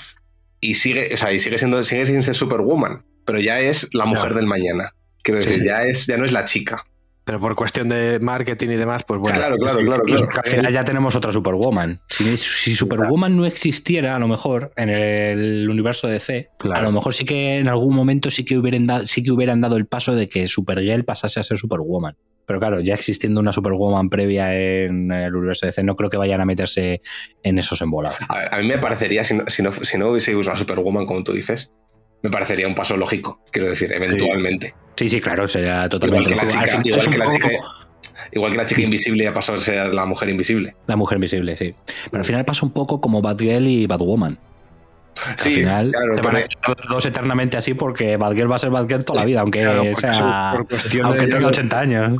y sigue, o sea, y sigue siendo, sigue sin ser Superwoman, pero ya es la mujer del mañana. Quiero decir, ya, es, ya no es la chica. Pero por cuestión de marketing y demás, pues bueno. Claro, claro, claro. claro. Al final ya tenemos otra Superwoman. Si, Superwoman no existiera, a lo mejor, en el universo de DC, a lo mejor sí que en algún momento sí que, hubieran dado, sí que hubieran dado el paso de que Supergirl pasase a ser Superwoman. Pero claro, ya existiendo una Superwoman previa en el universo de DC, no creo que vayan a meterse en esos embolados. A, mí me parecería, si no, si no, si no hubiese Superwoman, como tú dices, me parecería un paso lógico, quiero decir, eventualmente. Sí, sí, claro, sería totalmente igual que la chica, igual que la chica, igual que la chica invisible ha pasado a ser la mujer invisible. La mujer invisible, sí. Pero al final pasa un poco como Batgirl y Batwoman. Sí, al final claro, se van a los dos eternamente así porque Batgirl va a ser Batgirl toda la vida, aunque, sea, aunque tenga 80 años.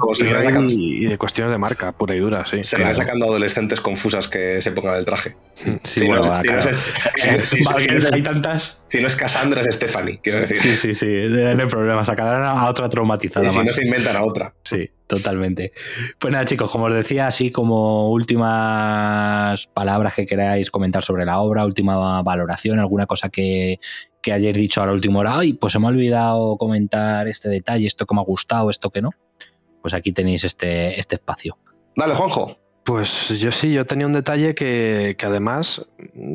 y, de cuestiones de marca, pura y dura, sí. Se claro. sacando adolescentes confusas que se pongan el traje. Sí, bueno, hay tantas. Si no es Cassandra, es Stephanie, quiero decir. Sí, sí, sí, no hay problema, sacarán a otra traumatizada. Y si no se inventan a otra. Sí, totalmente. Pues nada, chicos, como os decía, así como últimas palabras que queráis comentar sobre la obra, última valoración, alguna cosa que, que hayáis dicho a la última hora, ay, pues se me ha olvidado comentar este detalle, esto que me ha gustado, esto que no. Pues aquí tenéis este, este espacio. Dale, Juanjo. Pues yo sí, yo tenía un detalle que, además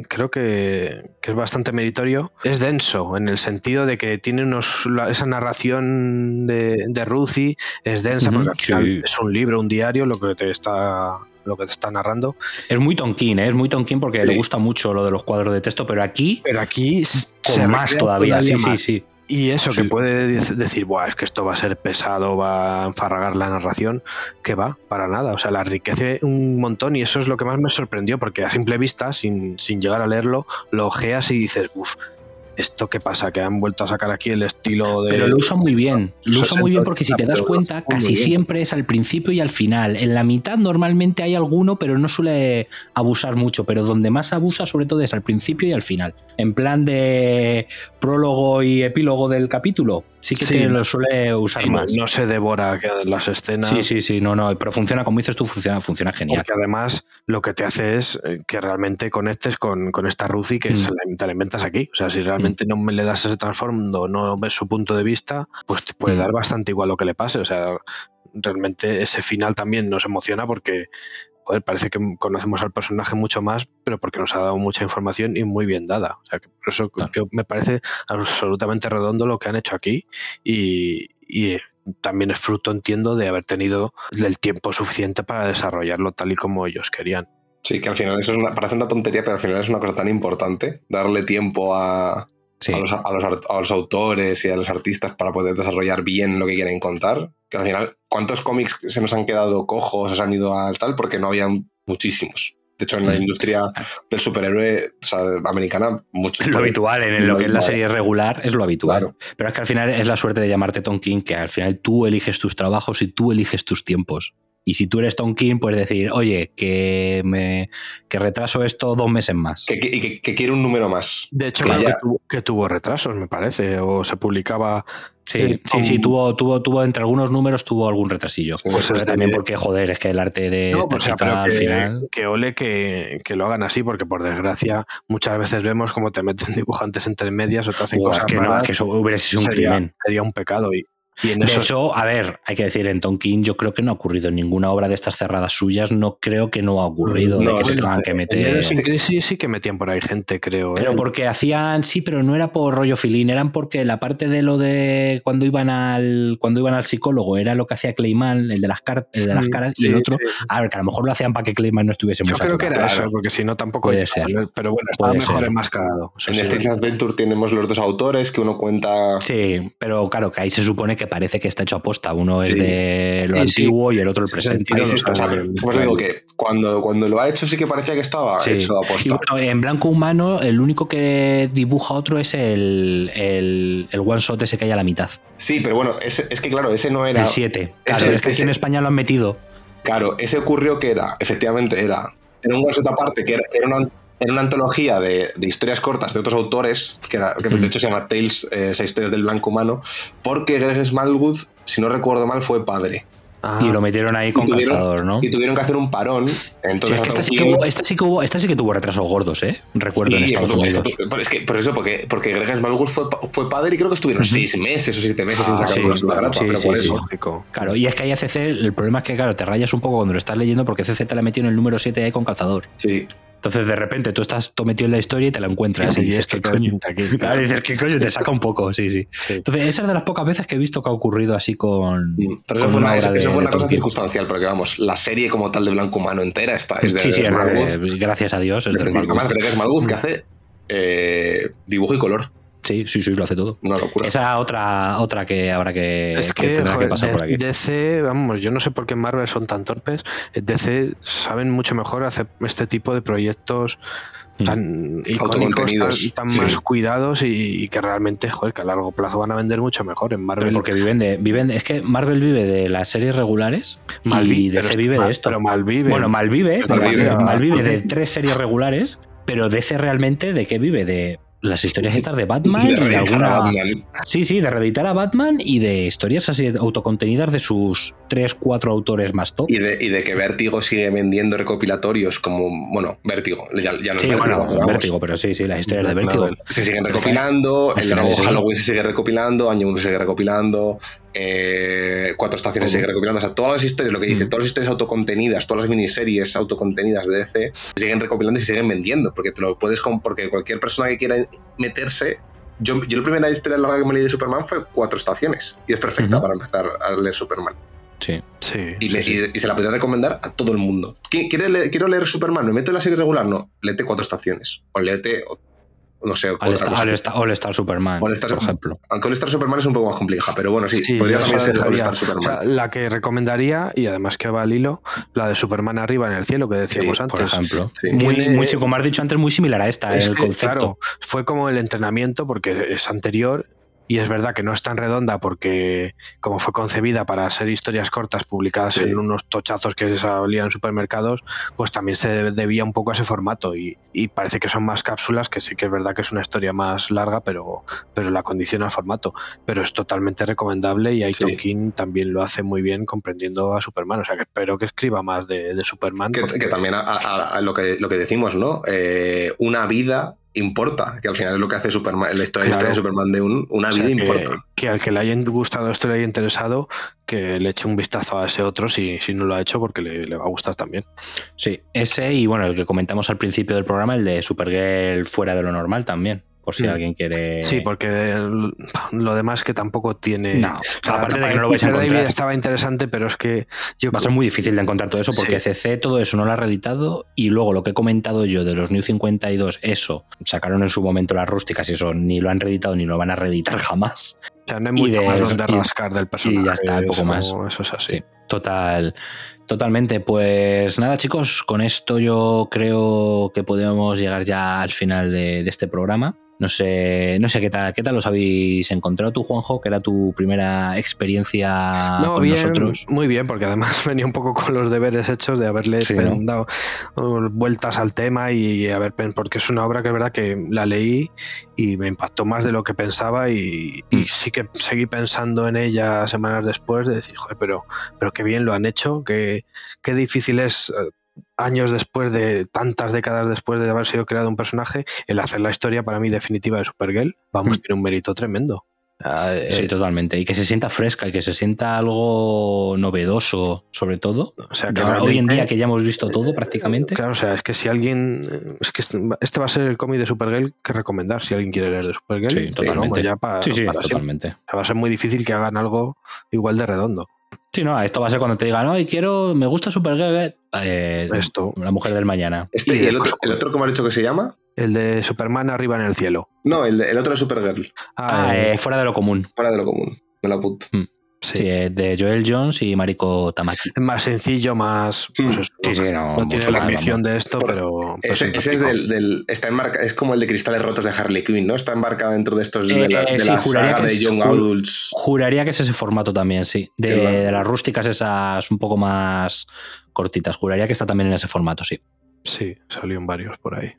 creo que, es bastante meritorio. Es denso, en el sentido de que tiene unos, esa narración de, de Ruthie es densa, porque es un libro, un diario, lo que te está lo que te está narrando. Es muy tonquín, ¿eh? es muy tonquín porque le gusta mucho lo de los cuadros de texto, pero aquí. Pero aquí con más todavía, sí, sí, sí. Y eso que puede decir, Buah, es que esto va a ser pesado, va a enfarragar la narración, que va, para nada. O sea, la enriquece un montón y eso es lo que más me sorprendió, porque a simple vista, sin, sin llegar a leerlo, lo ojeas y dices, uff, ¿esto qué pasa? Que han vuelto a sacar aquí el estilo de... Pero lo usa muy bien, lo usa muy bien porque si te das cuenta, casi siempre es al principio y al final. En la mitad normalmente hay alguno, pero no suele abusar mucho, pero donde más abusa sobre todo es al principio y al final. En plan de prólogo y epílogo del capítulo, sí que te lo suele usar más. No, se devora las escenas. Sí, sí, sí, no, no, pero funciona, como dices tú, funciona, funciona genial. Porque además lo que te hace es eh, que realmente conectes con, esta Ruthie que mm. te la inventas aquí. O sea, si realmente mm. no me le das ese transformando, no ves su punto de vista, pues te puede mm. dar bastante igual lo que le pase. O sea, realmente ese final también nos emociona porque parece que conocemos al personaje mucho más, pero porque nos ha dado mucha información y muy bien dada. O sea, que por eso me parece absolutamente redondo lo que han hecho aquí y, también es fruto, entiendo, de haber tenido el tiempo suficiente para desarrollarlo tal y como ellos querían. Sí, que al final eso es parece una tontería, pero al final es una cosa tan importante, darle tiempo a, a, los, a, los, autores y a los artistas para poder desarrollar bien lo que quieren contar, que al final, ¿cuántos cómics se nos han quedado cojos, se han ido al tal? Porque no habían muchísimos. De hecho, en la mm. industria del superhéroe americana, mucho. Lo habitual, en lo, que es la serie regular, es lo habitual. Pero es que al final es la suerte de llamarte Tom King, que al final tú eliges tus trabajos y tú eliges tus tiempos. Y si tú eres Tom King, puedes decir, oye, que me que retraso esto dos meses más. Que, que, que quiere un número más. De hecho, que, tuvo, retrasos, me parece, o se publicaba. Sí, sí, sí, tuvo, tuvo, tuvo entre algunos números, tuvo algún retrasillo. Pues también porque, joder, es que el arte de no, pues al final. Que ole que, lo hagan así, porque por desgracia muchas veces vemos como te meten dibujantes entre medias o te hacen cosas que no, que eso hubiera sido un crimen. Sería un pecado. Y, y en eso, a ver, hay que decir, en Tonkin yo creo que no ha ocurrido en ninguna obra de estas cerradas suyas, no creo que no ha ocurrido de que se tengan que meter. Sin crisis sí que metían por ahí gente, creo. Pero ¿eh? porque hacían, sí, pero no era por rollo filín, eran porque la parte de lo de cuando iban al cuando iban al psicólogo era lo que hacía Clayman, el de las, el de las caras, y el otro, a ver, que a lo mejor lo hacían para que Clayman no estuviese Yo creo que era eso, porque si no tampoco puede ser. Pero bueno, estaba mejor enmascarado. en este Adventure tenemos los dos autores que uno cuenta. Sí, pero claro, que ahí se supone que parece que está hecho a uno es de lo antiguo y el otro el presente. pues digo que cuando, cuando lo ha hecho sí que parecía que estaba hecho a posta. en blanco humano, el único que dibuja otro es el, el, el one shot ese que hay a la mitad. Sí, pero bueno, es, es que claro, ese no era. El 7. Claro, es que en España lo han metido. Claro, ese ocurrió que era, efectivamente, era. Era un one shot aparte, que era, una, una antología de, de, historias cortas de otros autores, que, que de hecho se llama Tales, eh, seis historias del blanco humano, porque Greg Smallwood si no recuerdo mal, fue padre. y lo metieron ahí con calzador, ¿no? Y tuvieron que hacer un parón. Entonces, esta, sí que hubo, esta, sí que tuvo retrasos gordos, ¿eh? Recuerdo en Estados Unidos. es que, por eso, porque, porque Greg Smallwood fue, fue padre y creo que estuvieron seis meses o siete meses sin ah, sacar sí, grapa, sí, pero por eso. Claro, y es que ahí a CC, el problema es que, claro, te rayas un poco cuando lo estás leyendo porque CC te la metió en el número 7 ahí con calzador. Sí. Entonces de repente tú estás todo metido en la historia y te la encuentras. Y, dices, ¿qué coño? Claro, dices, ¿qué coño? Te saca un poco, sí, sí, Entonces esa es de las pocas veces que he visto que ha ocurrido así con. Mm, pero eso fue una, eso, fue una cosa circunstancial, porque vamos, la serie como tal de Blanco Humano entera está. Es de sí, sí, gracias a Dios. Es de, de Además, Greg Malguz que hace eh, dibujo y color. Sí, sí, sí, lo hace todo. Una locura. Esa otra, otra que habrá que, es que, pasar por aquí. DC, vamos, yo no sé por qué Marvel son tan torpes. DC saben mucho mejor hacer este tipo de proyectos mm. tan icónicos, tan, tan más cuidados y, que realmente, joder, que a largo plazo van a vender mucho mejor en Marvel. porque viven de, viven, es que Marvel vive de las series regulares y DC vive de esto. Pero mal vive. Bueno, mal vive, mal vive de tres series regulares, pero DC realmente de qué vive de las historias estas de Batman y de alguna. Sí, sí, de reeditar a Batman y de historias así autocontenidas de sus tres, cuatro autores más top. Y de, y de que Vértigo sigue vendiendo recopilatorios como. Bueno, Vértigo, ya, ya no sí, es Vértigo. Bueno, Vértigo, pero sí, sí, las historias de Vértigo. Se siguen recopilando, el nuevo Halloween se sigue recopilando, Año 1 se sigue recopilando, eh, Cuatro Estaciones sigue recopilando. O sea, todas las historias, lo que dice, mm. todas las historias autocontenidas, todas las miniseries autocontenidas de DC siguen recopilando y se siguen vendiendo, porque te lo puedes. Porque cualquier persona que quiera meterse yo, yo, la primera historia larga que me leí de Superman fue Cuatro Estaciones y es perfecta para empezar a leer Superman. Sí, sí. Y, se la podría recomendar a todo el mundo. ¿Quiere leer, quiero leer Superman, ¿me meto en la serie regular? No, léete Cuatro Estaciones. O léete no sé, All Star, All, Star, Superman, por ejemplo. Aunque All Star Superman es un poco más compleja, pero bueno, sí, podría también ser All Star Superman. la que recomendaría, y además que va al hilo, la de Superman arriba en el cielo que decíamos antes. Por ejemplo. Muy, muy, como has dicho antes, muy similar a esta, el concepto. fue como el entrenamiento, porque es anterior y es verdad que no es tan redonda porque como fue concebida para ser historias cortas publicadas en unos tochazos que se salían en supermercados, pues también se debía un poco a ese formato y, parece que son más cápsulas, que sí que es verdad que es una historia más larga, pero, pero la condiciona al formato. Pero es totalmente recomendable y Aiton King también lo hace muy bien comprendiendo a Superman. O sea que espero que escriba más de, Superman. Que, también a, lo, que, lo que decimos, ¿no? Eh, una vida importa, que al final es lo que hace Superman, la historia, de Superman de un, una vida importa. Que al que le haya gustado esto, le haya interesado, que le eche un vistazo a ese otro si, si no lo ha hecho, porque le, va a gustar también. Sí, ese y bueno, el que comentamos al principio del programa, el de Supergirl fuera de lo normal también por si mm. alguien quiere. Sí, porque lo demás que tampoco tiene. No, aparte de que no lo vais a encontrar. estaba interesante, pero es que. Yo Va a ser muy difícil de encontrar todo eso porque CC todo eso no lo ha reeditado y luego lo que he comentado yo de los New 52, eso, sacaron en su momento las rústicas y eso ni lo han reeditado ni lo van a reeditar jamás. O sea, no hay mucho más donde rascar del personaje. Y ya está, un poco más. Eso es así. total. Totalmente, pues nada chicos, con esto yo creo que podemos llegar ya al final de este programa. No sé, no sé qué tal, qué tal los habéis encontrado tú, Juanjo, que era tu primera experiencia no, con nosotros. Muy bien, porque además venía un poco con los deberes hechos de haberle dado vueltas al tema y a ver, porque es una obra que es verdad que la leí y me impactó más de lo que pensaba y, mm. sí que seguí pensando en ella semanas después de decir, joder, pero, pero qué bien lo han hecho, qué, qué difícil es eh, años después de tantas décadas después de haber sido creado un personaje, el hacer la historia para mí definitiva de Supergirl, vamos, hmm. tiene un mérito tremendo. Ah, sí, eh, totalmente. Y que se sienta fresca y que se sienta algo novedoso, sobre todo. O sea, que hoy en día que ya hemos visto todo prácticamente. Claro, o sea, es que si alguien. Es que este va a ser el cómic de Supergirl que recomendar si alguien quiere leer de Supergirl. Sí, totalmente. Ya para, sí, sí, totalmente. va a ser muy difícil que hagan algo igual de redondo. Sí, no, esto va a ser cuando te digan, no, y quiero, me gusta Supergirl, eh, esto. La mujer del mañana. Este, ¿Y, el, otro, el otro, cómo has dicho que se llama? El de Superman arriba en el cielo. No, el, el otro de Supergirl. Ah, eh, fuera de lo común. Fuera de lo común. Me lo apunto. Hmm. Sí. de Joel Jones y Mariko Tamaki. Es más sencillo, más. Pues hmm. sí, sí, no, tiene la ambición de esto, pero. ese, es del, está enmarca, es como el de cristales rotos de Harley Quinn, ¿no? Está embarcado dentro de estos de la, eh, saga de Young Adults. Juraría que es ese formato también, sí. De, las rústicas esas un poco más cortitas. Juraría que está también en ese formato, sí. Sí, salieron varios por ahí.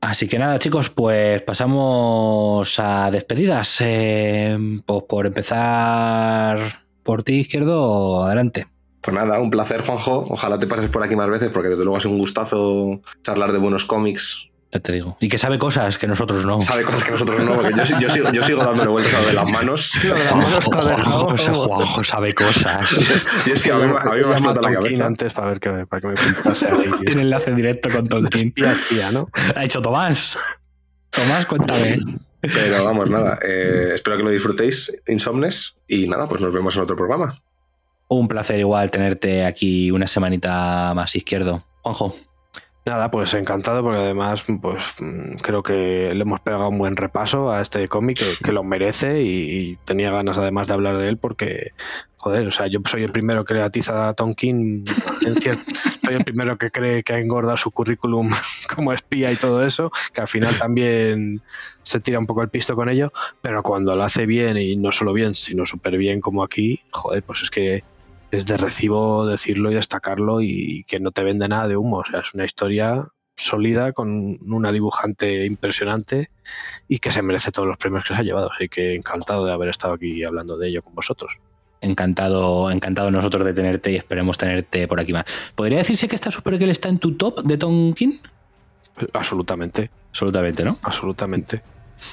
Así que nada, chicos, pues pasamos a despedidas. Eh, pues por empezar por ti, izquierdo, adelante. Pues nada, un placer, Juanjo. Ojalá te pases por aquí más veces, porque desde luego ha sido un gustazo charlar de buenos cómics ya te digo. Y que sabe cosas que nosotros no. Sabe cosas que nosotros no, porque yo, yo, sigo, yo sigo dándole vueltas de las manos. Juanjo, sabe cosas. yo sí, a mí, a mí me explota la cabeza. antes para ver que me, para que me pintase ahí. Tiene enlace directo con Tonkin. ¿no? Ha dicho Tomás. Tomás, cuéntame. Pero vamos, nada. Eh, espero que lo disfrutéis, Insomnes. Y nada, pues nos vemos en otro programa. Un placer igual tenerte aquí una semanita más izquierdo. Juanjo. Nada, pues encantado porque además pues creo que le hemos pegado un buen repaso a este cómic que, lo merece y, tenía ganas además de hablar de él porque, joder, o sea, yo soy el primero que le atiza a Tonkin, soy el primero que cree que ha engordado su currículum como espía y todo eso, que al final también se tira un poco el pisto con ello, pero cuando lo hace bien y no solo bien, sino súper bien como aquí, joder, pues es que es de recibo decirlo y destacarlo y que no te vende nada de humo. O sea, es una historia sólida con una dibujante impresionante y que se merece todos los premios que se ha llevado. Así que encantado de haber estado aquí hablando de ello con vosotros. Encantado, encantado nosotros de tenerte y esperemos tenerte por aquí más. ¿Podría decirse que esta Supergirl está en tu top de Tonkin? Absolutamente. Absolutamente, ¿no? Absolutamente.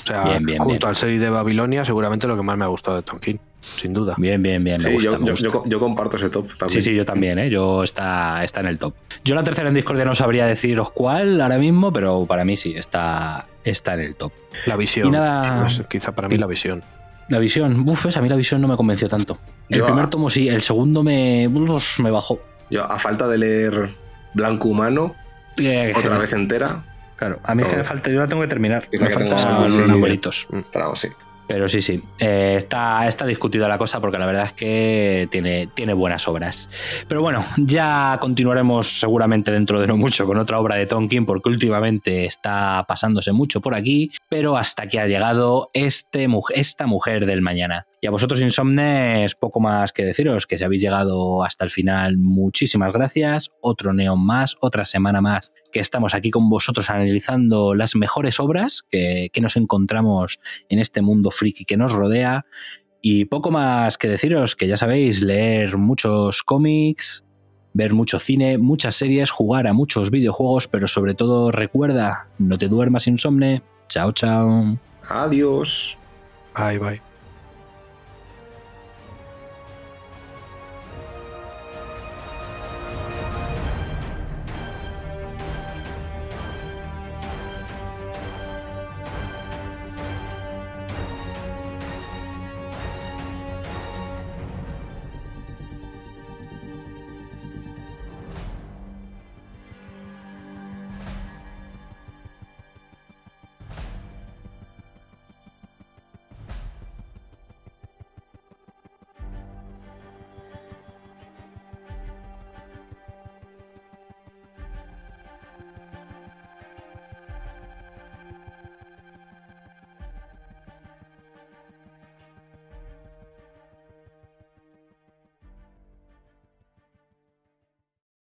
O sea, junto al serie de Babilonia, seguramente lo que más me ha gustado de Tonkin, sin duda. Bien, bien, bien. yo, comparto ese top también. Sí, sí, yo también, ¿eh? Yo está, está en el top. Yo la tercera en Discord no sabría deciros cuál ahora mismo, pero para mí sí, está, está en el top. La visión. Y nada... quizá para mí la visión. La visión, uff, a mí la visión no me convenció tanto. El primer tomo sí, el segundo me, me bajó. Yo, a falta de leer Blanco Humano, eh, otra vez entera, Claro, a mí es que me falta, yo la tengo que terminar. Me faltan sí, unos sí. Pero sí. Sí, eh, está, está discutida la cosa porque la verdad es que tiene, tiene buenas obras. Pero bueno, ya continuaremos seguramente dentro de no mucho con otra obra de Tonkin porque últimamente está pasándose mucho por aquí. Pero hasta que ha llegado este, esta mujer del mañana. Y a vosotros, insomnes, poco más que deciros, que si habéis llegado hasta el final, muchísimas gracias. Otro neón más, otra semana más que estamos aquí con vosotros analizando las mejores obras que, que nos encontramos en este mundo friki que nos rodea. Y poco más que deciros, que ya sabéis, leer muchos cómics, ver mucho cine, muchas series, jugar a muchos videojuegos, pero sobre todo recuerda, no te duermas insomne. Chao, chao. Adiós. Bye, bye.